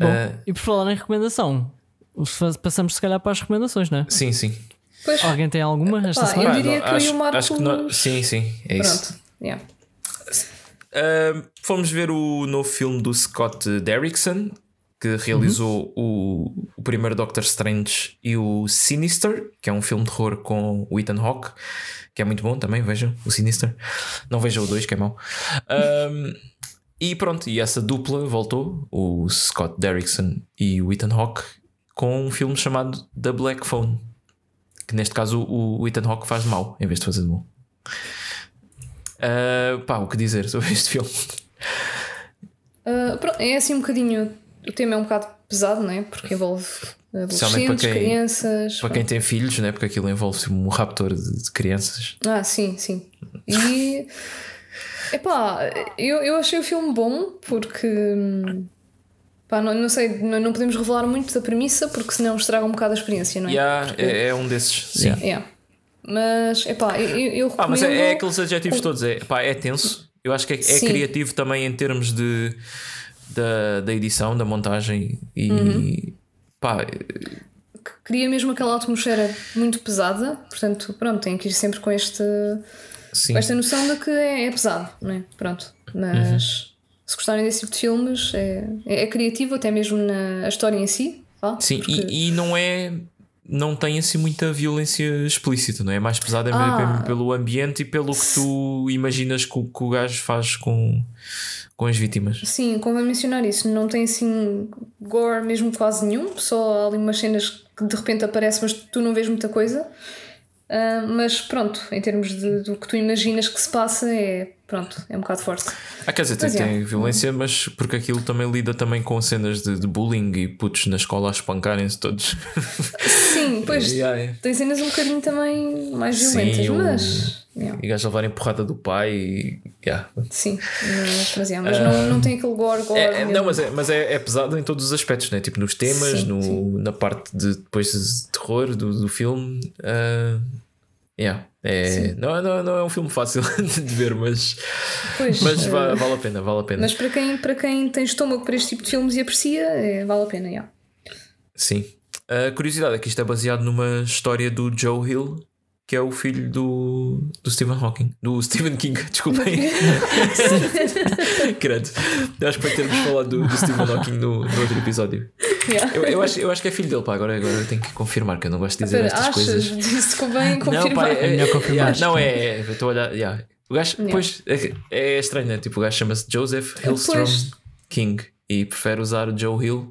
Bom, Ah, e por falar em recomendação, passamos se calhar para as recomendações, não é? sim, sim. Pois, Alguém tem alguma esta Pá, semana? Eu diria que eu e acho, o Marcos- acho que não- sim, sim, é isso. pronto. Yeah. Uh, fomos ver o novo filme do Scott Derrickson, que realizou o, o primeiro Doctor Strange e o Sinister, que é um filme de terror com o Ethan Hawke, que é muito bom também, vejam o Sinister. Não vejam o 2, que é mau. Um, e pronto, e essa dupla voltou, o Scott Derrickson e o Ethan Hawke, com um filme chamado The Black Phone, que neste caso o, Ethan Hawke faz de mau em vez de fazer de bom. Uh, pá, o que dizer sobre este filme? Pronto, é assim um bocadinho. O tema é um bocado pesado, não é? Porque envolve adolescentes, para quem- crianças. Para quem tem filhos, né? porque aquilo envolve um raptor de, de crianças. Ah, sim, sim. E. Epá, eu, eu achei o filme bom porque. Pá, não, não sei, não, não podemos revelar muito da premissa porque senão estraga um bocado a experiência, não é? Yeah, é, é um desses, sim. Yeah. Yeah. Mas, epá, eu, eu eu Ah, mas é, é recomendo- aqueles adjetivos todos, é, pá, é tenso. Eu acho que é, é criativo também em termos de, da, da edição, da montagem e Uhum. pá, cria mesmo aquela atmosfera muito pesada, portanto, pronto, tem que ir sempre com, este, sim. com esta noção de que é, é pesado, não é? Pronto, mas se gostarem desse tipo de filmes, é, é, é criativo até mesmo na a história em si, vá, Sim, porque- e, e não é. Não tem assim muita violência explícita, não é? É mais pesado é Ah. mesmo pelo ambiente e pelo que tu imaginas que, o- que o gajo faz com, com as vítimas. Sim, convém mencionar isso. Não tem assim gore mesmo quase nenhum, só ali umas cenas que de repente aparecem, mas tu não vês muita coisa. Ah, mas pronto, em termos de, do que tu imaginas que se passa, é pronto, é um bocado forte. Ah, quer dizer, tem, é. tem violência, mas porque aquilo também lida também com cenas de, de bullying e putos na escola a espancarem-se todos. Sim, pois Yeah, tem cenas um bocadinho também mais Sim, violentas, o- mas. yeah, E gajos a levarem porrada do pai e. yeah. sim, mas, yeah, mas não, não tem aquele gore, gore. É, é, não, mas, é, mas é, é pesado em todos os aspectos, né? tipo nos temas, Sim, no, sim. na parte de depois de terror do, do filme. ah, yeah, é, não, não, não é um filme fácil de ver, mas, Pois, mas eh, va- vale a pena, vale a pena. mas para quem, para quem tem estômago para este tipo de filmes e aprecia, é, vale a pena, yeah. Sim. A curiosidade é que isto é baseado numa história do Joe Hill, que é o filho do, do Stephen Hawking, do Stephen King, desculpem. Credo. Eu acho que vai termos falado do, do Stephen Hawking no, no outro episódio. Yeah. Eu, eu, acho, eu acho que é filho dele, pá. Agora, agora eu tenho que confirmar, que eu não gosto de dizer Espera, estas achas? coisas. Disse que bem Não, confirmar. pá, é, É melhor confirmar. yeah, não, é, é, eu estou a olhar. yeah. O gajo, Yeah. pois, é, é estranho, né? Tipo, o gajo chama-se Joseph Hillstrom. King e prefere usar o Joe Hill.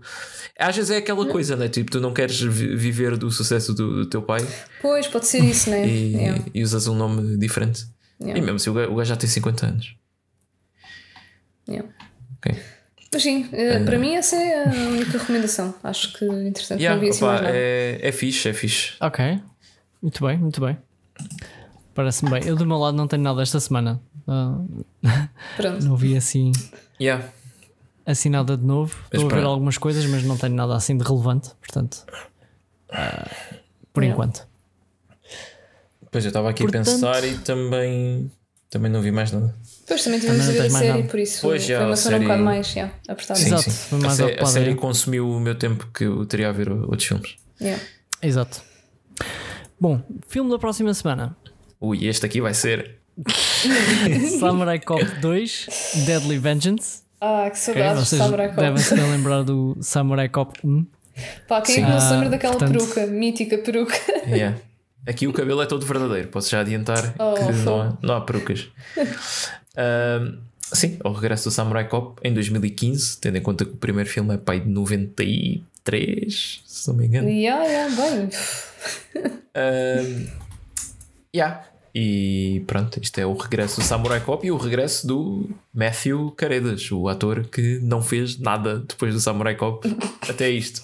Às vezes é aquela coisa, né? Tipo, tu não queres vi- viver do sucesso do, do teu pai Pois, pode ser isso, né? e, Yeah. e usas um nome diferente. Yeah. E mesmo se o gajo, o gajo já tem 50 anos. Yeah. Ok. Mas sim, eh, para mim essa é a única recomendação. Acho que interessante. Yeah, não vi assim nada. é, é fixe, é fixe. Ok. Muito bem, muito bem. Parece-me bem. Eu do meu lado não tenho nada esta semana. Ah, Pronto. não vi assim, Yeah. Assim nada de novo. Mas Estou a ver para- algumas coisas, mas não tenho nada assim de relevante. Portanto, ah, por Yeah. enquanto. Pois eu estava aqui Portanto- a pensar e também, também não vi mais nada. Depois também tivemos a Também ver a série, nada. por isso Pois, foi já, uma a semana um série- bocado mais yeah, apertada. Sim, Exato, sim. foi A, mais a ocupada série consumiu o meu tempo que eu teria a ver outros filmes. Yeah. Exato. Bom, filme da próxima semana: Ui, este aqui vai ser. Samurai Cop 2 Deadly Vengeance. Ah, que saudades de Vocês Samurai Cop. devem se bem lembrar do Samurai Cop 1. Pá, quem é Sim. que não se lembra Ah, daquela portanto- peruca, mítica peruca? Yeah. Aqui o cabelo é todo verdadeiro, posso já adiantar Oh, que não há, não há perucas. Sim, ao regresso do Samurai Cop em 2015, tendo em conta que o primeiro filme é pai de 93, se não me engano. yeah, yeah, bem. Ahm, yeah. E pronto, isto é o regresso do Samurai Cop e o regresso do Matthew Caredas, o ator que não fez nada depois do Samurai Cop até isto.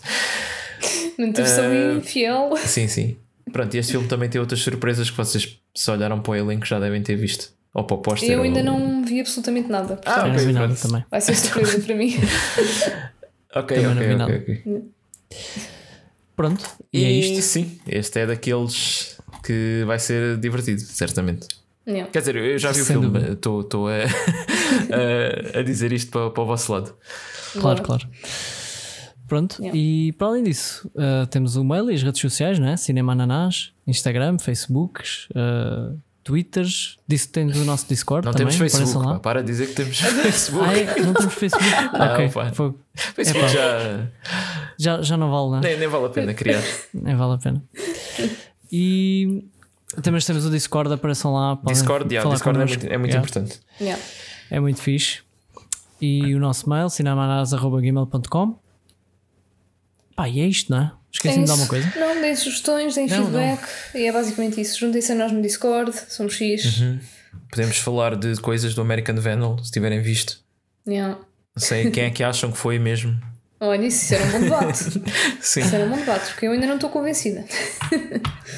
Manteve-se Ah. ali fiel. Sim, sim. Pronto, e este filme também tem outras surpresas que vocês, se olharam para o elenco, já devem ter visto. Ou para o póster. Eu ainda ou- não vi absolutamente nada. Ah, não vi nada pronto. também. Vai ser surpresa para mim. Ok, Também não ok, vi ok, nada. ok. Pronto, e, é isto. sim, este é daqueles que vai ser divertido, certamente. Yeah. Quer dizer, eu já vi o filme, estou a, a, a dizer isto para, para o vosso lado. Claro, Boa. claro. Pronto, Yeah. e para além disso, uh, temos o mail e as redes sociais, não é? Cinema Ananás, Instagram, Facebook, uh, Twitters. Disse que tens o nosso Discord Não também. temos Facebook, apareçam pá, lá. para de dizer que temos Facebook. Ah, é? Não temos Facebook? ok, pá. Facebook Epá. já já, já não vale, não é? nem, nem vale a pena criar. Nem vale a pena. E também temos o Discord, apareçam lá. Discord, yeah, falar Discord é muito, é muito Yeah. importante. Yeah. É muito fixe. E o nosso mail, cinemanás.gmail.com. Pá, e é isto, não é? Esqueci-me de dar uma isso. coisa. Não, deem sugestões, deem Não, feedback. E é basicamente isso. Juntem-se a nós no Discord, somos X. Uhum. Podemos falar de coisas do American Vandal, se tiverem visto. Yeah. Não sei quem é que acham que foi mesmo. Olha, isso, isso era um bom debate. Sim. Isso era um bom debate, porque eu ainda não estou convencida.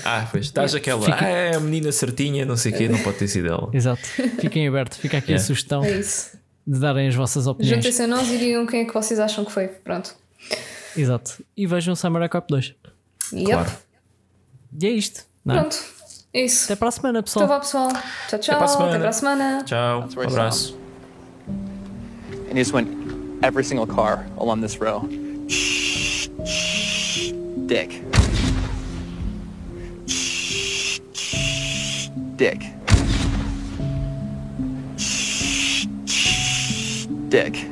Ah, pois, estás aquela. Fica- Ah, é a menina certinha, não sei o quê, não pode ter sido ela. Exato. Fiquem abertos. Fica aqui a Yeah. sugestão É isso. de darem as vossas opiniões. Juntem-se a nós e digam quem é que vocês acham que foi. Pronto. Exato. E vejam o Samurai Cop 2. Yep. Claro. E é isto. Não é? Pronto. É isso. Até para a semana, Então pessoal. vá, pessoal. Tchau, tchau. para a semana. Até para a semana. Tchau, um abraço. and he just went every single car along this row. Dick. Dick. Dick.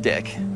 Dick.